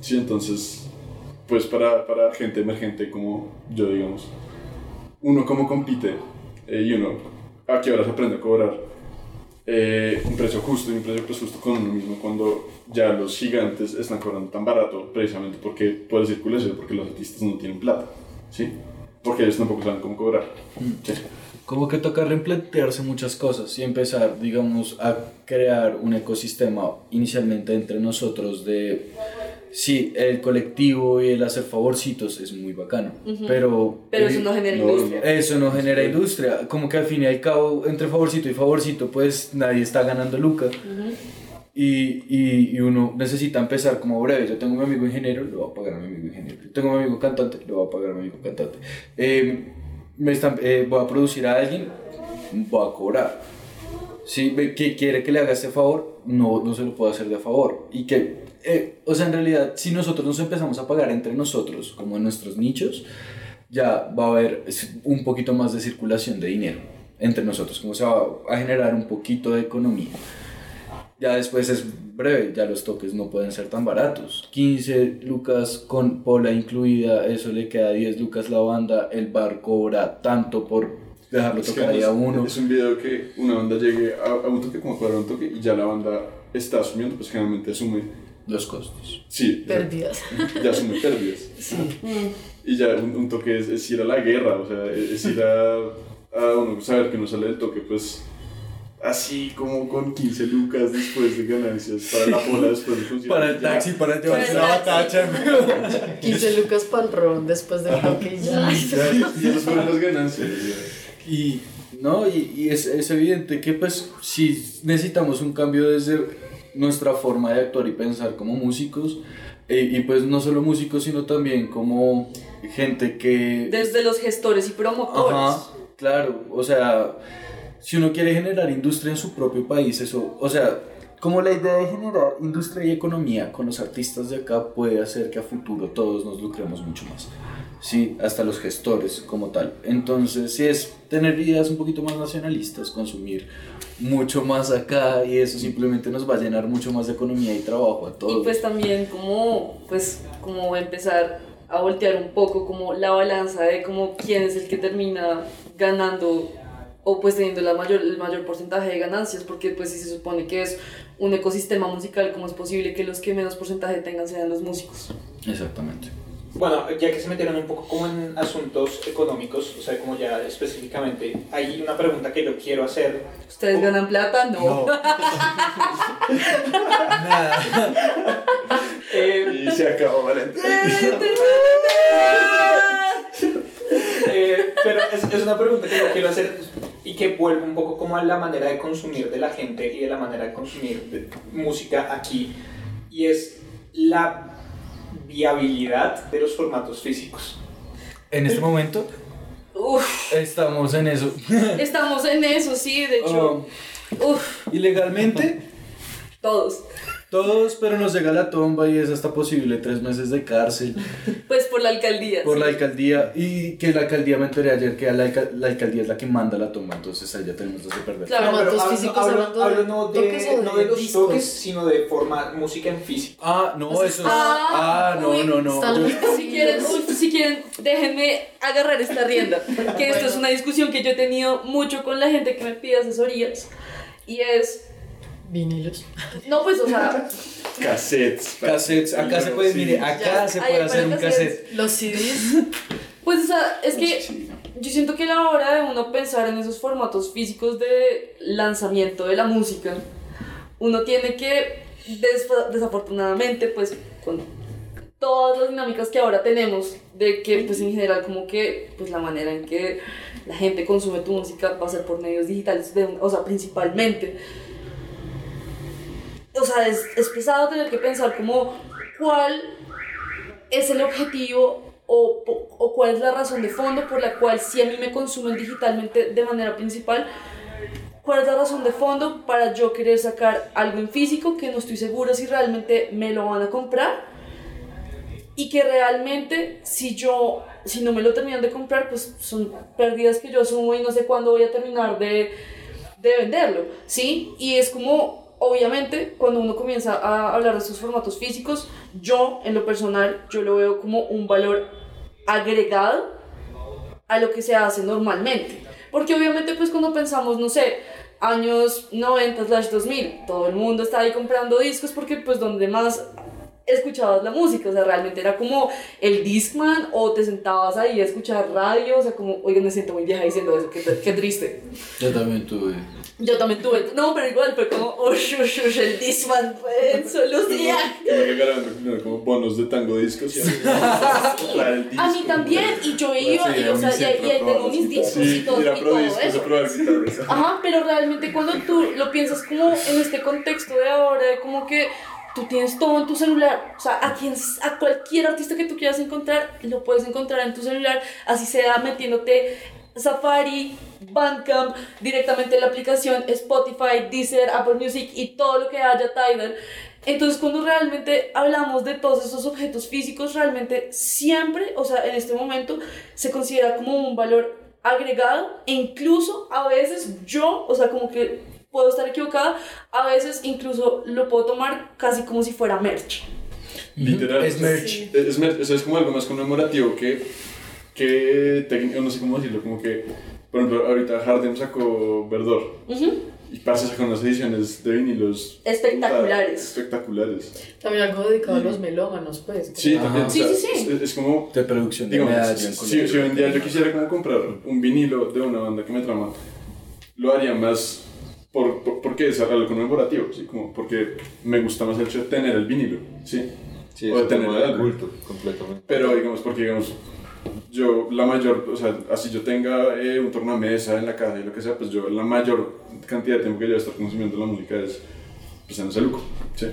Sí, entonces, pues para, para gente emergente como yo, digamos, uno cómo compite eh, y uno a qué horas aprende a cobrar eh, un precio justo y un precio pues justo con uno mismo cuando ya los gigantes están cobrando tan barato precisamente porque puede circular eso, porque los artistas no tienen plata, ¿sí? Porque ellos tampoco saben cómo cobrar. ¿sí? Como que toca replantearse muchas cosas y empezar, digamos, a crear un ecosistema inicialmente entre nosotros de... Sí, el colectivo y el hacer favorcitos es muy bacano, pero... Pero eso no genera No, industria. Eso no genera industria. Como que al fin y al cabo, entre favorcito y favorcito, pues nadie está ganando lucas. y, y, y uno necesita empezar como breve. Yo tengo a mi amigo ingeniero, le voy a pagar a mi amigo ingeniero. Yo tengo a mi amigo cantante, le voy a pagar a mi amigo cantante. Eh, me están, eh, voy a producir a alguien, voy a cobrar. Si ve que quiere que le haga este favor, no, no se lo puedo hacer de favor. Y que, eh, o sea, en realidad, si nosotros nos empezamos a pagar entre nosotros, como en nuestros nichos, ya va a haber un poquito más de circulación de dinero entre nosotros, como se va a generar un poquito de economía. Ya después es breve, ya los toques no pueden ser tan baratos. 15 lucas con pola incluida, eso le queda 10 lucas la banda, el bar cobra tanto por dejarlo Es tocar ahí a uno. Es un video que una banda llegue a, a un toque, como para un toque, y ya la banda está asumiendo, pues generalmente asume, Los costos. sí, ya- Pérdidas. ya asume pérdidas. Mm. Y ya un, un toque es, es ir a la guerra, o sea, es, es ir a, a uno saber que uno sale del toque, pues así como con 15 lucas después de ganancias para la bola después de funcionar. Para el taxi, para llevarse el la batacha. 15 lucas para el ron después del toque y ya. Ya, y esas fueron las ganancias. ya. Y, no, y, y es, es evidente que pues si necesitamos un cambio desde nuestra forma de actuar y pensar como músicos, eh, y pues no solo músicos, sino también como gente que... Desde los gestores y promotores. Ajá, claro, o sea, si uno quiere generar industria en su propio país, eso, o sea, como la idea de generar industria y economía con los artistas de acá puede hacer que a futuro todos nos lucremos mucho más. Sí, hasta los gestores como tal. Entonces, si es tener ideas un poquito más nacionalistas, consumir mucho más acá y eso simplemente nos va a llenar mucho más de economía y trabajo a todos. Y pues también como, pues, como empezar a voltear un poco como la balanza de como quién es el que termina ganando o pues teniendo la mayor, el mayor porcentaje de ganancias, porque pues si se supone que es un ecosistema musical, ¿cómo es posible que los que menos porcentaje tengan sean los músicos? Exactamente. Bueno, ya que se metieron un poco como en asuntos económicos, o sea, como ya específicamente, hay una pregunta que yo quiero hacer. ¿Ustedes Oh. ganan plata? No. Eh, Y se acabó Valentín. Eh, pero es, es una pregunta que yo quiero hacer y que vuelve un poco como a la manera de consumir de la gente y de la manera de consumir de música aquí y es la viabilidad de los formatos físicos. En este momento Uf, estamos en eso. estamos en eso, sí, de hecho. Oh, Uf, ilegalmente, todos. Todos, pero nos llega la tomba y es hasta posible tres meses de cárcel Pues por la alcaldía. por sí. la alcaldía. Y que la alcaldía me enteré ayer que la, alca- la alcaldía es la que manda la tomba, entonces ahí ya tenemos dos de perder. Claro, Formatos hablo- físicos hablo, hablando de hablo no, de, de no de los discos. toques, sino de forma música en físico. Ah, no, O sea, eso es. ah, Ah, no, uy, no, no. yo- muy Si quieren, uf, si quieren, déjenme agarrar esta rienda. Que esto es una discusión que yo he tenido mucho con la gente que me pide asesorías. Y es. Vinilos. No, pues, o sea, Cassettes. Cassettes, acá se puede, mire, acá Ya, se puede hacer un cassette. Los CDs. pues, o sea, es que yo siento que a la hora de uno pensar en esos formatos físicos de lanzamiento de la música, uno tiene que, desafortunadamente, pues, con todas las dinámicas que ahora tenemos, de que, pues, en general, como que, pues, la manera en que la gente consume tu música va a ser por medios digitales, de un- o sea, principalmente. O sea, es, es pesado tener que pensar como cuál es el objetivo o, o cuál es la razón de fondo por la cual si a mí me consumen digitalmente de manera principal, cuál es la razón de fondo para yo querer sacar algo en físico que no estoy segura si realmente me lo van a comprar y que realmente si yo si no me lo terminan de comprar pues son pérdidas que yo asumo y no sé cuándo voy a terminar de, de venderlo ¿sí? y es como obviamente cuando uno comienza a hablar de estos formatos físicos yo en lo personal yo lo veo como un valor agregado a lo que se hace normalmente porque obviamente pues cuando pensamos no sé años 90 slash 2000. Todo el mundo estaba ahí comprando discos porque pues donde más escuchabas la música, o sea, realmente era como el Discman o te sentabas ahí a escuchar radio, o sea, como, oigan, me siento muy vieja diciendo eso, qué, qué triste. Yo también tuve. Yo también tuve, no, pero igual fue como, oh, shush, shush, el Discman fue en me regalando como bonos de tango discos y. A mí también, y yo iba, Sí, y, o sea, y, y ahí tengo mis discos y todo, y eso. Ajá, pero realmente cuando tú lo piensas como en este contexto de ahora, como que tú tienes todo en tu celular, o sea, a, quien, a cualquier artista que tú quieras encontrar, lo puedes encontrar en tu celular, así sea metiéndote Safari, Bandcamp, directamente en la aplicación Spotify, Deezer, Apple Music y todo lo que haya Tidal. Entonces, cuando realmente hablamos de todos esos objetos físicos, realmente siempre, o sea, en este momento, se considera como un valor agregado e incluso a veces yo, o sea, como que puedo estar equivocada, a veces incluso lo puedo tomar casi como si fuera merch. Literal. Es merch. Sí. Es, mer- o sea, es como algo más conmemorativo que, que técnico, no sé cómo decirlo, como que, por ejemplo, ahorita Hardem sacó Verdor Ujú. y Parce sacó unas ediciones de vinilos Espectaculares. puta, espectaculares. También algo dedicado a los melómanos, pues. Sí, Ajá. también. o Sí, sea, sí, sí. Es, es como, De producción de digamos, medalla. si, si hoy en día yo quisiera como comprar un vinilo de una banda que me trama, lo haría más por, por- porque es algo conmemorativo, ¿sí? como porque me gusta más el hecho de tener el vinilo, ¿sí? Sí, O de tener algo. culto, completamente. Pero digamos, porque digamos, yo la mayor, o sea, así yo tenga eh, un tornamesa en la casa y lo que sea, pues yo la mayor cantidad de tiempo que yo estar consumiendo la música es pues en ese luco, ¿sí?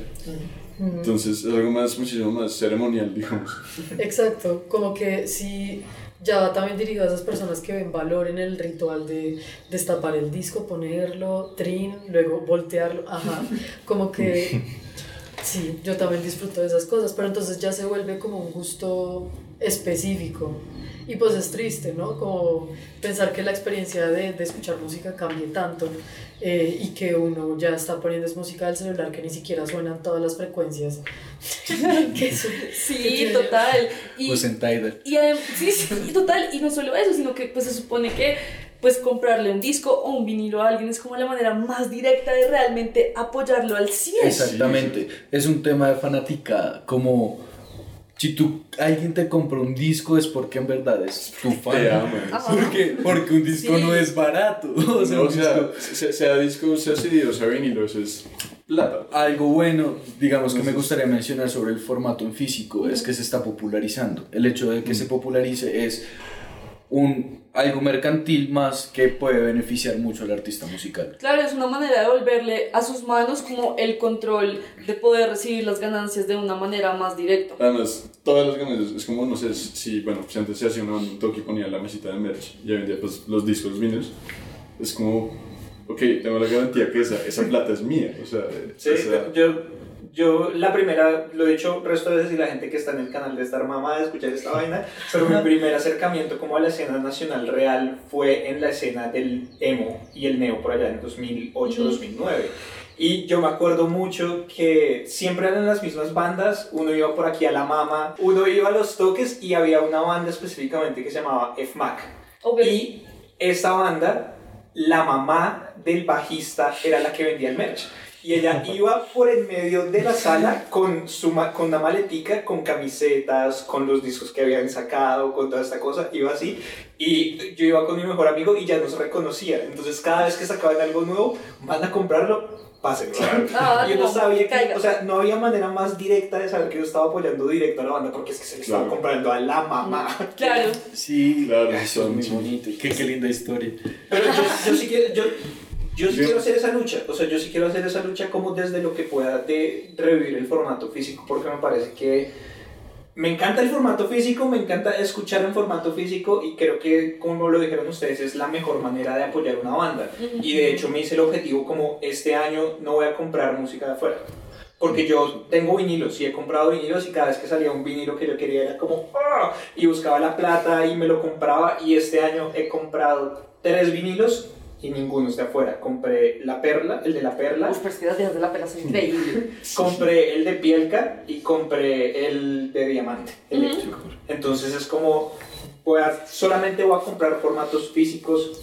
Entonces es algo más, muchísimo más ceremonial, digamos. Exacto, como que si ya también dirigido a esas personas que ven valor en el ritual de destapar el disco, ponerlo, trin, luego voltearlo, ajá, como que sí, yo también disfruto de esas cosas, pero entonces ya se vuelve como un gusto específico. Y pues es triste, ¿no? Como pensar que la experiencia de, de escuchar música cambie tanto eh, y que uno ya está poniendo es música del celular que ni siquiera suenan todas las frecuencias. que su- que Sí, tiene. total. Y, Pues en Tidal. y sí, sí, total. Y no solo eso, sino que pues se supone que pues comprarle un disco o un vinilo a alguien es como la manera más directa de realmente apoyarlo al 100. Exactamente. Es un tema de fanaticada. Como si tú, alguien te compra un disco es porque en verdad es tu fan. Te ama. Ajá. Porque, porque un disco Sí. no es barato. O sea, O sea, disco- sea, sea disco, sea CD o sea vinilo, es plata. Algo bueno, digamos, que me gustaría mencionar sobre el formato en físico es que se está popularizando. El hecho de que se popularice es un, algo mercantil más que puede beneficiar mucho al artista musical. Claro, es una manera de volverle a sus manos como el control de poder recibir las ganancias de una manera más directa. Además, todas las ganancias, es como, no sé, si, bueno, si antes se hacía una en Tokio y ponía la mesita de merch, y hoy en día, pues, los discos, los vinilos, es como, ok, tengo la garantía que esa, esa plata es mía, o sea, Sí, esa- yo, yo la primera, lo he dicho resto de veces y la gente que está en el canal de estar mamá de escuchar esta vaina, pero mi primer acercamiento como a la escena nacional real fue en la escena del emo y el neo por allá en 2008-2009. Y yo me acuerdo mucho que siempre eran las mismas bandas, uno iba por aquí a la mama, uno iba a los toques y había una banda específicamente que se llamaba FMAC. Ok. Y esta banda, la mamá del bajista era la que vendía el merch. Y ella iba por el medio de la sala con, su ma- con una maletica, con camisetas, con los discos que habían sacado, con toda esta cosa. Iba así. Y yo iba con mi mejor amigo y ya nos reconocía. Entonces cada vez que sacaban algo nuevo, van a comprarlo, pásenlo. Ah, y uno como sabía que, o sea, no había manera más directa de saber que yo estaba apoyando directo a la banda porque es que se le estaba Claro. comprando a la mamá. Claro. Sí, Claro, eso es son- muy bonito. Qué, qué linda historia. Pero yo, yo sí quiero, yo, yo sí quiero hacer esa lucha, o sea, yo sí quiero hacer esa lucha como desde lo que pueda de revivir el formato físico, porque me parece que me encanta el formato físico, me encanta escuchar en formato físico y creo que, como lo dijeron ustedes, es la mejor manera de apoyar una banda. Y de hecho me hice el objetivo como este año no voy a comprar música de afuera. Porque yo tengo vinilos y he comprado vinilos y cada vez que salía un vinilo que yo quería era como ¡ah! y buscaba la plata y me lo compraba y este año he comprado tres vinilos y ninguno es de afuera. Compré la perla, el de la perla, Uf, pero es que las viejas de la pela son increíbles. compré el de pielca y compré el de diamante. Entonces es como voy a- solamente voy a comprar formatos físicos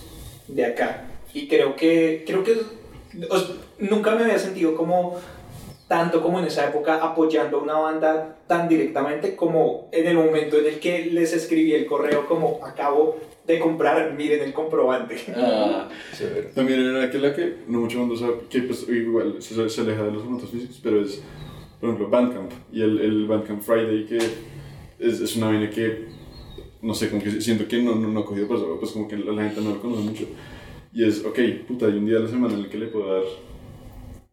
de acá. Y creo que, creo que os- nunca me había sentido como tanto como en esa época apoyando a una banda tan directamente como en el momento en el que les escribí el correo como acabo de comprar, miren el comprobante. Ah, Severo. También era que la que no mucho mundo sabe, que pues igual se, se aleja de los formatos físicos, pero es, por ejemplo, Bandcamp y el, el Bandcamp Friday, que es, es una vaina que, no sé, como que siento que no, no, no ha cogido paso, pues como que la, la gente no lo conoce mucho. Y es, ok, puta, hay un día a la semana en el que le puedo dar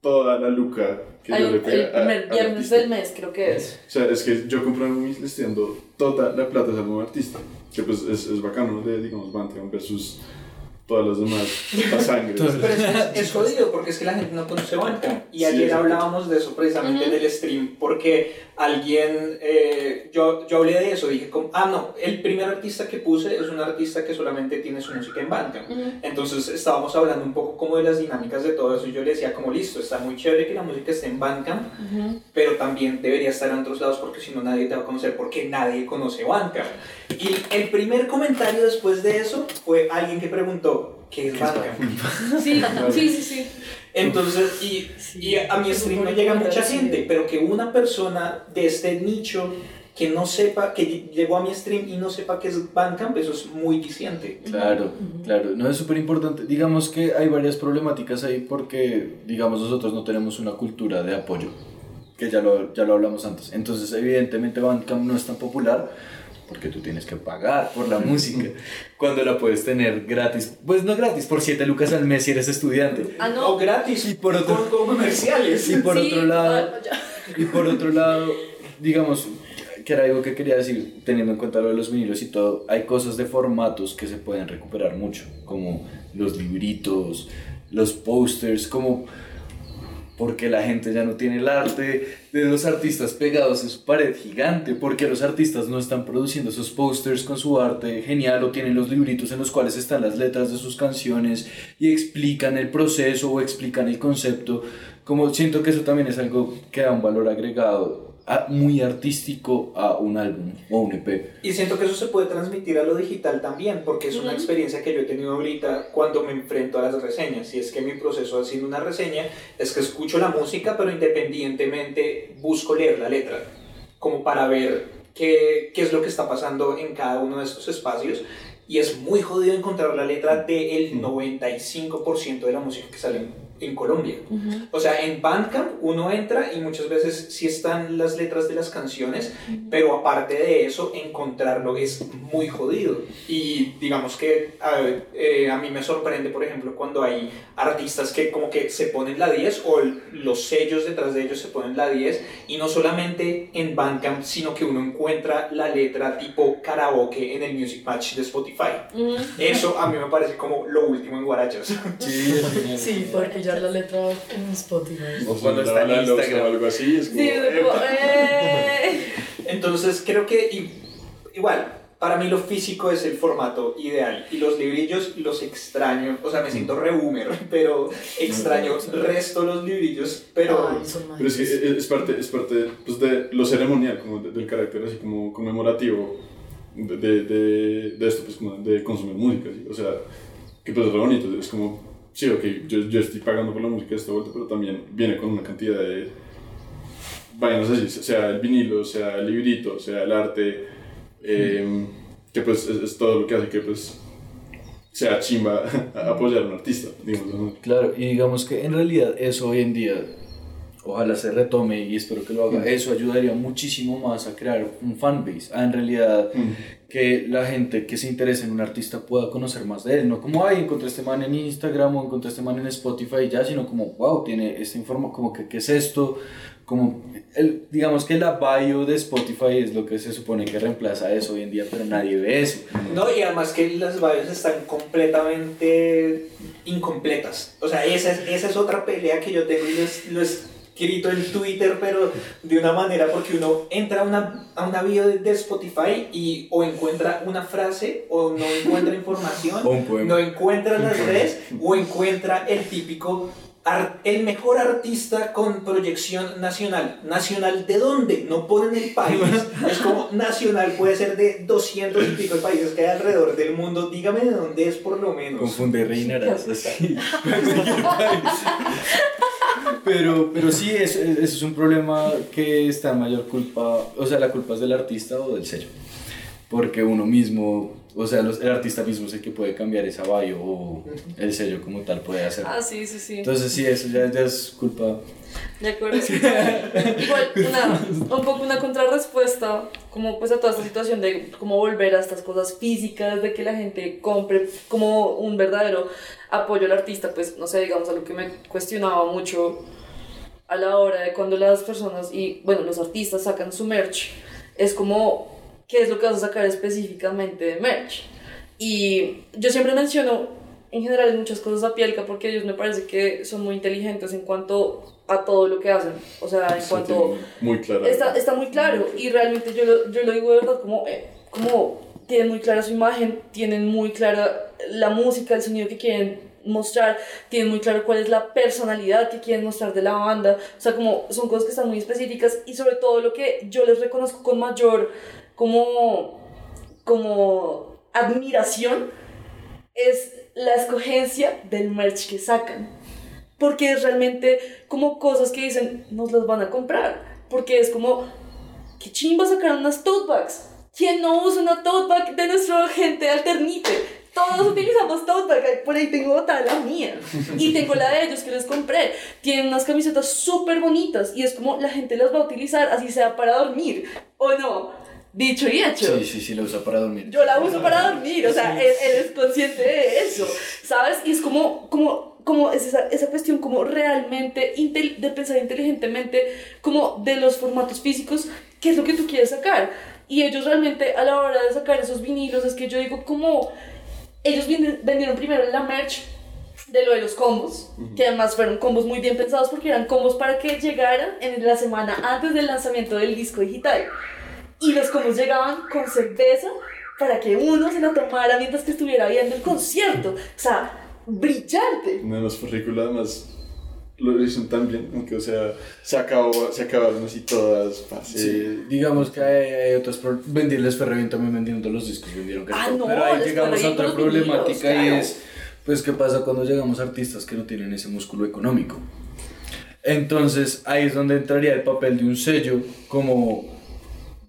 toda la luca que Hay yo le pegué el a- primer viernes del mes, creo que es. O sea, es que yo compré un le estoy dando toda la plata al nuevo artista. Que pues es, es bacano, ¿no? De, digamos, Bandcamp versus todas las demás, la sangre. Pero es, es, es jodido porque es que la gente no conoce Bandcamp. Y Sí, ayer hablábamos de eso precisamente en el stream porque alguien, eh, yo, yo hablé de eso, dije, como, ah, no, el primer artista que puse es un artista que solamente tiene su música en Bandcamp. Entonces estábamos hablando un poco como de las dinámicas de todo eso y yo le decía como, listo, está muy chévere que la música esté en Bandcamp, pero también debería estar en otros lados porque si no nadie te va a conocer porque nadie conoce Bandcamp. Y el primer comentario después de eso fue alguien que preguntó, ¿qué es Bandcamp? Sí, sí, sí, sí. Entonces, y, y a mi stream no llega mucha gente, pero que una persona de este nicho que no sepa, que llegó a mi stream y no sepa qué es Bandcamp, eso es muy diciente. Claro, claro, no es súper importante. Digamos que hay varias problemáticas ahí porque, digamos, nosotros no tenemos una cultura de apoyo, que ya lo, ya lo hablamos antes. Entonces, evidentemente, Bandcamp no es tan popular porque tú tienes que pagar por la música cuando la puedes tener gratis. Pues no gratis, por 7 lucas al mes si eres estudiante. Ah, O no. gratis, Y por otro- con, comerciales. Y por Sí, otro lado, ah, y por otro lado, digamos, que era algo que quería decir, teniendo en cuenta lo de los vinilos y todo, hay cosas de formatos que se pueden recuperar mucho, como los libritos, los posters, como porque la gente ya no tiene el arte de los artistas pegados en su pared gigante, porque los artistas no están produciendo esos posters con su arte genial o tienen los libritos en los cuales están las letras de sus canciones y explican el proceso o explican el concepto. Como siento que eso también es algo que da un valor agregado a- muy artístico a un álbum o un EP. Y siento que eso se puede transmitir a lo digital también, porque es una experiencia que yo he tenido ahorita cuando me enfrento a las reseñas. Y es que mi proceso haciendo una reseña es que escucho la música, pero independientemente busco leer la letra, como para ver qué, qué es lo que está pasando en cada uno de estos espacios. Y es muy jodido encontrar la letra del 95% de la música que sale en- Colombia. O sea, en Bandcamp uno entra y muchas veces sí están las letras de las canciones, pero aparte de eso, encontrarlo es muy jodido. Y digamos que a, eh, a mí me sorprende, por ejemplo, cuando hay artistas que como que se ponen la 10 o el- los sellos detrás de ellos se ponen la 10 y no solamente en Bandcamp, sino que uno encuentra la letra tipo karaoke en el Music Match de Spotify. Eso a mí me parece como lo último en Guarachas. Sí, porque ya la letra en Spotify. O cuando está en Instagram. o algo así, es como... Sí, como, ¡eh! Entonces creo que igual, para mí lo físico es el formato ideal y los librillos los extraño, o sea, me siento re boomer, pero extraño resto los librillos, pero Ay, Pero es que es, es parte, es parte pues, de lo ceremonial, como de- del carácter así como conmemorativo de, de, de, de esto, pues como de consumir música, ¿sí? o sea, que pues es re bonito, es como, sí, ok, yo, yo estoy pagando por la música de esta vuelta, pero también viene con una cantidad de vainas así, sea el vinilo, sea el librito, sea el arte, eh, que pues es, es todo lo que hace que pues sea chimba apoyar a un artista, digamos. Claro, y digamos que en realidad eso hoy en día, ojalá se retome y espero que lo haga, eso ayudaría muchísimo más a crear un fanbase, a en realidad que la gente que se interese en un artista pueda conocer más de él, no como, ay, encontré este man en Instagram o encontré este man en Spotify y ya, sino como, wow, tiene esta información, como que, ¿qué es esto? Como, el, digamos que la bio de Spotify es lo que se supone que reemplaza eso hoy en día, pero nadie ve eso. no, y además que las bios están completamente incompletas. O sea, esa es, esa es otra pelea que yo tengo y lo, es- lo he escrito en Twitter, pero de una manera porque uno entra a una, a una bio de, de Spotify y o encuentra una frase o no encuentra información. O un poema. no encuentra las redes o encuentra el típico el mejor artista con proyección nacional. ¿Nacional de dónde? No ponen el país. Es como nacional, puede ser de 200 y pico de países que hay alrededor del mundo. Dígame de dónde es por lo menos. Confunde reinarás así. pero, pero sí, eso, eso es un problema que está en mayor culpa, o sea, la culpa es del artista o del sello. Porque uno mismo, o sea, los- el artista mismo es el que puede cambiar esa bio o el sello como tal puede hacer. Ah, sí, sí, sí. Entonces sí, eso ya, ya es culpa. De acuerdo. Igual, una, un poco una contrarrespuesta, como pues a toda esta situación de cómo volver a estas cosas físicas, de que la gente compre como un verdadero apoyo al artista, pues no sé, digamos, algo que me cuestionaba mucho a la hora de cuando las personas y, bueno, los artistas sacan su merch, es como, ¿qué es lo que vas a sacar específicamente de merch? Y yo siempre menciono en general muchas cosas a Pielka porque ellos me parece que son muy inteligentes en cuanto a todo lo que hacen. O sea, en Sí, cuanto... Muy claro. Está, está muy claro y realmente yo lo, yo lo digo de verdad como, eh, como tienen muy clara su imagen, tienen muy clara la música, el sonido que quieren mostrar, tienen muy claro cuál es la personalidad que quieren mostrar de la banda, o sea, como son cosas que están muy específicas y sobre todo lo que yo les reconozco con mayor como, como admiración es la escogencia del merch que sacan porque es realmente como cosas que dicen, nos las van a comprar. Porque es como, qué chimba sacar unas tote bags. ¿Quién no usa una tote bag de nuestro gente alternite? Todos utilizamos tote bag, por ahí tengo otra, la mía. Y tengo la de ellos que les compré. Tienen unas camisetas súper bonitas y es como la gente las va a utilizar, así sea para dormir, ¿o no? Dicho y hecho. Sí, sí, sí, la usa para dormir. Yo la uso para dormir, o sea, él, él es consciente de eso, ¿sabes? Y es como, como, como es esa, esa cuestión como realmente intel- de pensar inteligentemente, como de los formatos físicos, qué es lo que tú quieres sacar. Y ellos realmente a la hora de sacar esos vinilos, es que yo digo como, ellos vendieron primero la merch de lo de los combos, que además fueron combos muy bien pensados porque eran combos para que llegaran en la semana antes del lanzamiento del disco digital. Y los combos llegaban con cerveza para que uno se lo tomara mientras que estuviera viendo el concierto. O sea, brillante. Una de las películas más lo hicieron tan bien, aunque o sea, se, acabó, se acabaron así todas. Sí, digamos que hay, hay otras vendirles Ferrevin también vendieron todos los discos, vendieron Ah, no, Pero ahí llegamos a otra los vinilos, problemática y claro. es, pues, ¿qué pasa cuando llegamos a artistas que no tienen ese músculo económico? Entonces, ahí es donde entraría el papel de un sello, como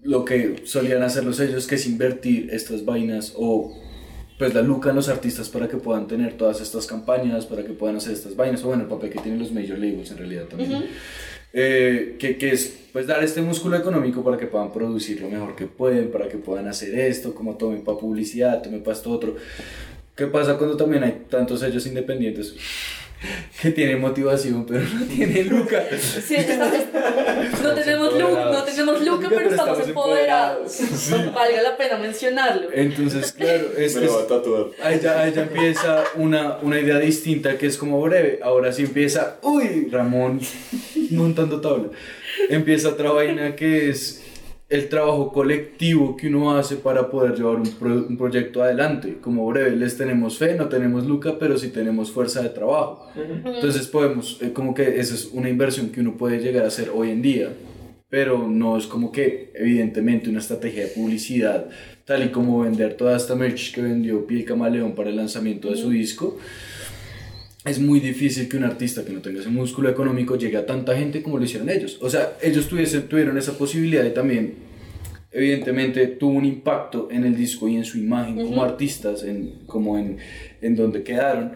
lo que solían hacer los sellos, que es invertir estas vainas o pues la luca en los artistas para que puedan tener todas estas campañas, para que puedan hacer estas vainas, o bueno, el papel que tienen los major labels en realidad también. Eh, que, que es pues dar este músculo económico para que puedan producir lo mejor que pueden, para que puedan hacer esto, como tomen para publicidad, tomen para esto otro. ¿Qué pasa cuando también hay tantos sellos independientes que tienen motivación pero no tienen luca? Sí, estamos- no tenemos look, no tenemos look, pero estamos empoderados. Valga la pena mencionarlo. Entonces, claro, es, Me va a tatuar. ahí, ya, ahí ya empieza una, una idea distinta que es como breve. Ahora sí empieza, uy, Ramón montando tabla. Empieza otra vaina que es el trabajo colectivo que uno hace para poder llevar un, pro- un proyecto adelante. Como breve, les tenemos fe, no tenemos luca, pero sí tenemos fuerza de trabajo. Entonces podemos, eh, como que esa es una inversión que uno puede llegar a hacer hoy en día, pero no es como que evidentemente una estrategia de publicidad, tal y como vender toda esta merch que vendió Pie Camaleón para el lanzamiento de su disco. Es muy difícil que un artista que no tenga ese músculo económico llegue a tanta gente como lo hicieron ellos. O sea, ellos tuviesen, tuvieron esa posibilidad y también, evidentemente, tuvo un impacto en el disco y en su imagen como artistas, en, como en, en donde quedaron,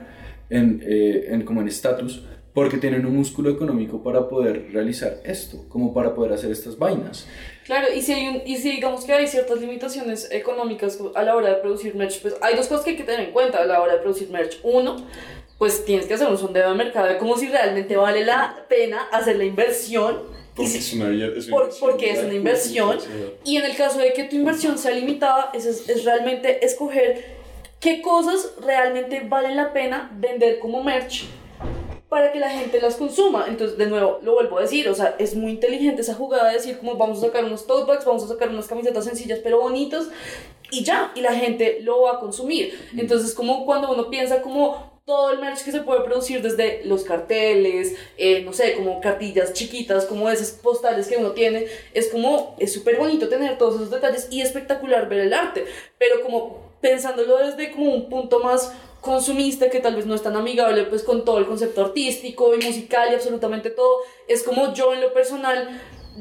en, eh, en, como en estatus, porque tienen un músculo económico para poder realizar esto, como para poder hacer estas vainas. Claro, y si, hay un, y si digamos que hay ciertas limitaciones económicas a la hora de producir merch, pues hay dos cosas que hay que tener en cuenta a la hora de producir merch. Uno, pues tienes que hacer un sondeo de mercado de como si realmente vale la pena hacer la inversión. Porque si- es una, es una por- inversión, porque es una inversión. Y en el caso de que tu inversión sea limitada, es, es, es realmente escoger qué cosas realmente valen la pena vender como merch para que la gente las consuma. Entonces, de nuevo, lo vuelvo a decir, o sea, es muy inteligente esa jugada de decir como vamos a sacar unos tote bags, vamos a sacar unas camisetas sencillas pero bonitas y ya, y la gente lo va a consumir. Entonces, como cuando uno piensa como todo el merch que se puede producir desde los carteles, eh, no sé, como cartillas chiquitas, como esas postales que uno tiene, es como, es súper bonito tener todos esos detalles y espectacular ver el arte, pero como pensándolo desde como un punto más consumista que tal vez no es tan amigable pues con todo el concepto artístico y musical y absolutamente todo, es como yo en lo personal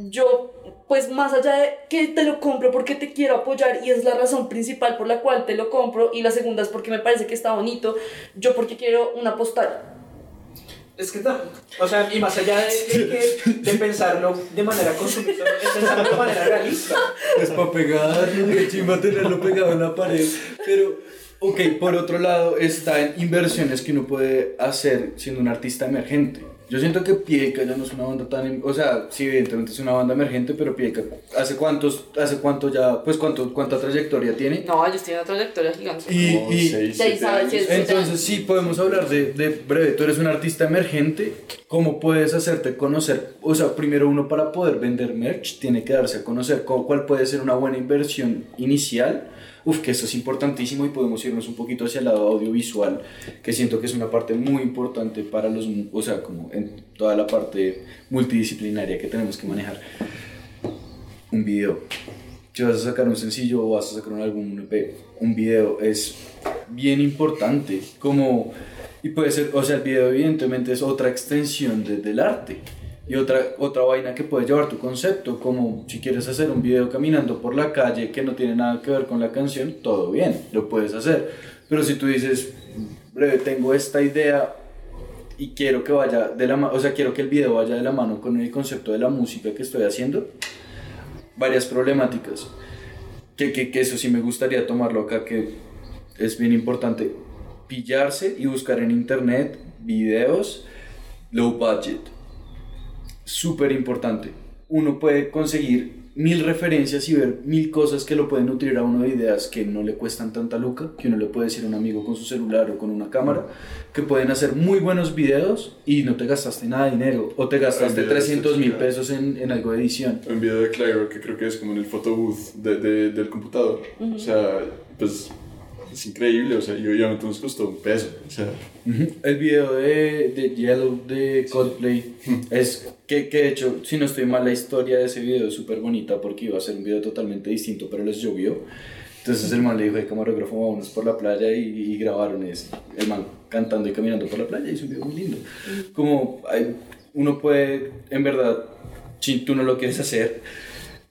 yo, pues más allá de que te lo compro porque te quiero apoyar y es la razón principal por la cual te lo compro y la segunda es porque me parece que está bonito, yo porque quiero una postal. Es que, ta- o sea, y más allá de, de que- de pensarlo de manera consumista, es pensarlo de manera realista. Es para pegarlo, que chimba tenerlo pegado en la pared. Pero, ok, por otro lado, está en inversiones que uno puede hacer siendo un artista emergente. Yo siento que Pieca ya no es una banda tan... O sea, sí, evidentemente es una banda emergente, pero Pieca, ¿hace cuántos, hace cuánto ya, pues cuánto, cuánta trayectoria tiene? No, ellos tienen una trayectoria gigante. Y, Como y- seis, Seis, años. Entonces sí, podemos hablar de, de breve, tú eres un artista emergente, ¿cómo puedes hacerte conocer? O sea, primero uno para poder vender merch tiene que darse a conocer ¿Cómo- cuál puede ser una buena inversión inicial. Uf, que eso es importantísimo y podemos irnos un poquito hacia el lado audiovisual, que siento que es una parte muy importante para los, o sea, como en toda la parte multidisciplinaria que tenemos que manejar. Un video. Si vas a sacar un sencillo o vas a sacar un álbum, EP, un video es bien importante. Como, y puede ser, o sea, el video evidentemente es otra extensión de- del arte. Y otra, otra vaina que puede llevar tu concepto, como si quieres hacer un video caminando por la calle que no tiene nada que ver con la canción, todo bien, lo puedes hacer. Pero si tú dices, breve, tengo esta idea y quiero que vaya de la o sea, quiero que el video vaya de la mano con el concepto de la música que estoy haciendo, varias problemáticas. Que, que, que eso sí me gustaría tomarlo acá, que es bien importante. Pillarse y buscar en internet videos low budget. Súper importante. Uno puede conseguir mil referencias y ver mil cosas que lo pueden nutrir a uno de ideas que no le cuestan tanta luca, que uno le puede decir a un amigo con su celular o con una cámara, que pueden hacer muy buenos videos y no te gastaste nada de dinero o te gastaste videos 300 mil pesos en, en algo de edición. Un video de Clairo que creo que es como en el photobooth de, de, del computador. O sea, pues es increíble, o sea, y obviamente nos costó un peso. O sea. El video de, de Yellow de Coldplay es que, que de hecho, si no estoy mal, la historia de ese video es súper bonita porque iba a ser un video totalmente distinto, pero les llovió. Entonces el man le dijo al camarógrafo, vámonos por la playa y, y grabaron es, el man cantando y caminando por la playa y es un video muy lindo. Como hay- uno puede, en verdad, si tú no lo quieres hacer,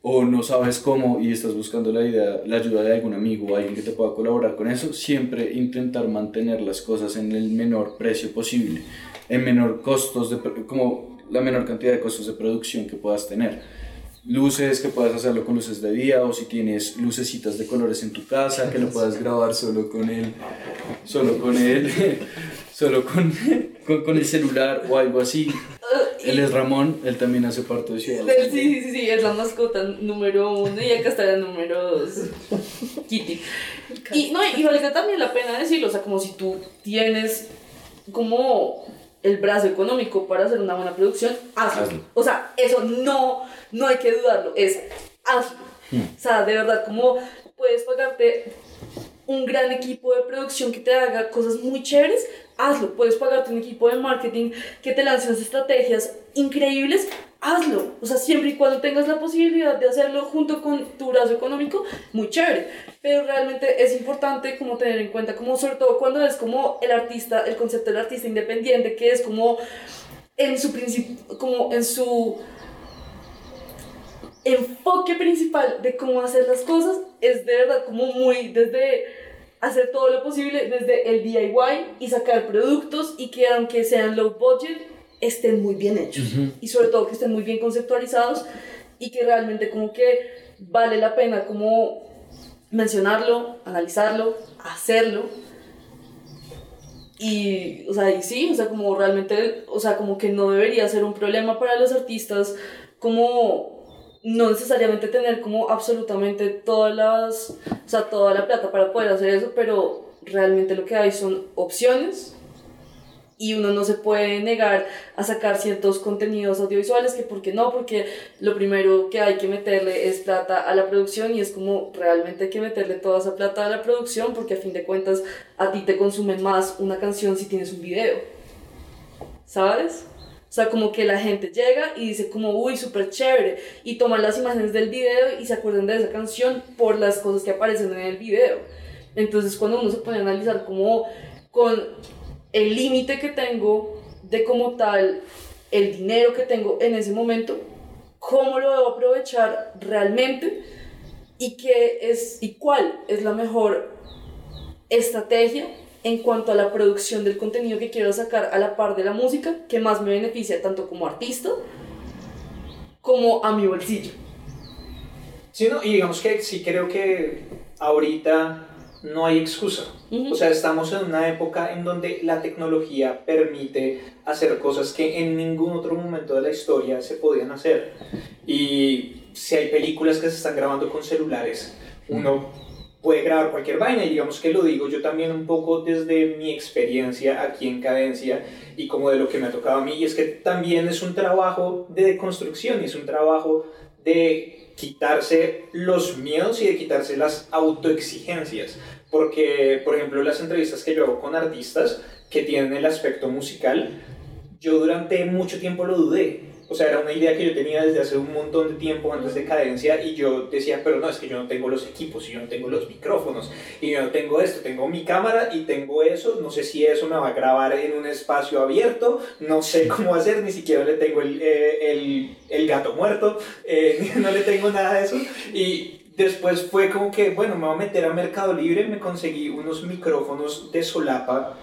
o no sabes cómo y estás buscando la, la ayuda de algún amigo o alguien que te pueda colaborar con eso, siempre intentar mantener las cosas en el menor precio posible, en menor costos, de, como la menor cantidad de costos de producción que puedas tener. Luces, que puedas hacerlo con luces de día o si tienes lucecitas de colores en tu casa, que lo puedas grabar solo con el, solo con el, solo con, con, con el celular o algo así. Él es Ramón, él también hace parte de Ciudad. Sí, sí, sí, sí, es la mascota número uno y acá está la número dos. Kitty. Y no, y vale también la pena decirlo, o sea, como si tú tienes como el brazo económico para hacer una buena producción, hazlo. Hazlo. O sea, eso no, no hay que dudarlo, es hazlo. O sea, de verdad, como puedes pagarte un gran equipo de producción que te haga cosas muy chéveres, hazlo. Puedes pagarte un equipo de marketing que te lance unas estrategias increíbles, hazlo. O sea, siempre y cuando tengas la posibilidad de hacerlo junto con tu brazo económico, muy chévere. Pero realmente es importante como tener en cuenta, como sobre todo cuando es como el artista, el concepto del artista independiente, que es como en su principio, como en su enfoque principal de cómo hacer las cosas es de verdad como muy desde hacer todo lo posible desde el DIY y sacar productos y que aunque sean low budget estén muy bien hechos. Y sobre todo que estén muy bien conceptualizados y que realmente como que vale la pena como mencionarlo, analizarlo, hacerlo. Y, o sea, y sí, o sea, como realmente, o sea, como que no debería ser un problema para los artistas, como no necesariamente tener como absolutamente todas las, o sea, toda la plata para poder hacer eso, pero realmente lo que hay son opciones y uno no se puede negar a sacar ciertos contenidos audiovisuales, que porque no, porque lo primero que hay que meterle es plata a la producción y es como realmente hay que meterle toda esa plata a la producción porque a fin de cuentas a ti te consume más una canción si tienes un video, ¿sabes? O sea, como que la gente llega y dice como, uy, súper chévere, y toman las imágenes del video y se acuerdan de esa canción por las cosas que aparecen en el video. Entonces, cuando uno se pone a analizar como con el límite que tengo de como tal el dinero que tengo en ese momento, cómo lo debo aprovechar realmente y qué es y cuál es la mejor estrategia en cuanto a la producción del contenido que quiero sacar a la par de la música que más me beneficia tanto como artista como a mi bolsillo. Sí, no, y digamos que sí creo que ahorita no hay excusa. Ujú. O sea, estamos en una época en donde la tecnología permite hacer cosas que en ningún otro momento de la historia se podían hacer. Y si hay películas que se están grabando con celulares, uno puede grabar cualquier vaina. Y digamos que lo digo yo también un poco desde mi experiencia aquí en Cadencia y como de lo que me ha tocado a mí. Y es que también es un trabajo de deconstrucción y es un trabajo de quitarse los miedos y de quitarse las autoexigencias. Porque por ejemplo las entrevistas que yo hago con artistas que tienen el aspecto musical yo durante mucho tiempo lo dudé o sea, era una idea que yo tenía desde hace un montón de tiempo antes de cadencia y yo decía, pero no, es que yo no tengo los equipos y yo no tengo los micrófonos y yo no tengo esto, tengo mi cámara y tengo eso, no sé si eso me va a grabar en un espacio abierto, no sé cómo hacer, ni siquiera le tengo el, eh, el, el gato muerto, eh, no le tengo nada de eso y después fue como que, bueno, me voy a meter a Mercado Libre, me conseguí unos micrófonos de solapa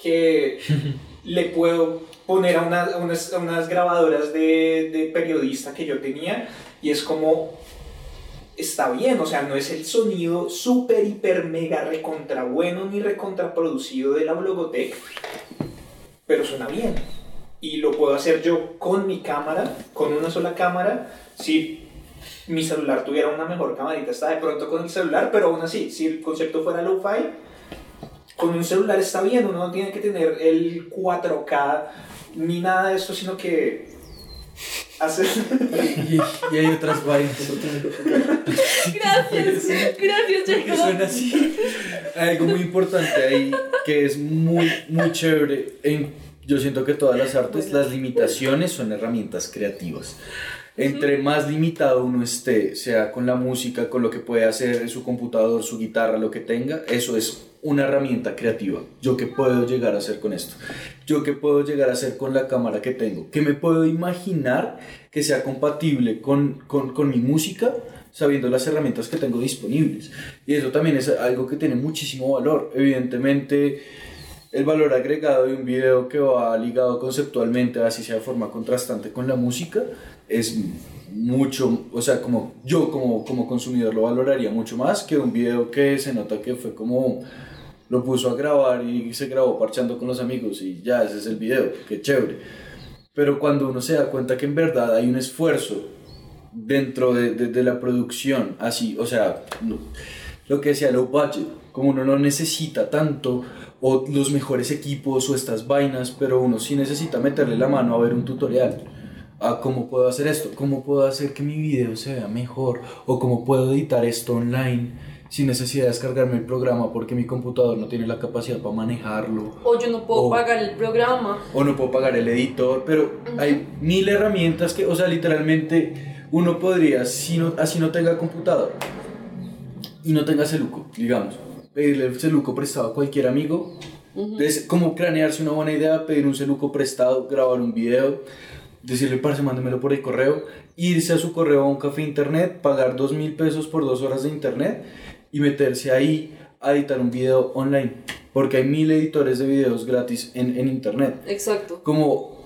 que le puedo poner a, una- unas, unas grabadoras de, de periodista que yo tenía y es como está bien, o sea, no es el sonido súper, hiper, mega recontra bueno ni recontra producido de la Blogotech, pero suena bien. Y lo puedo hacer yo con mi cámara, con una sola cámara. Si mi celular tuviera una mejor camarita, está de pronto con el celular, pero aún así, si el concepto fuera lo-fi, con un celular está bien, uno no tiene que tener el 4K ni nada de eso, sino que hacer... Y, y hay otras vainas. Gracias, gracias, Que Jacob. suena así. Hay algo muy importante ahí que es muy, muy chévere. En, yo siento que todas las artes, las limitaciones son herramientas creativas. Entre más limitado uno esté, sea con la música, con lo que puede hacer en su computador, su guitarra, lo que tenga, eso es una herramienta creativa. Yo qué puedo llegar a hacer con esto. Yo qué puedo llegar a hacer con la cámara que tengo. Que me puedo imaginar que sea compatible con, con, con mi música sabiendo las herramientas que tengo disponibles. Y eso también es algo que tiene muchísimo valor. Evidentemente, el valor agregado de un video que va ligado conceptualmente, así sea de forma contrastante con la música, es mucho, o sea, como yo como, como consumidor lo valoraría mucho más que un video que se nota que fue como lo puso a grabar y se grabó parchando con los amigos y ya ese es el video, qué chévere. Pero cuando uno se da cuenta que en verdad hay un esfuerzo dentro de, de- la producción, así, o sea, no- lo que decía low budget, como uno no necesita tanto o los mejores equipos o estas vainas, pero uno sí necesita meterle la mano a ver un tutorial. A cómo puedo hacer esto, cómo puedo hacer que mi video se vea mejor, o cómo puedo editar esto online sin necesidad de descargarme el programa porque mi computador no tiene la capacidad para manejarlo. O yo no puedo O- pagar el programa. o no puedo pagar el editor, pero hay mil herramientas que, o sea, literalmente uno podría, si no, así no tenga computador y no tenga celuco, digamos, pedirle el celuco prestado a cualquier amigo, es como cranearse una buena idea, pedir un celuco prestado, grabar un video, decirle, parce, mándemelo por el correo, irse a su correo a un café internet, pagar dos mil pesos por dos horas de internet y meterse ahí a editar un video online. Porque hay mil editores de videos gratis en, en internet. Exacto. Como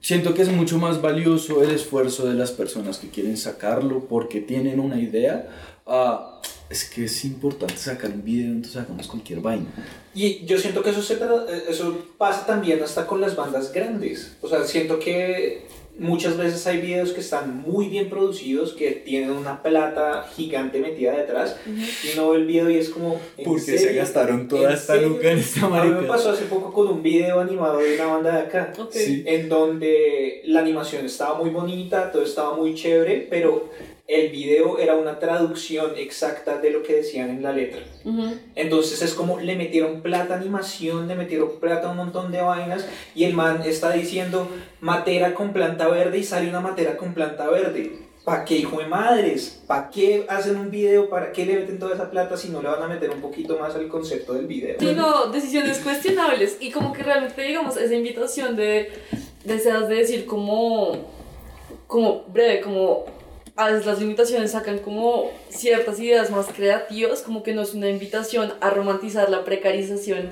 siento que es mucho más valioso el esfuerzo de las personas que quieren sacarlo porque tienen una idea. a, es que es importante sacar un video, entonces hagamos cualquier vaina. Y yo siento que eso, se, tra- eso pasa también hasta con las bandas grandes. O sea, siento que muchas veces hay videos que están muy bien producidos, que tienen una plata gigante metida detrás, y uno ve el video y es como... ¿en Porque se gastaron toda ¿En esta luca en esta A mí me pasó hace poco con un video animado de una banda de acá, Ok. Sí. en donde la animación estaba muy bonita, todo estaba muy chévere, pero el video era una traducción exacta de lo que decían en la letra. Ujú. Entonces es como le metieron plata a animación, le metieron plata a un montón de vainas y el man está diciendo matera con planta verde y sale una matera con planta verde. ¿Para qué hijo de madres? ¿Para qué hacen un video? ¿Para qué le meten toda esa plata si no le van a meter un poquito más al concepto del video? Sí, no, decisiones cuestionables. Y como que realmente, digamos, esa invitación de deseas de decir como, como breve, como a veces las invitaciones sacan como ciertas ideas más creativas, como que no es una invitación a romantizar la precarización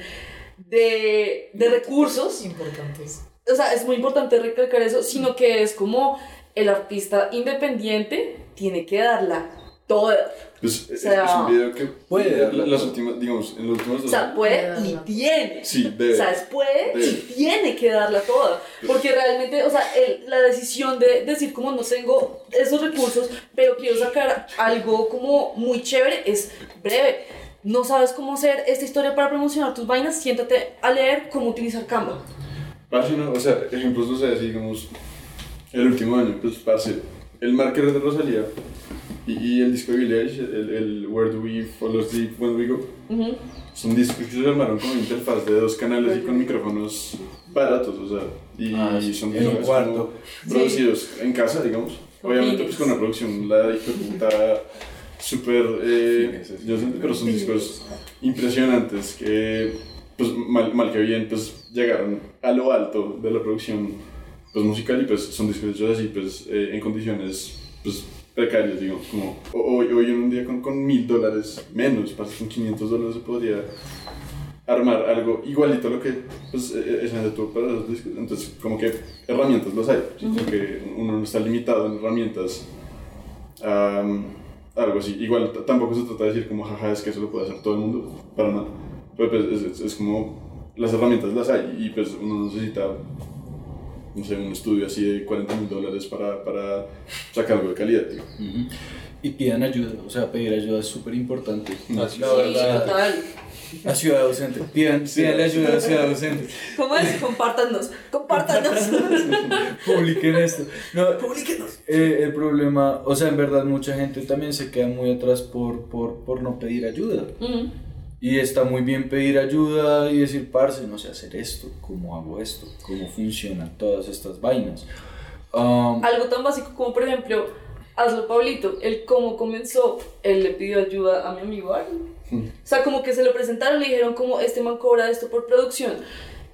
de, de recursos. Importantes. O sea, es muy importante recalcar eso, sino que es como el artista independiente tiene que darla toda. Pues, O sea, es un video que puede darla las últimas, digamos, en los últimos O sea, años. puede y tiene. Sí, debe. O sea, es puede Debe. y tiene que darla toda. Porque realmente, o sea, el- la decisión de decir como no tengo esos recursos, pero quiero sacar algo como muy chévere, es breve. No sabes cómo hacer esta historia para promocionar tus vainas, siéntate a leer cómo utilizar Canva. Parce, no, o sea, ejemplos, no sé, así, digamos, el último año, pues, parce, el marker de Rosalía y, y el disco de Billie Eilish, el, el Where Do We Follow Sleep When We Go, son discos que se armaron con interfaz de dos canales y con micrófonos baratos, o sea, y Ah, sí, son en un cuarto. producidos en casa, digamos. Obviamente, pues con una producción, la puta, súper, eh, sí. yo pero son discos impresionantes que, pues mal, mal que bien, pues llegaron a lo alto de la producción pues, musical y pues son discos hechos así, pues eh, en condiciones pues precarias, digamos, como ho- hoy, hoy en un día con, con mil dólares menos, pasa con 500 dólares se podría armar algo igualito a lo que pues eh, esa gente tuvo para los discos, entonces como que herramientas los hay, siento que uno no está limitado en herramientas Am, algo así. Igual tampoco se trata de decir como jaja, es que eso lo puede hacer todo el mundo, para nada. Pero pues es, es- es como las herramientas las hay y pues uno necesita, no sé, un estudio así de 40 mil dólares para, para sacar algo de calidad. digo. Ujú. Y pidan ayuda, o sea, pedir ayuda es súper importante. La Sí, verdad, total. a Ciudad Docente, pidan, pídanle ayuda a Ciudad Docente. ¿Cómo es? Compártanos. Compártanos. Publiquen esto. No, eh, el problema, o sea, en verdad mucha gente también se queda muy atrás por, por, por no pedir ayuda. Ujú. Y está muy bien pedir ayuda y decir, parce, no sé hacer esto, cómo hago esto, cómo funcionan todas estas vainas. Um, Algo tan básico como, por ejemplo, hazlo Pablito, el cómo comenzó, él le pidió ayuda a mi amigo Aaron. O sea, como que se lo presentaron, le dijeron como este man cobra esto por producción.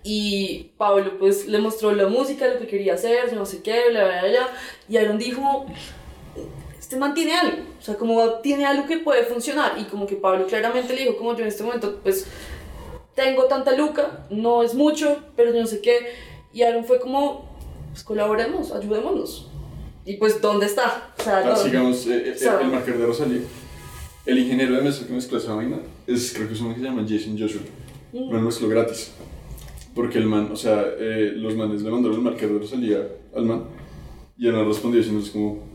Y Pablo pues le mostró la música, lo que quería hacer, no sé qué, bla, bla, bla, bla. Y Aaron dijo, este man tiene algo, o sea, como tiene algo que puede funcionar. Y como que Pablo claramente le dijo, como yo en este momento pues tengo tanta luca, no es mucho, pero yo no sé qué. Y Aaron fue como, pues colaboremos, ayudémonos. Y pues, ¿dónde está? O sea, Ah, ¿dónde? sigamos eh, eh, el marker de Rosalía. El ingeniero de mezcla que mezcló esa vaina es, creo que es un man que se llama Jason Joshua. Mm. No lo mezcló gratis. Porque el man, o sea, eh, los manes le mandaron el marker de Rosalía al man y él no respondió diciendo es como,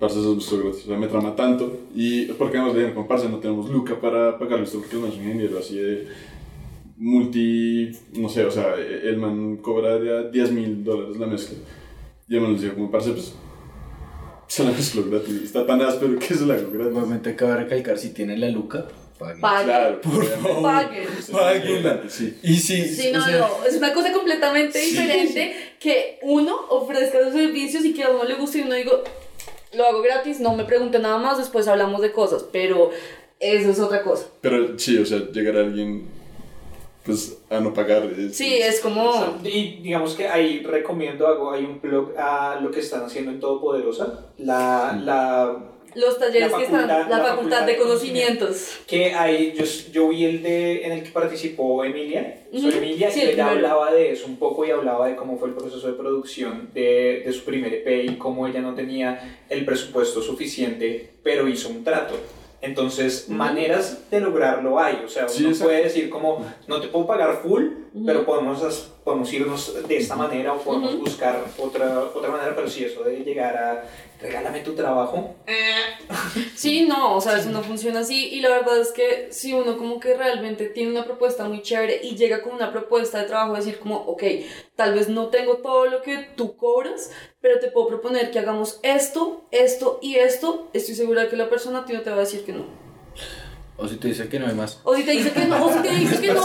parce, eso es mezcló gratis. O sea, me trama tanto. Y porque además le dijeron, como, parce, no tenemos luca para pagarle esto porque man es un ingeniero así de multi, no sé, o sea, el man cobra ya 10 mil dólares la mezcla. Y el man les dijo, como, parce, pues se la mezcló gratis. Está tan áspero que se la hago gratis. Obviamente cabe recalcar, si tienen la luca, paguen. Paguen. Claro, Por favor. Paguen. Es Paguen. Sí. Y si, Sí, o no, sea, no, es una cosa completamente Sí. diferente que uno ofrezca sus servicios y que a uno le guste y uno digo, lo hago gratis, no me pregunte nada más, después hablamos de cosas, pero eso es otra cosa. Pero sí, o sea, llegar a alguien pues a no pagar. es- Sí, es como... Y digamos que ahí recomiendo, hago hay un blog a lo que están haciendo en Todopoderosa, la, la Los talleres que están, la, la facultad, facultad de conocimientos. que hay, yo, yo vi el de en el que participó Emilia, soy Ujú, Emilia, sí, y el ella primero. hablaba de eso un poco y hablaba de cómo fue el proceso de producción de, de su primer EP y cómo ella no tenía el presupuesto suficiente, pero hizo un trato. Entonces, maneras de lograrlo hay. O sea, Sí, uno exacto. puede decir como, no te puedo pagar full, pero podemos, podemos irnos de esta manera o podemos buscar otra, otra manera, pero sí, eso de llegar a, regálame tu trabajo. Sí, no, o sea, eso no funciona así y la verdad es que si uno como que realmente tiene una propuesta muy chévere y llega con una propuesta de trabajo, decir como, ok, tal vez no tengo todo lo que tú cobras, pero te puedo proponer que hagamos esto, esto y esto, estoy segura que la persona a ti no te va a decir que no. O si te dice que no hay más. O si te dice que no, o si te dice que no.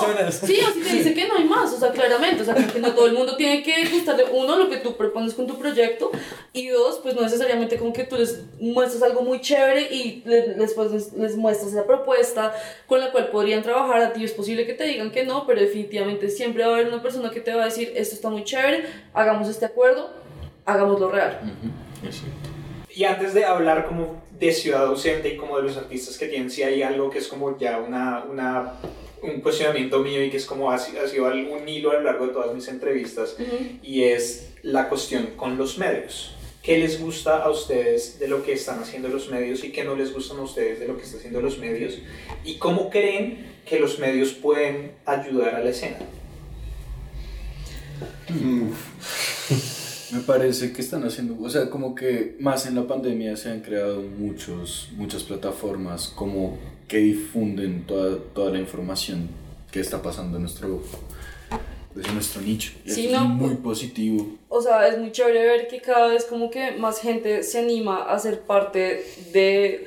Sí, o si te dice que no hay más, o sea, claramente, o sea, que no todo el mundo tiene que gustarle, uno, lo que tú propones con tu proyecto, y dos, pues no necesariamente como que tú les muestras algo muy chévere y le- después les, les muestras la propuesta con la cual podrían trabajar a ti, es posible que te digan que no, pero definitivamente siempre va a haber una persona que te va a decir, esto está muy chévere, hagamos este acuerdo, hagámoslo real. Y antes de hablar como de ciudad docente y como de los artistas que tienen, sí hay algo que es como ya una, una, un cuestionamiento mío y que es como ha, si- ha sido un hilo a lo largo de todas mis entrevistas y es la cuestión con los medios. ¿Qué les gusta a ustedes de lo que están haciendo los medios y qué no les gustan a ustedes de lo que están haciendo los medios? ¿Y cómo creen que los medios pueden ayudar a la escena? Me parece que están haciendo, o sea, como que más en la pandemia se han creado muchos, muchas plataformas como que difunden toda, toda la información que está pasando en nuestro, en nuestro nicho. Y Sí, no, es muy pues- positivo. O sea, es muy chévere ver que cada vez como que más gente se anima a ser parte de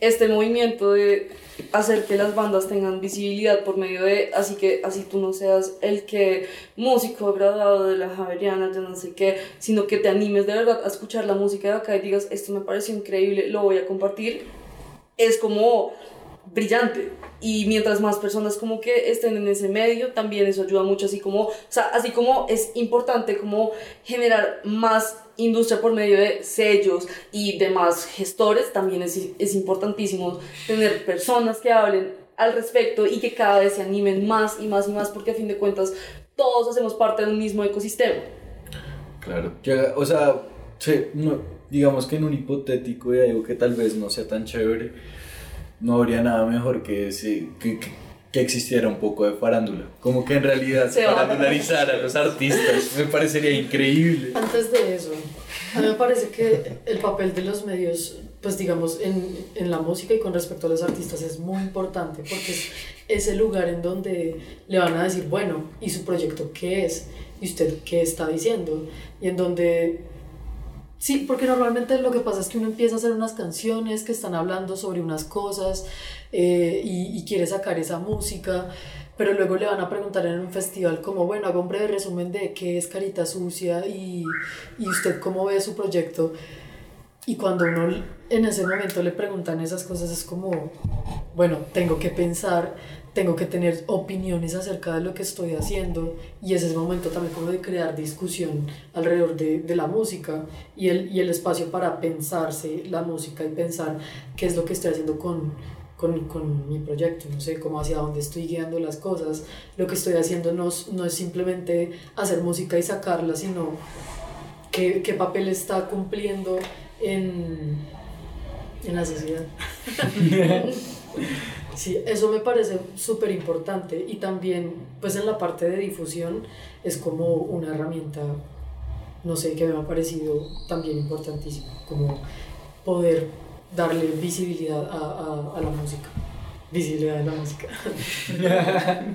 este movimiento de hacer que las bandas tengan visibilidad por medio de, así que así tú no seas el que músico graduado de la Javeriana, yo no sé qué, sino que te animes de verdad a escuchar la música de acá y digas, esto me pareció increíble, lo voy a compartir, es como brillante. Y mientras más personas como que estén en ese medio también eso ayuda mucho así como o sea así como es importante como generar más industria por medio de sellos y demás gestores también es, es importantísimo tener personas que hablen al respecto y que cada vez se animen más y más y más porque a fin de cuentas todos hacemos parte de un mismo ecosistema Claro. Que, o sea, sí, no, digamos que en un hipotético y algo que tal vez no sea tan chévere, no habría nada mejor que, ese- que, que- que existiera un poco de farándula. Como que en realidad Se farandularizar a los artistas me parecería increíble. Antes de eso, a mí me parece que el papel de los medios, pues digamos, en, en la música y con respecto a los artistas es muy importante porque es ese lugar en donde le van a decir, bueno, ¿y su proyecto qué es? ¿Y usted qué está diciendo? Y en donde... Sí, porque normalmente lo que pasa es que uno empieza a hacer unas canciones que están hablando sobre unas cosas eh, y, y quiere sacar esa música, pero luego le van a preguntar en un festival como, bueno, haga un breve resumen de qué es Carita Sucia y, y usted cómo ve su proyecto. Y cuando uno en ese momento le preguntan esas cosas es como, bueno, tengo que pensar, tengo que tener opiniones acerca de lo que estoy haciendo y ese es el momento también como de crear discusión alrededor de, de la música y el, y el espacio para pensarse la música y pensar qué es lo que estoy haciendo con, con, con mi proyecto, no sé, cómo hacia dónde estoy guiando las cosas. Lo que estoy haciendo no, no es simplemente hacer música y sacarla, sino qué, qué papel está cumpliendo en, en la sociedad. Sí, eso me parece súper importante y también pues en la parte de difusión es como una herramienta, no sé, que me ha parecido también importantísima, como poder darle visibilidad a, a, a la música. Visibilidad a la música.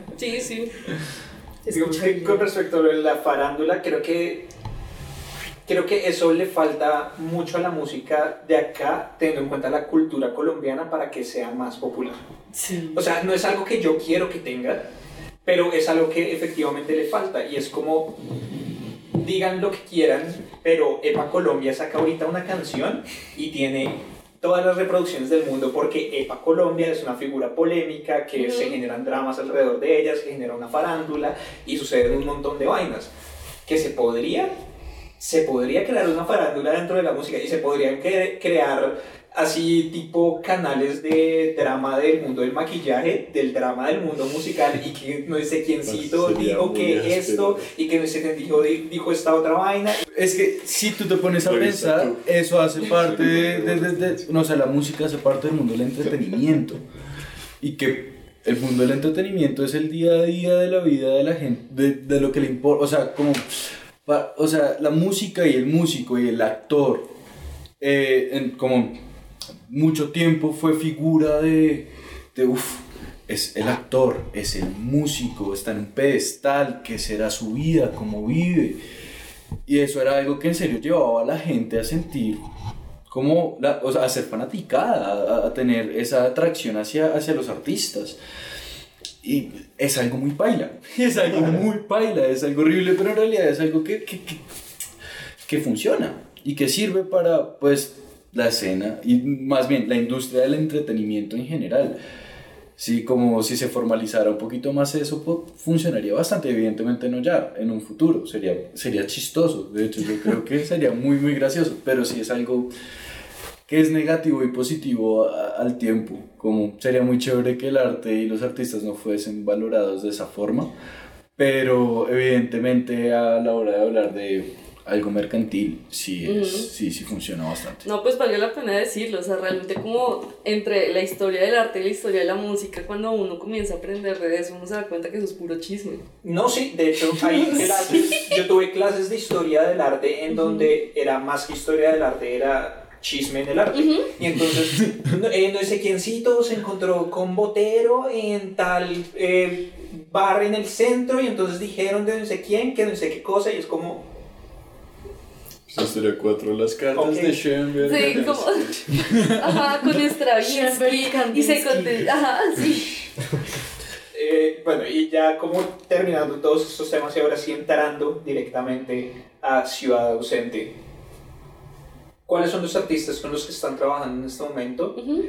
sí sí que con respecto a de la farándula, creo que creo que eso le falta mucho a la música de acá, teniendo en cuenta la cultura colombiana para que sea más popular. Sí. O sea, no es algo que yo quiero que tenga, pero es algo que efectivamente le falta y es como digan lo que quieran, pero Epa Colombia saca ahorita una canción y tiene todas las reproducciones del mundo porque Epa Colombia es una figura polémica, que se generan dramas alrededor de ella, se genera una farándula y suceden un montón de vainas que se podría se podría crear una farándula dentro de la música y se podrían cre- crear así tipo canales de drama del mundo del maquillaje, del drama del mundo musical y que no sé quiéncito Sería dijo que áspero. esto y que no sé quién dijo, dijo esta otra vaina. Es que si tú te pones a pensar, eso hace parte de, de- de- de- no, o sea, la música hace parte del mundo del entretenimiento. Y que el mundo del entretenimiento es el día a día de la vida de la gente, de, de lo que le importa, o sea, como, o sea, la música y el músico y el actor, eh, en, como mucho tiempo fue figura de, de uff, es el actor, es el músico, está en un pedestal, ¿qué será su vida, cómo vive? Y eso era algo que en serio llevaba a la gente a sentir como, la, o sea, a ser fanaticada, a, a tener esa atracción hacia, hacia los artistas. Y es algo muy paila, es algo muy paila, es algo horrible, pero en realidad es algo que, que, que, que funciona y que sirve para, pues, la escena y más bien la industria del entretenimiento en general. Sí, como si se formalizara un poquito más eso, pues, funcionaría bastante. Evidentemente no ya, en un futuro. Sería, sería chistoso. De hecho, yo creo que sería muy, muy gracioso. Pero sí es algo que es negativo y positivo a- al tiempo. Como sería muy chévere que el arte y los artistas no fuesen valorados de esa forma. Pero evidentemente a la hora de hablar de algo mercantil, sí, es, Ujú. sí, sí funciona bastante. No, pues valió la pena decirlo, o sea, realmente como entre la historia del arte y la historia de la música, cuando uno comienza a aprender de eso, uno se da cuenta que eso es puro chisme. No, sí, de hecho, hay clases, yo tuve clases de historia del arte en donde era más que historia del arte, era chisme en el arte. Y entonces, no, eh, no sé quiéncito se encontró con Botero en tal eh, bar en el centro y entonces dijeron de no sé quién, que no sé qué cosa y es como... Historia 4, las cartas Ok. de Schoenberg. Sí, como, ajá, con Stravinsky, y se conté, ajá, sí. Eh, bueno, y ya como terminando todos estos temas y ahora sí entrando directamente a Ciudad Ausente. ¿Cuáles son los artistas con los que están trabajando en este momento? Ujú.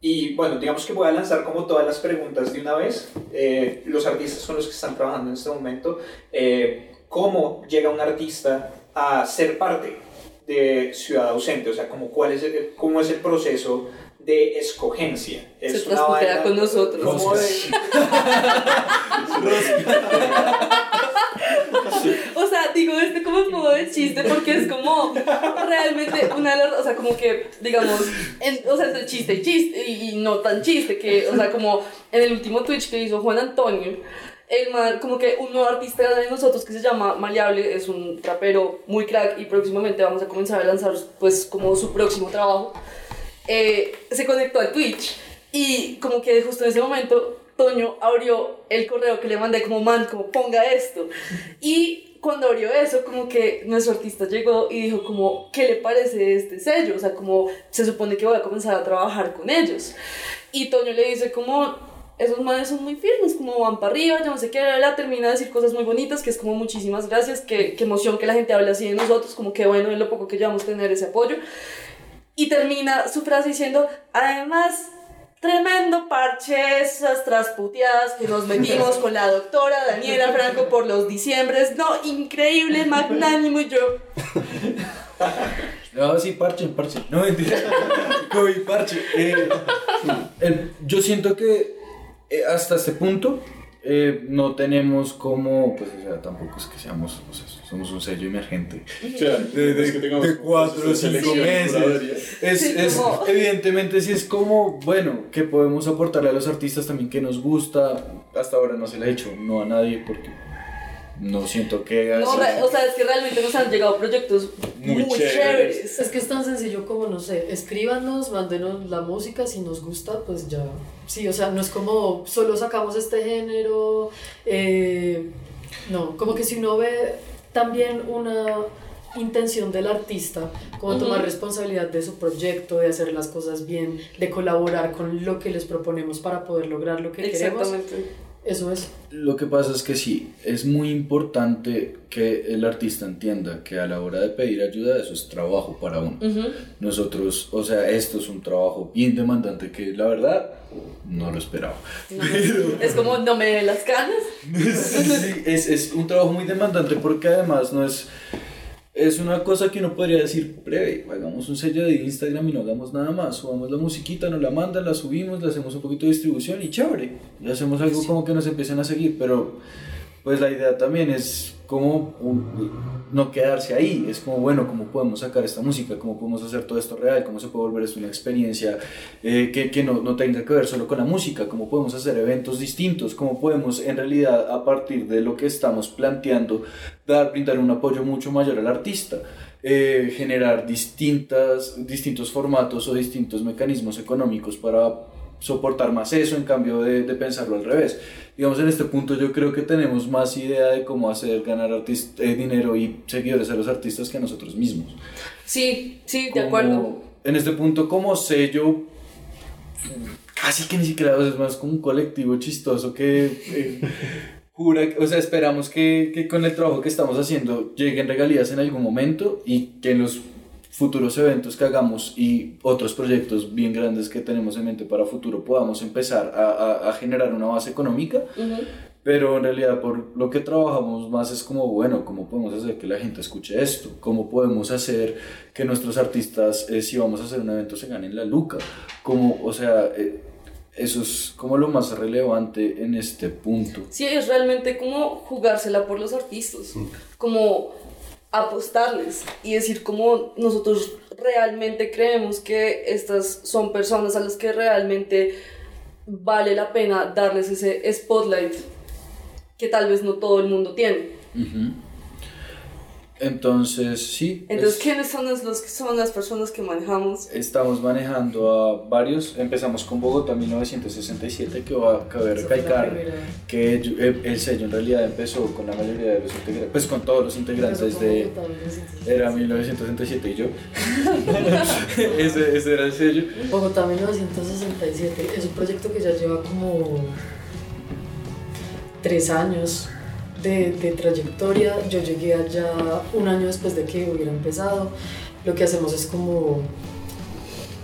Y bueno, digamos que voy a lanzar como todas las preguntas de una vez. Eh, los artistas con los que están trabajando en este momento. eh, ¿Cómo llega un artista a ser parte de Ciudad Ausente? O sea, como cuál es el, cómo es el proceso de escogencia. Se Es una transportea vaina con nosotros. como de- O sea, digo esto como modo de chiste porque es como realmente una de las, o sea, como que, digamos, en- o sea, entre chiste y chiste y, y no tan chiste, que, o sea, como en el último Twitch que hizo Juan Antonio, el man, como que un nuevo artista de nosotros que se llama Maleable, es un rapero muy crack y próximamente vamos a comenzar a lanzar pues como su próximo trabajo, eh, se conectó al Twitch y como que justo en ese momento Toño abrió el correo que le mandé como man, como ponga esto. Y cuando abrió eso, como que nuestro artista llegó y dijo como, ¿qué le parece este sello? O sea, como se supone que voy a comenzar a trabajar con ellos. Y Toño le dice como, esos manes son muy firmes, como van para arriba, yo no sé qué, bla, termina de decir cosas muy bonitas, que es como muchísimas gracias, qué, qué emoción que la gente hable así de nosotros, como que bueno, en lo poco que llevamos tener ese apoyo. Y termina su frase diciendo, además, tremendo parche esas trasputeadas que nos metimos con la doctora Daniela Franco por los diciembres. No, increíble, magnánimo yo. No, sí, parche, parche. No, mentira. COVID, parche. Eh, el- yo siento que eh, hasta este punto eh, no tenemos como, pues, o sea, tampoco es que seamos, o sea, somos un sello emergente. O sea, De, de- que tengamos de cuatro o cinco meses. Es, Sí, es- como- evidentemente sí es como, bueno, que podemos aportarle a los artistas también que nos gusta. Hasta ahora no se le ha hecho, no a nadie, porque no siento que... No, re- o sea, es que realmente nos han llegado proyectos Muy muy, chéveres. chéveres. Es que es tan sencillo como, no sé, escríbanos, mándenos la música, si nos gusta, pues ya. Sí, o sea, no es como solo sacamos este género. eh, no, como que si uno ve también una intención del artista, como tomar responsabilidad de su proyecto, de hacer las cosas bien, de colaborar con lo que les proponemos para poder lograr lo que queremos. Eso es. Lo que pasa es que sí, es muy importante que el artista entienda que a la hora de pedir ayuda eso es trabajo para uno. Nosotros, o sea, esto es un trabajo bien demandante que la verdad no lo esperaba. No, Es como, no me las canas. Sí, es, es un trabajo muy demandante porque además no es... es una cosa que uno podría decir breve, hagamos un sello de Instagram y no hagamos nada más, subamos la musiquita, nos la mandan, la subimos, le hacemos un poquito de distribución y chévere, y hacemos algo como que nos empiecen a seguir, pero pues la idea también es como no quedarse ahí, es como bueno, cómo podemos sacar esta música, cómo podemos hacer todo esto real, cómo se puede volver esto una experiencia eh, que, que no, no tenga que ver solo con la música, cómo podemos hacer eventos distintos, cómo podemos en realidad a partir de lo que estamos planteando dar, brindar un apoyo mucho mayor al artista. eh, generar distintas, distintos formatos o distintos mecanismos económicos para soportar más eso en cambio de, de pensarlo al revés. Digamos, en este punto yo creo que tenemos más idea de cómo hacer ganar eh, dinero y seguidores a los artistas que a nosotros mismos. Sí, sí, de Como- acuerdo. En este punto como sello, casi que ni siquiera o sea, es más como un colectivo chistoso que eh, jura, o sea, esperamos que, que con el trabajo que estamos haciendo lleguen regalías en algún momento y que en los futuros eventos que hagamos y otros proyectos bien grandes que tenemos en mente para futuro podamos empezar a, a- a generar una base económica pero en realidad por lo que trabajamos más es como, bueno, ¿cómo podemos hacer que la gente escuche esto? ¿Cómo podemos hacer que nuestros artistas, eh, si vamos a hacer un evento, se ganen la luca? ¿Cómo, o sea, eh, eso es como lo más relevante en este punto. Sí, es realmente como jugársela por los artistas, como apostarles y decir como nosotros realmente creemos que estas son personas a las que realmente vale la pena darles ese spotlight que tal vez no todo el mundo tiene. Entonces, sí. Entonces, es- ¿quiénes son los, los que son las personas que manejamos? Estamos manejando a varios. Empezamos con Bogotá 1967, que va a caber recalcar que yo- eh, el sello en realidad empezó con la mayoría de los integrantes, pues con todos los integrantes de... Bogotá, 1967. Era 1967 y yo. ese, ese era el sello. Bogotá 1967 es un proyecto que ya lleva como tres años de, de trayectoria. Yo llegué allá un año después de que hubiera empezado. Lo que hacemos es como...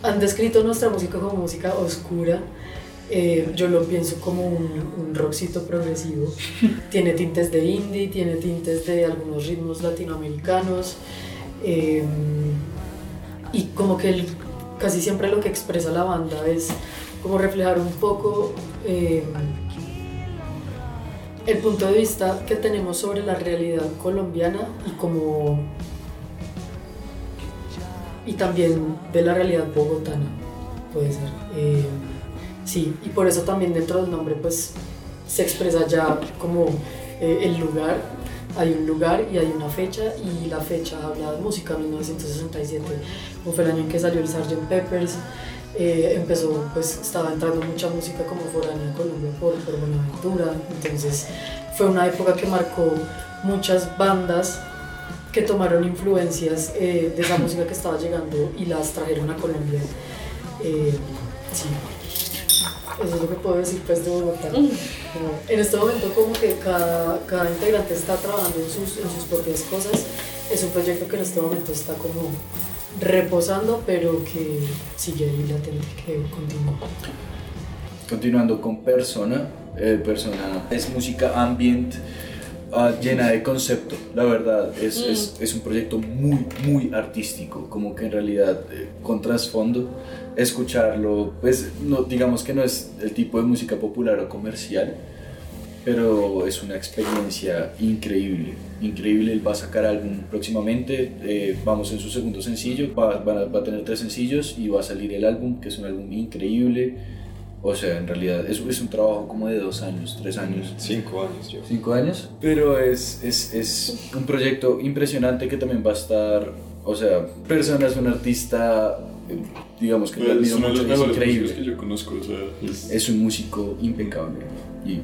Han descrito nuestra música como música oscura. Eh, yo lo pienso como un, un rockcito progresivo. tiene tintes de indie, tiene tintes de algunos ritmos latinoamericanos. eh, y como que el- casi siempre lo que expresa la banda es como reflejar un poco eh, el punto de vista que tenemos sobre la realidad colombiana y como y también de la realidad bogotana puede ser Eh, sí y por eso también dentro del nombre pues se expresa ya como eh, el lugar hay un lugar y hay una fecha y la fecha habla de música 1967 como fue el año en que salió el Sgt. Peppers eh, empezó pues estaba entrando mucha música como foránea en Colombia por, por Buenaventura. Entonces fue una época que marcó muchas bandas que tomaron influencias eh, de esa música que estaba llegando y las trajeron a Colombia. Eh, sí. Eso es lo que puedo decir pues de Bogotá. En este momento como que cada, cada integrante está trabajando en sus, en sus propias cosas. Es un proyecto que en este momento está como reposando, pero que sigue ahí latente, que continúa. Continuando con Persona. eh, Persona es música ambient ah, llena de concepto, la verdad. Es, Mm. es, es un proyecto muy, muy artístico. Como que en realidad, eh, con trasfondo, escucharlo, pues no, digamos que no es el tipo de música popular o comercial. Pero es una experiencia increíble, increíble. Él va a sacar álbum próximamente. eh, vamos en su segundo sencillo. Va, va a- va a tener tres sencillos y va a salir el álbum, que es un álbum increíble. O sea, en realidad es, es un trabajo como de dos años, tres años. Cinco años yo. ¿Cinco años? Pero es, es, es un proyecto impresionante que también va a estar. O sea, Persona es un artista, eh, digamos que lo Es mucho es increíble. que yo conozco. O sea, es- Es un músico impecable. Y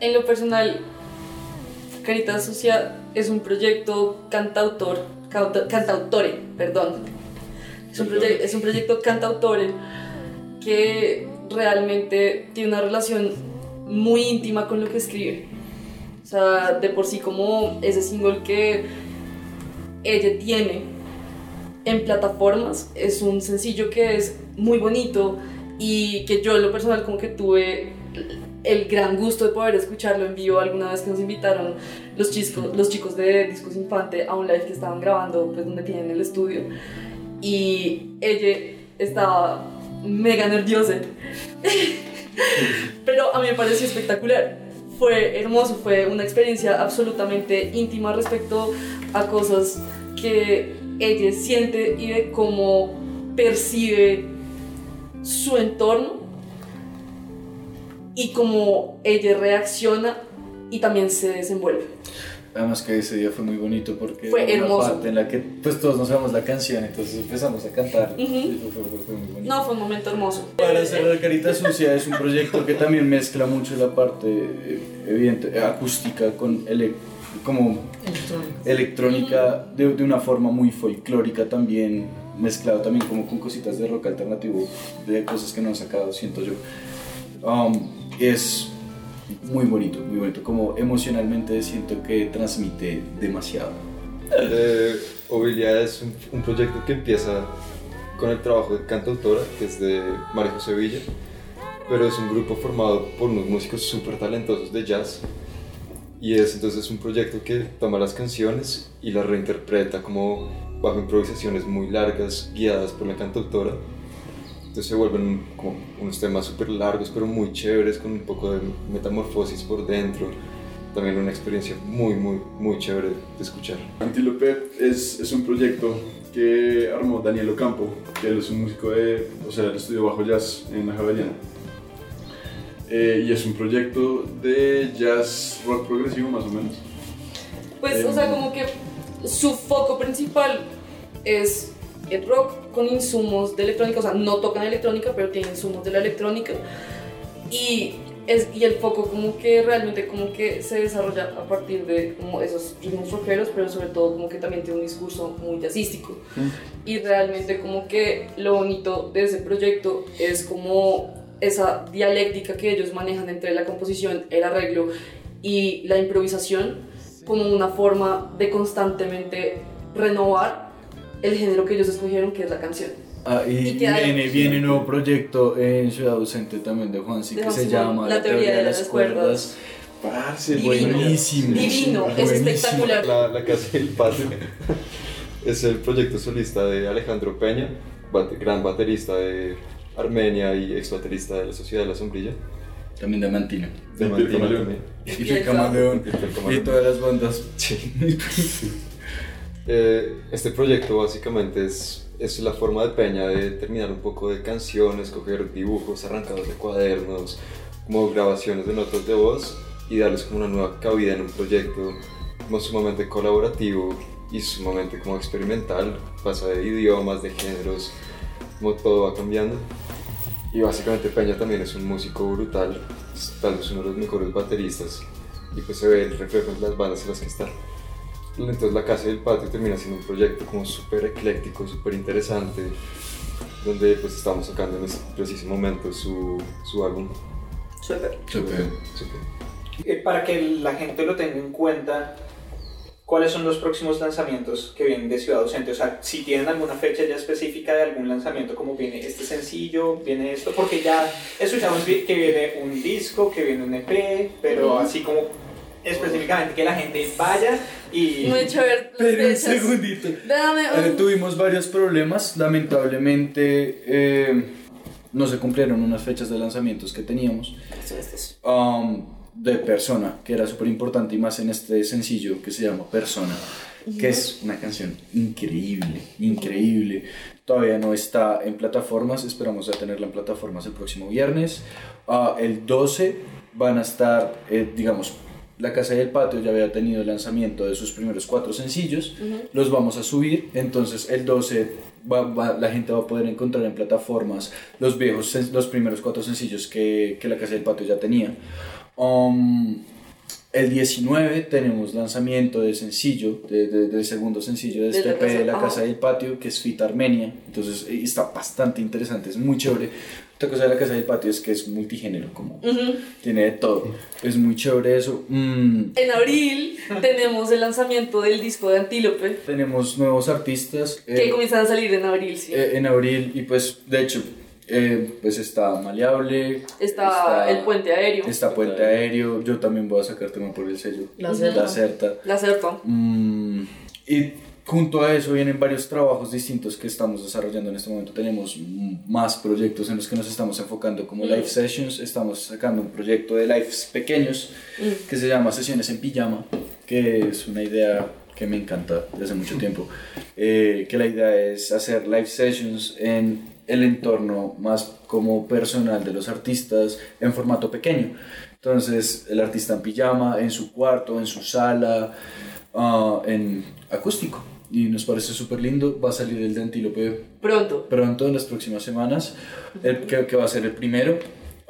En lo personal, Caritas Sucia es un proyecto cantautor, cauta- cantautore, perdón. Es un, proye- es un proyecto cantautore que realmente tiene una relación muy íntima con lo que escribe. O sea, de por sí como ese single que ella tiene en plataformas es un sencillo que es muy bonito y que yo en lo personal como que tuve el gran gusto de poder escucharlo en vivo alguna vez que nos invitaron los chicos, los chicos de Discos Infante a un live que estaban grabando, pues donde tienen el estudio. Y ella estaba mega nerviosa. Pero a mí me pareció espectacular. Fue hermoso, fue una experiencia absolutamente íntima respecto a cosas que ella siente y de cómo percibe su entorno y cómo ella reacciona y también se desenvuelve. Además que ese día fue muy bonito porque Fue era una hermoso. parte en la que pues todos nos sabemos la canción, entonces empezamos a cantar. Ujú. Y fue, fue- fue muy bonito. No, fue un momento hermoso. Para cerrar Carita Sucia es un proyecto que también mezcla mucho la parte eh, evidente, eh, acústica con ele- como electrónica de, de una forma muy folclórica también, mezclado también como con cositas de rock alternativo, de cosas que no han sacado, siento yo. Um, es muy bonito, muy bonito, como emocionalmente siento que transmite demasiado. Eh, es un, un proyecto que empieza con el trabajo de cantautora, que es de María José Villa, pero es un grupo formado por unos músicos súper talentosos de jazz. Y es entonces un proyecto que toma las canciones y las reinterpreta como bajo improvisaciones muy largas, guiadas por la cantautora. Entonces se vuelven como unos temas súper largos, pero muy chéveres, con un poco de metamorfosis por dentro. También una experiencia muy, muy, muy chévere de escuchar. Antílope es, es un proyecto que armó Daniel Ocampo, que él es un músico de, o sea, el estudio bajo jazz en la Javeriana. Eh, y es un proyecto de jazz rock progresivo más o menos. Pues, o sea, como que su foco principal es el rock con insumos de electrónica, o sea, no tocan electrónica, pero tienen insumos de la electrónica. Y, es, y el foco como que realmente como que se desarrolla a partir de como esos ritmos rockeros, pero sobre todo como que también tiene un discurso muy jazzístico. Y realmente como que lo bonito de ese proyecto es como esa dialéctica que ellos manejan entre la composición, el arreglo y la improvisación como una forma de constantemente renovar el género que ellos escogieron, que es la canción. Ah, y que viene, viene un nuevo proyecto en Ciudad Docente también de Juansi De que se Juan llama La teoría de las cuerdas. Parce, Divino. Buenísimo. Divino, es Buenísimo. espectacular. La, la Casa del Patio es el proyecto solista de Alejandro Peña, bate- gran baterista de Armenia y ex baterista de la Sociedad de la Sombrilla. También de Mantina. De Mantina también. Y el Camaleón. Y todas las bandas. Sí. Eh, este proyecto básicamente es, es la forma de Peña de terminar un poco de canciones, coger dibujos arrancados de cuadernos, como grabaciones de notas de voz y darles como una nueva cabida en un proyecto como sumamente colaborativo y sumamente como experimental, pasa de idiomas, de géneros, como todo va cambiando. Y básicamente Peña también es un músico brutal, tal vez uno de los mejores bateristas y pues se ve el reflejo en las bandas en las que está. Entonces la Casa del Patio termina siendo un proyecto como súper ecléctico, súper interesante, donde pues estamos sacando en este preciso momento su, su álbum. Súper. Súper. Súper. Eh, Para que la gente lo tenga en cuenta, ¿cuáles son los próximos lanzamientos que vienen de Ciudad Docente? O sea, si tienen alguna fecha ya específica de algún lanzamiento, como viene este sencillo, viene esto, porque ya escuchamos que viene un disco, que viene un EP, pero así como específicamente que la gente vaya y... Muy chévere. las Pero un segundito. Dame Eh, un... tuvimos varios problemas, lamentablemente eh, no se cumplieron unas fechas de lanzamientos que teníamos. Um, de Persona, que era súper importante y más en este sencillo que se llama Persona, que es una canción increíble, increíble. Todavía no está en plataformas, esperamos a tenerla en plataformas el próximo viernes. Ah, el 12 van a estar, eh, digamos, La Casa del Patio ya había tenido el lanzamiento de sus primeros cuatro sencillos, los vamos a subir, entonces el 12 va- va- la gente va a poder encontrar en plataformas los viejos, los primeros cuatro sencillos que, que La Casa del Patio ya tenía. Um, el 19 tenemos lanzamiento de sencillo, de, de- del segundo sencillo de De este La EP Casa- de La ah. Casa del Patio, que es Fit Armenia. Entonces eh, está bastante interesante, es muy chévere. Otra cosa de La Casa del Patio es que es multigénero, como tiene de todo. Es muy chévere eso. Mm, En abril tenemos el lanzamiento del disco de Antílope, tenemos nuevos artistas. que eh, comienzan a salir en abril, sí. eh, en abril y pues de hecho Eh, pues está Maleable. Está, el puente aéreo. Está Puente Aéreo. Yo también voy a sacar tema por el sello. La Certa. La Certa. La Certa. Mm, y junto a eso vienen varios trabajos distintos que estamos desarrollando en este momento. Tenemos mm, más proyectos en los que nos estamos enfocando como live sessions. Estamos sacando un proyecto de lives pequeños que se llama Sesiones en Pijama, que es una idea que me encanta desde hace mucho tiempo. Eh, que la idea es hacer live sessions en el entorno más como personal de los artistas en formato pequeño. Entonces, el artista en pijama, en su cuarto, en su sala, ah, en acústico. Y nos parece súper lindo. Va a salir el de Antílope Pronto. pronto, en las próximas semanas, el, que, que va a ser el primero.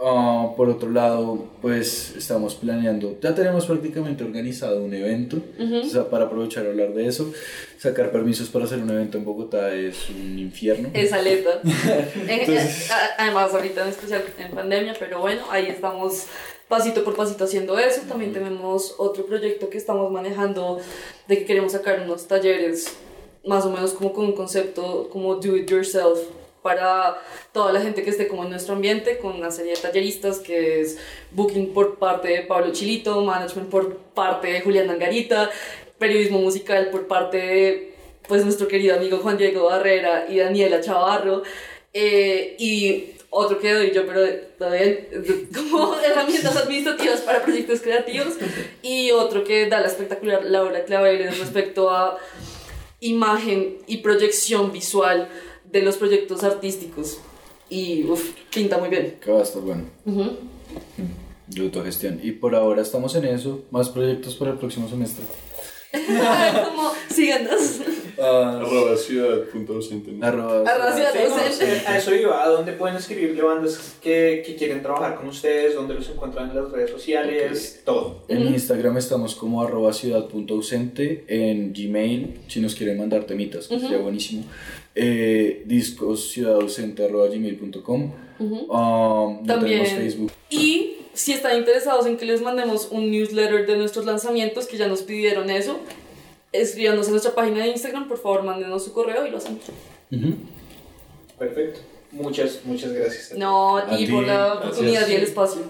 Ah, por otro lado, pues estamos planeando, ya tenemos prácticamente organizado un evento, o sea, para aprovechar a hablar de eso, sacar permisos para hacer un evento en Bogotá es un infierno. Es aleta. Eh, Entonces- a- Además, ahorita en especial en pandemia, pero bueno, ahí estamos pasito por pasito haciendo eso. También tenemos otro proyecto que estamos manejando de que queremos sacar unos talleres, más o menos como con un concepto como do it yourself para toda la gente que esté como en nuestro ambiente, con una serie de talleristas que es booking por parte de Pablo Chilito, management por parte de Julián Angarita, periodismo musical por parte de pues nuestro querido amigo Juan Diego Barrera y Daniela Chavarro eh, y otro que doy yo pero todavía como herramientas administrativas para proyectos creativos y otro que da la espectacular Laura Claveles respecto a imagen y proyección visual de los proyectos artísticos y uf, pinta muy bien Que va a estar bueno, Ujú. de autogestión. Y por ahora estamos en eso, más proyectos para el próximo semestre. como síganos Ah, Arroba ciudad.docente. ¿no? arroba- Arroba ciudad Sí, no, docente. sí, a eso iba, ¿a dónde pueden escribirle bandas que, que quieren trabajar con ustedes? ¿Dónde los encuentran en las redes sociales? Todo. En Instagram estamos como arroba ciudad.ausente, en Gmail, si nos quieren mandar temitas, que sería buenísimo. Eh, discos arroba gmail.com. Um, no También. tenemos Facebook. Y si están interesados en que les mandemos un newsletter de nuestros lanzamientos, que ya nos pidieron eso, escríbanos en nuestra página de Instagram, por favor, mándenos su correo y lo hacemos. Perfecto. Muchas, muchas gracias. No, A y ti, por la gracias. oportunidad y el espacio.